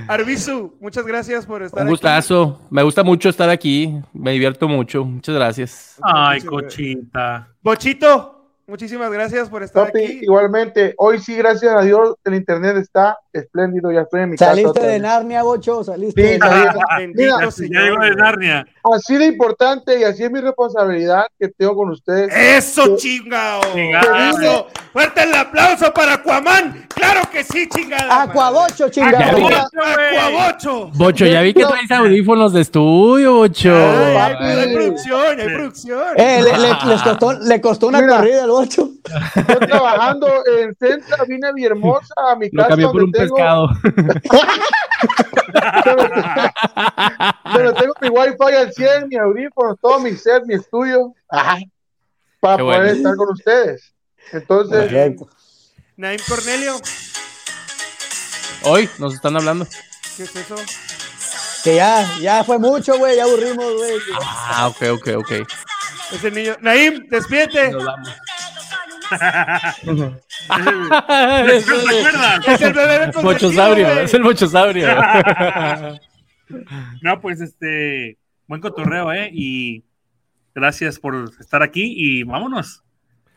Arbizu, muchas gracias por estar un aquí. gustazo. Me gusta mucho estar aquí. Me divierto mucho. Muchas gracias. Ay, cochita. Bochito, muchísimas gracias por estar Papi, aquí. igualmente, hoy sí, gracias a Dios, el internet está espléndido, ya estoy en mi casa. Saliste de. Narnia, Bocho. Saliste Sí, de. Narnia. Mira, Ya llegó de. Narnia. Así de importante y así es mi responsabilidad que tengo con ustedes. Eso, chingao. Chingao. Eso. Fuerte el aplauso para Aquaman. Claro que sí, chingada. Aquabocho, que- Aquabocho. Bocho, ya vi que traes audífonos de estudio, Bocho. Ay, hay, producción, hay producción. Eh, le, le- les costó, le costó una Mira. corrida al Bocho. Yo trabajando en Centra, vine a Villahermosa, a mi Lo casa. cambié por un tengo- pescado. Donde tengo mi wifi al 100, mi audífono, todo mi set, mi estudio. Ajá. Para Qué poder bueno. estar con ustedes. Entonces. Naim Cornelio. Hoy nos están hablando. ¿Qué es eso? Que ya, ya fue mucho, güey. Ya aburrimos, güey. Ah, ok, ok, ok. Ese niño. Naim, despídete. Nos vamos. ¿Te acuerdas? Es el bebé güey. es el bochosaurio. No, pues este, buen cotorreo, ¿eh? Y gracias por estar aquí y vámonos.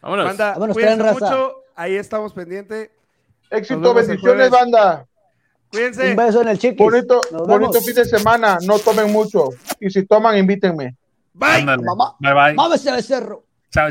Vámonos. Banda, Vámonos, cuídense raza. mucho. Ahí estamos pendientes. éxito, bendiciones, banda. Cuídense. Un beso en el chiquis. Bonito, bonito fin de semana. No tomen mucho. Y si toman, invítenme. Bye. Mamá. Bye bye. Vamos ese becerro. Chao,